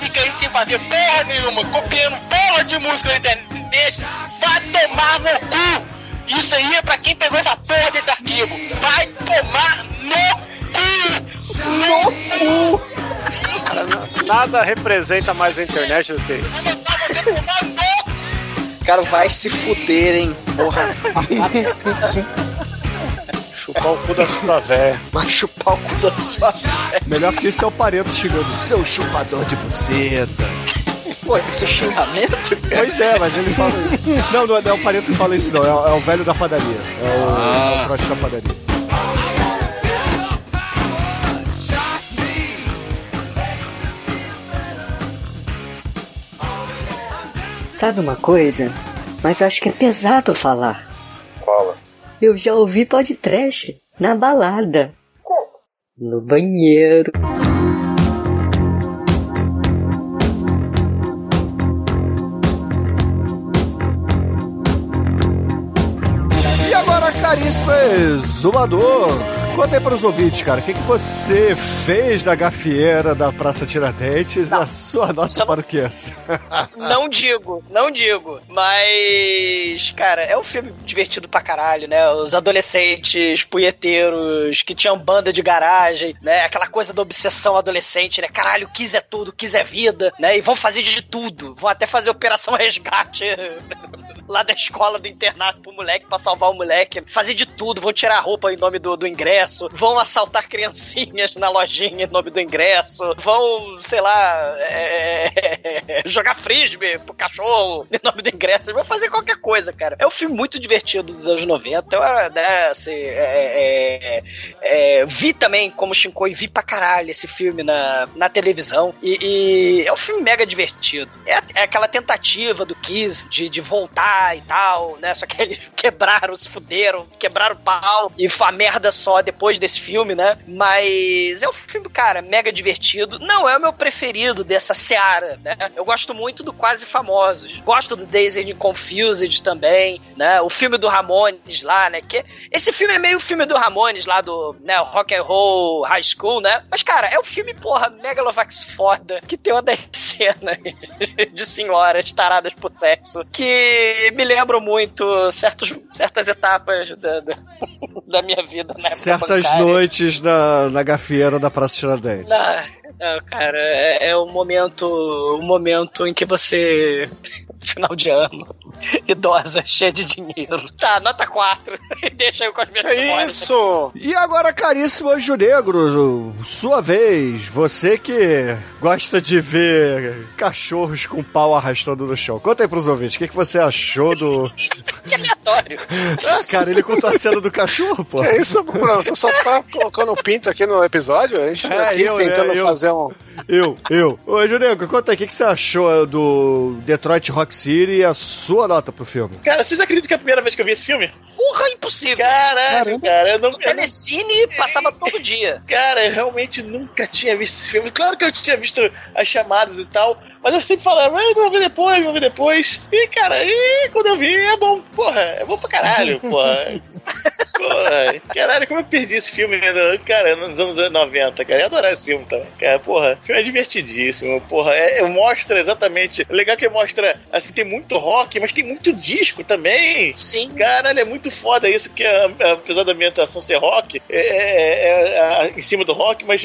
Fica aí sem fazer porra nenhuma, copiando porra de música na internet. Vai tomar no cu. Isso aí é pra quem pegou essa porra desse arquivo. Vai tomar no cu. No cu. Nada representa mais a internet do que isso. Cara, vai se fuderem, porra. Chupar o cu da sua véia. Vai chupar o cu da sua velha. Melhor que isso é o Pareto chegando. Seu chupador de buceta. Pô, isso é xingamento, cara. Pois é, mas ele fala isso. Não, não é, não é o Pareto que fala isso, não. É, o- é o velho da padaria. É o, é o trote da padaria. Sabe uma coisa? Mas acho que é pesado falar. Fala. Eu já ouvi podcast na balada. No banheiro. E agora, caríssimo exumador, conta aí para os ouvintes, cara, o que, que você fez na gafieira da Praça Tiradentes? A sua nota para o que é? Não digo, não digo. Mas, cara, é um filme divertido pra caralho, né? Os adolescentes punheteiros que tinham banda de garagem, né? Aquela coisa da obsessão adolescente, né? Caralho, quis é tudo, quis é vida, né? E vão fazer de tudo. Vão até fazer operação resgate lá da escola do internato pro moleque, pra salvar o moleque. Fazer de tudo. Vão tirar a roupa em nome do, do ingresso. Vão assaltar criancinhas na lojinha em nome do ingresso. Vão, sei lá, é, jogar frisbee pro cachorro em nome do ingresso. Vão fazer qualquer coisa, cara. É um filme muito divertido dos anos 90. Eu, né, assim, é, é, é, vi também como Shinkoi, vi pra caralho esse filme na, na televisão. E, e é um filme mega divertido. É, é aquela tentativa do Kiss de, de voltar e tal, né? Só que eles quebraram, se fuderam, quebraram o pau e foi a merda só depois desse filme, né? Mas é um filme, cara, mega divertido. Não é o meu preferido dessa seara, né? Eu gosto muito do Quase Famosos. Gosto do and Confused também, né? O filme do Ramones lá, né? Que esse filme é meio filme do Ramones lá do, né, Rock and Roll High School, né? Mas cara, é um filme, porra, Megalovax foda, que tem uma das cenas de senhoras taradas por sexo que me lembram muito certos, certas etapas da, da, minha vida época Certas bancária. noites na, na gafieira da Praça Tiradentes. Não, não, cara, é, é o momento, o momento em que você final de ano, idosa, cheia de dinheiro. Tá, nota 4. Deixa eu com as minhas É isso! E agora, caríssimo Anjo Negro, sua vez, você que gosta de ver cachorros com pau arrastando no chão. Conta aí pros ouvintes, o que, que você achou do. Que aleatório. Ah, cara, ele contou a cena do cachorro, pô. Que é isso, Bruno? Você só tá colocando o pinto aqui no episódio? A gente tá É, aqui eu, tentando é, eu. fazer um. Eu, eu. Ô, Anjo Negro, conta aí, o que, que você achou do Detroit Rock City e a sua nota pro filme? Cara, vocês acreditam que é a primeira vez que eu vi esse filme? Porra, impossível. Caralho, cara, eu não, eu não Telecine passava todo dia. Cara, eu realmente nunca tinha visto esse filme. Claro que eu tinha visto as chamadas e tal, mas eu sempre falava, "Ah, vou ver depois, vou ver depois. E, cara, e quando eu vi, é bom. Porra, é bom pra caralho, porra. porra, caralho, como eu perdi esse filme, né? cara, nos anos 90, cara. Eu ia adorar esse filme também. Cara, porra, o filme é divertidíssimo, porra. É, é- mostra exatamente. O legal é que mostra, assim, tem muito rock, mas tem muito disco também. Sim. Caralho, é muito foda isso, que apesar da ambientação ser rock, é, é- é- é em cima do rock, mas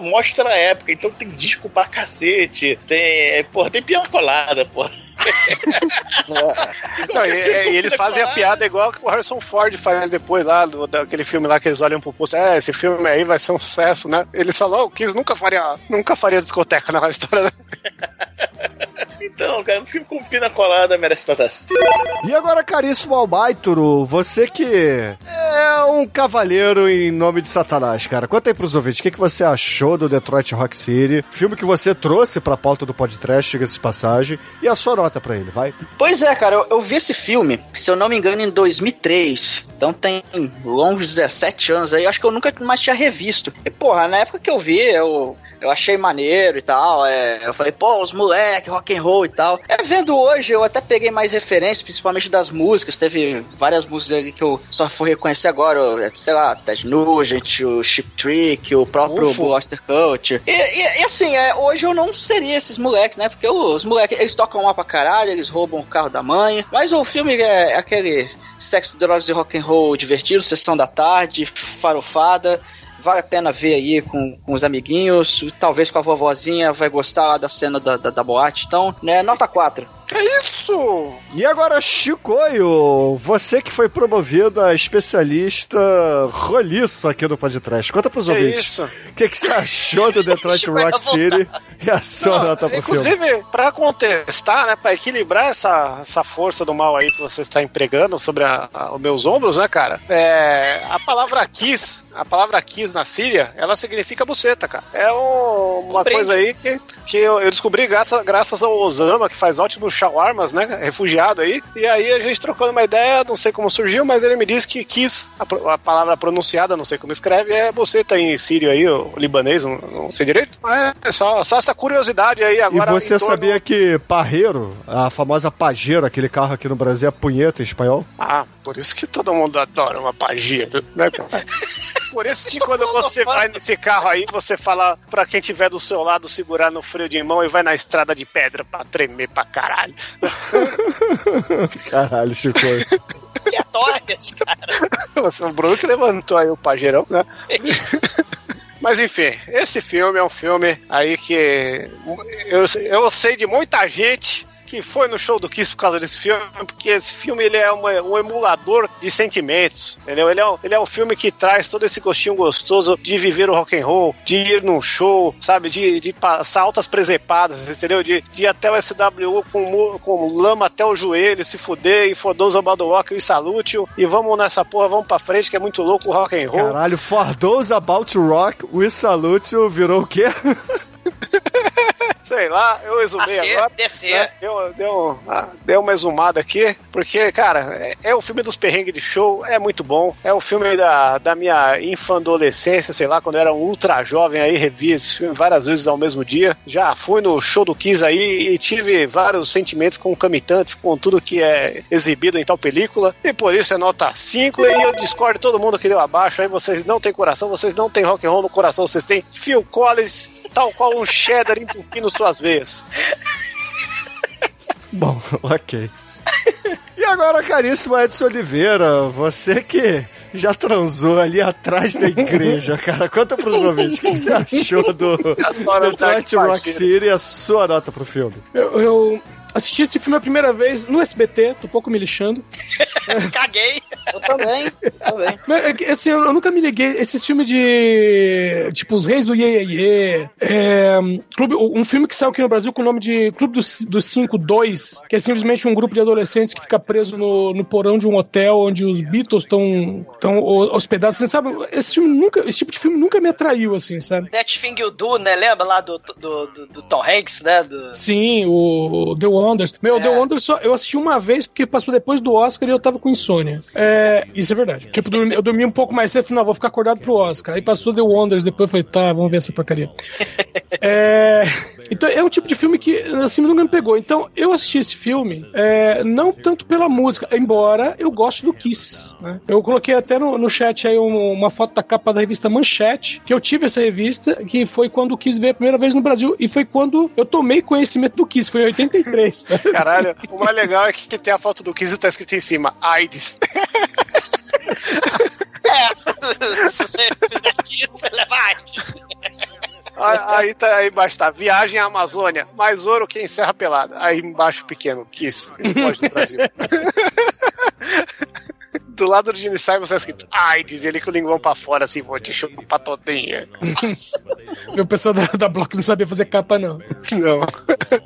mostra a época, então tem disco pra cacete, tem, é, porra, tem pior colada, porra. Não, e, e eles fazem a piada igual que o Harrison Ford faz depois lá, do, daquele filme lá que eles olham pro posto. É, esse filme aí vai ser um sucesso, né? Eles falam, oh, o Kiss nunca faria, nunca faria discoteca na história. Então, cara, um filme com pina colada merece nota. E agora, caríssimo Albaituro, você que é um cavaleiro em nome de Satanás, cara. Conta aí pros ouvintes, o que, que você achou do Detroit Rock City? Filme que você trouxe pra pauta do podcast, diga-se de passagem. E a sua nota pra ele, vai? Pois é, cara, eu, eu vi esse filme, se eu não me engano, em 2003. Então tem longos 17 anos aí. Acho que eu nunca mais tinha revisto. E, porra, na época que eu vi, eu Eu achei maneiro e tal. É, eu falei, pô, os moleques, rock and roll e tal. É, vendo hoje, eu até peguei mais referências, principalmente das músicas. Teve várias músicas ali que eu só fui reconhecer agora. Sei lá, Ted Nugent, o Chip Trick, o próprio. Buster Cult. E, e- e assim, é, hoje eu não seria esses moleques, né? Porque os moleques, eles tocam lá pra caralho, eles roubam o carro da mãe. Mas o filme é aquele sexo, drogas e rock and roll divertido, sessão da tarde, farofada. Vale a pena ver aí com, com os amiguinhos, talvez com a vovozinha, vai gostar lá da cena da, da, da boate. Então, né, nota 4. Que isso? E agora, Chicoio, você que foi promovido a especialista roliço aqui no podcast. Conta pros Que ouvintes. isso? O que, que você achou do Detroit Rock City sua Não, filme? inclusive, pra contestar, né, pra equilibrar essa, essa força do mal aí que você está empregando sobre a- a- os meus ombros, né, cara? É, a palavra kiss, a palavra kiss na Síria, ela significa buceta, cara. É um- uma Compreende. coisa aí que, que eu, eu descobri graças, graças ao Osama, que faz ótimos shawarmas, né, refugiado aí. E aí a gente trocando uma ideia, não sei como surgiu, mas ele me disse que kiss, a, a palavra pronunciada, não sei como escreve, é buceta em sírio aí, o libanês, não, não sei direito. Mas é só, só essa curiosidade aí E agora. você em torno- sabia que Parreiro, a famosa Pajero, aquele carro aqui no Brasil, é punheta em espanhol? Ah, por isso que todo mundo adora uma Pajero, né, cara? Por isso que quando você vai nesse carro aí, você fala pra quem tiver do seu lado segurar no freio de mão e vai na estrada de pedra pra tremer pra caralho. Caralho, Chicoio. Aleatórias, cara. O Bruno que levantou aí o Pajeirão, né? Mas enfim, esse filme é um filme aí que eu, eu sei de muita gente que foi no show do Kiss por causa desse filme, porque esse filme ele é uma- um emulador de sentimentos, entendeu? Ele é, um, ele é um filme que traz todo esse gostinho gostoso de viver o rock and roll, de ir num show, sabe? De, de passar altas presepadas, entendeu? De, de ir até o SWU com, com lama até o joelho, se fuder, e fodoso about walk e salute e vamos nessa porra, vamos pra frente, que é muito louco o rock and roll. Caralho, For Those About Rock, We Salute virou o quê? Sei lá, eu exumei Descer, agora. descer. né? Deu, deu, ah, deu uma exumada aqui, porque, cara, é, é o filme dos perrengues de show, é muito bom. É o filme da, da minha infandolescência, sei lá, quando eu era um ultra jovem aí, revi esse filme várias vezes ao mesmo dia. Já fui no show do Kiss aí e tive vários sentimentos concomitantes com tudo que é exibido em tal película. E por isso é nota 5 e eu discordo de todo mundo que deu abaixo. Aí vocês não têm coração, vocês não têm rock and roll no coração, vocês têm Phil Collins, tal qual um cheddar entupindo suas veias. Bom, ok. E agora, caríssimo Edson Oliveira, você que já transou ali atrás da igreja, cara, conta pros ouvintes, o que, que você achou do Detroit Rock. City e a sua nota pro filme? Eu, eu assisti esse filme a primeira vez no SBT, tô um pouco me lixando. Caguei. Eu também, também. É assim, eu, eu nunca me liguei. Esse filme de. Tipo, Os Reis do Ye Ye Ye. É, clube, um filme que saiu aqui no Brasil com o nome de Clube dos, dos 5 2, que é simplesmente um grupo de adolescentes que fica preso no, no porão de um hotel onde os Beatles estão hospedados. Você sabe, esse filme nunca. Esse tipo de filme nunca me atraiu, assim, sabe? That Thing You Do, né? Lembra lá do, do, do, do Tom Hanks, né? Do... Sim, o The Wonders. Meu, É. The Wonders só, eu assisti uma vez porque passou depois do Oscar e eu tava com insônia. É, isso é verdade. Tipo, eu dormi, um pouco mais cedo, falei, não, vou ficar acordado pro Oscar. Aí passou The Wonders, depois eu falei, tá, vamos ver essa porcaria. É, então, é um tipo de filme que, assim, nunca me pegou. Então, eu assisti esse filme, é, não tanto pela música, embora eu goste do Kiss. né? Eu coloquei até no, no chat aí um- uma foto da capa da revista Manchete, que eu tive essa revista, que foi quando o Kiss veio a primeira vez no Brasil, e foi quando eu tomei conhecimento do Kiss, foi em 83. Tá? Caralho, o mais legal é que tem a foto do Kiss e tá escrito em cima, AIDS. É, se você fizer aqui, você leva AIDS. Aí, aí tá aí embaixo tá, viagem à Amazônia, mais ouro que encerra pelada. Aí embaixo pequeno, Kiss, pode do Brasil. Do lado do Gene Simon tá escrito AIDS, ele com o linguão pra fora, assim, vou te chupar todinha. O pessoal da, da Block não sabia fazer capa, não. Não.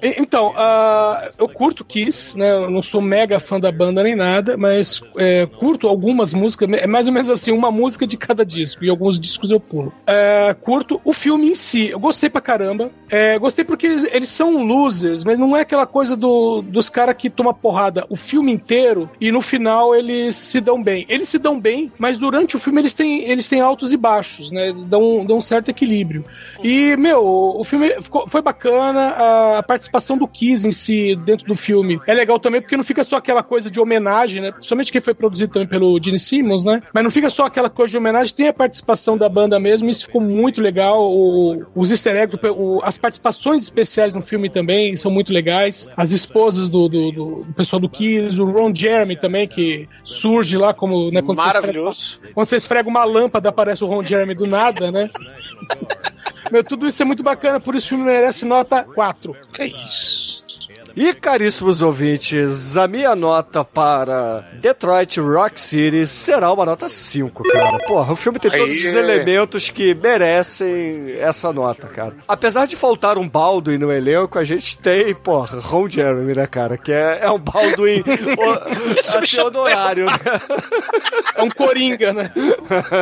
Então, ah, eu, curto Kiss, né? Eu não sou mega fã da banda nem nada, mas é, curto algumas músicas, é mais ou menos assim, uma música de cada disco, e alguns discos eu pulo. É, curto o filme em si, eu gostei pra caramba. É, gostei porque eles, eles são losers, mas não é aquela coisa do, dos caras que toma porrada o filme inteiro e no final eles se dão bem. Eles se dão bem, mas durante o filme eles têm, eles têm altos e baixos, né? Dão, dão um certo equilíbrio. E, meu, o filme ficou, foi bacana, a, participação do Kiss em si dentro do filme é legal também, porque não fica só aquela coisa de homenagem, né? Principalmente que foi produzido também pelo Gene Simmons, né? Mas não fica só aquela coisa de homenagem, tem a participação da banda mesmo, isso ficou muito legal. O, os easter eggs, o, as participações especiais no filme também são muito legais. As esposas do, do, do, do pessoal do Kiss, o Ron Jeremy também, que surge lá como. Né, quando Maravilhoso. Você esfrega, quando você esfrega uma lâmpada, aparece o Ron Jeremy do nada, né? Meu, tudo isso é muito bacana, por isso o filme merece nota 4. Que isso? E caríssimos ouvintes, a minha nota para Detroit Rock City será uma nota 5, cara. Porra, o filme tem Aí, todos os elementos que merecem essa nota, cara. Apesar de faltar um Baldwin no elenco, a gente tem, porra, Ron Jeremy, né, cara? Que é, é um Baldwin o- assim, honorário, né? É um coringa, né?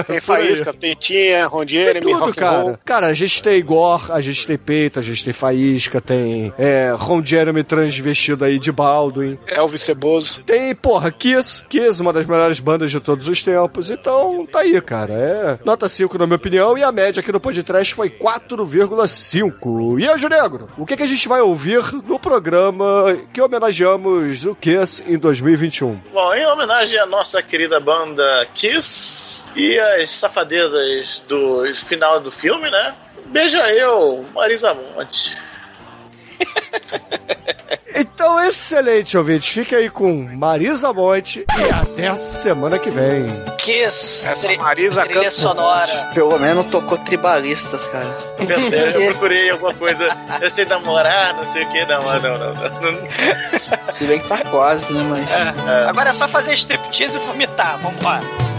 Tem Faísca, tem Tinha, Ron Jeremy, Tudo, Rock and cara. Roll. Cara, a gente tem Gore, a gente tem Peito, a gente tem Faísca, tem é, Ron Jeremy transvestido aí de Baldwin. Elvis Ceboso. Tem, porra, Kiss. Kiss, uma das melhores bandas de todos os tempos. Então, tá aí, cara. É nota 5, na minha opinião. E a média aqui no podcast foi 4,5. E Anjo Negro, o que, que a gente vai ouvir no programa que homenageamos o Kiss em 2021? Bom, em homenagem à nossa querida banda Kiss e as safadezas do final do filme, né? Beija eu, Marisa Monte. Então, excelente, ouvinte. Fique aí com Marisa Monte e até a semana que vem. Kiss, Essa tri- Marisa trilha sonora. Pelo menos tocou tribalistas, cara. Pensei, eu procurei alguma coisa. Eu sei namorar, não sei o que, não, não, não, não. Se bem que tá quase, né, mas... Agora é só fazer striptease e vomitar. Vambora. Seja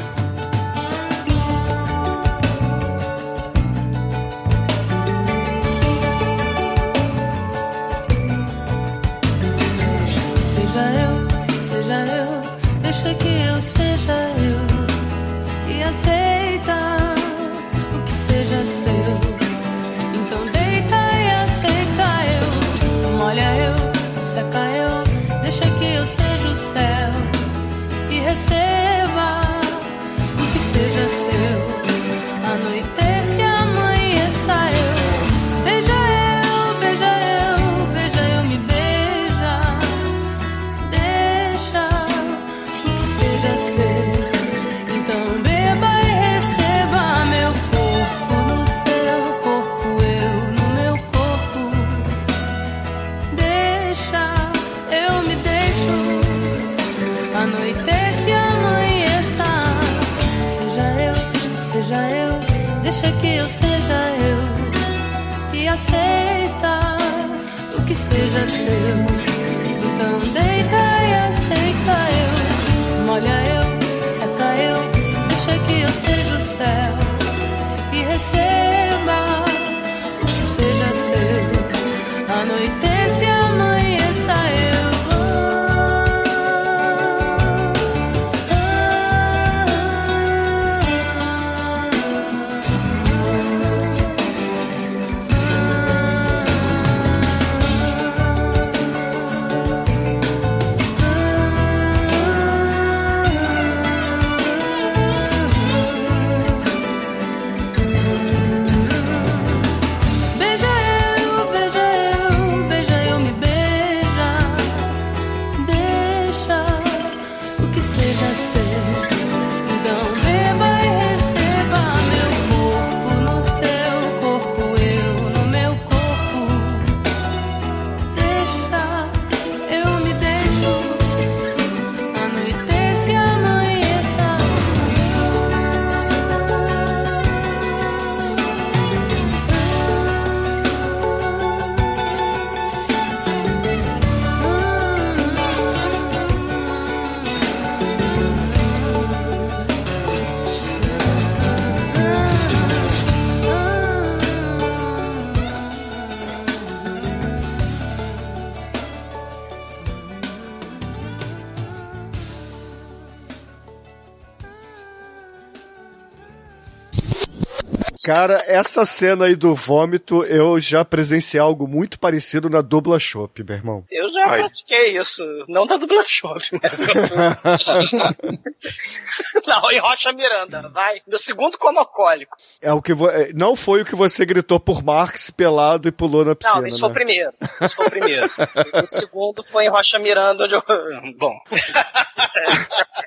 Cara, essa cena aí do vômito, eu já presenciei algo muito parecido na dubla shop, meu irmão. Eu já Ai. pratiquei isso. Não na dubla shop, mas eu Não, em Rocha Miranda, vai. Meu segundo conocólico. É o que vo- é, não foi o que você gritou por Marx pelado e pulou na piscina. Não, isso foi o né? primeiro. Isso foi o primeiro. o segundo foi em Rocha Miranda, onde eu. Bom.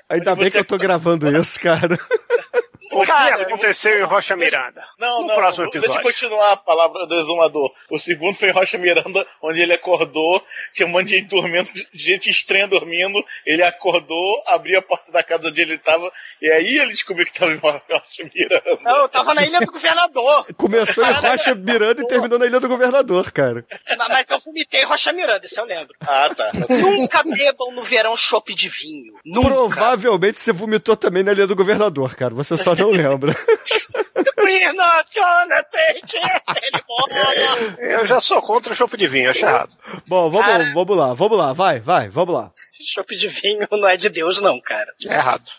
Ainda bem que eu tô gravando isso, cara. O que Cara, aconteceu em Rocha Miranda? Não, no não, próximo deixa eu episódio. continuar a palavra do exumador. O segundo foi em Rocha Miranda, onde ele acordou, tinha um monte de gente dormindo, gente estranha dormindo, ele acordou, abriu a porta da casa onde ele estava, e aí ele descobriu que estava em Rocha Miranda. Não, eu tava na ilha do governador. Começou em Rocha Miranda e terminou na Ilha do Governador, cara. Mas- Mas eu vomitei em Rocha Miranda, isso eu lembro. Ah, tá. Nunca bebam no verão chopp de vinho. Nunca. Provavelmente você vomitou também na Ilha do Governador, cara. Você só não lembra. It anymore. Eu já sou contra o chopp de vinho, acho errado. Bom, vamos, Cara. vamos lá, vamos lá, vai, vai, vamos lá. Chopp de vinho não é de Deus, não, cara. É errado.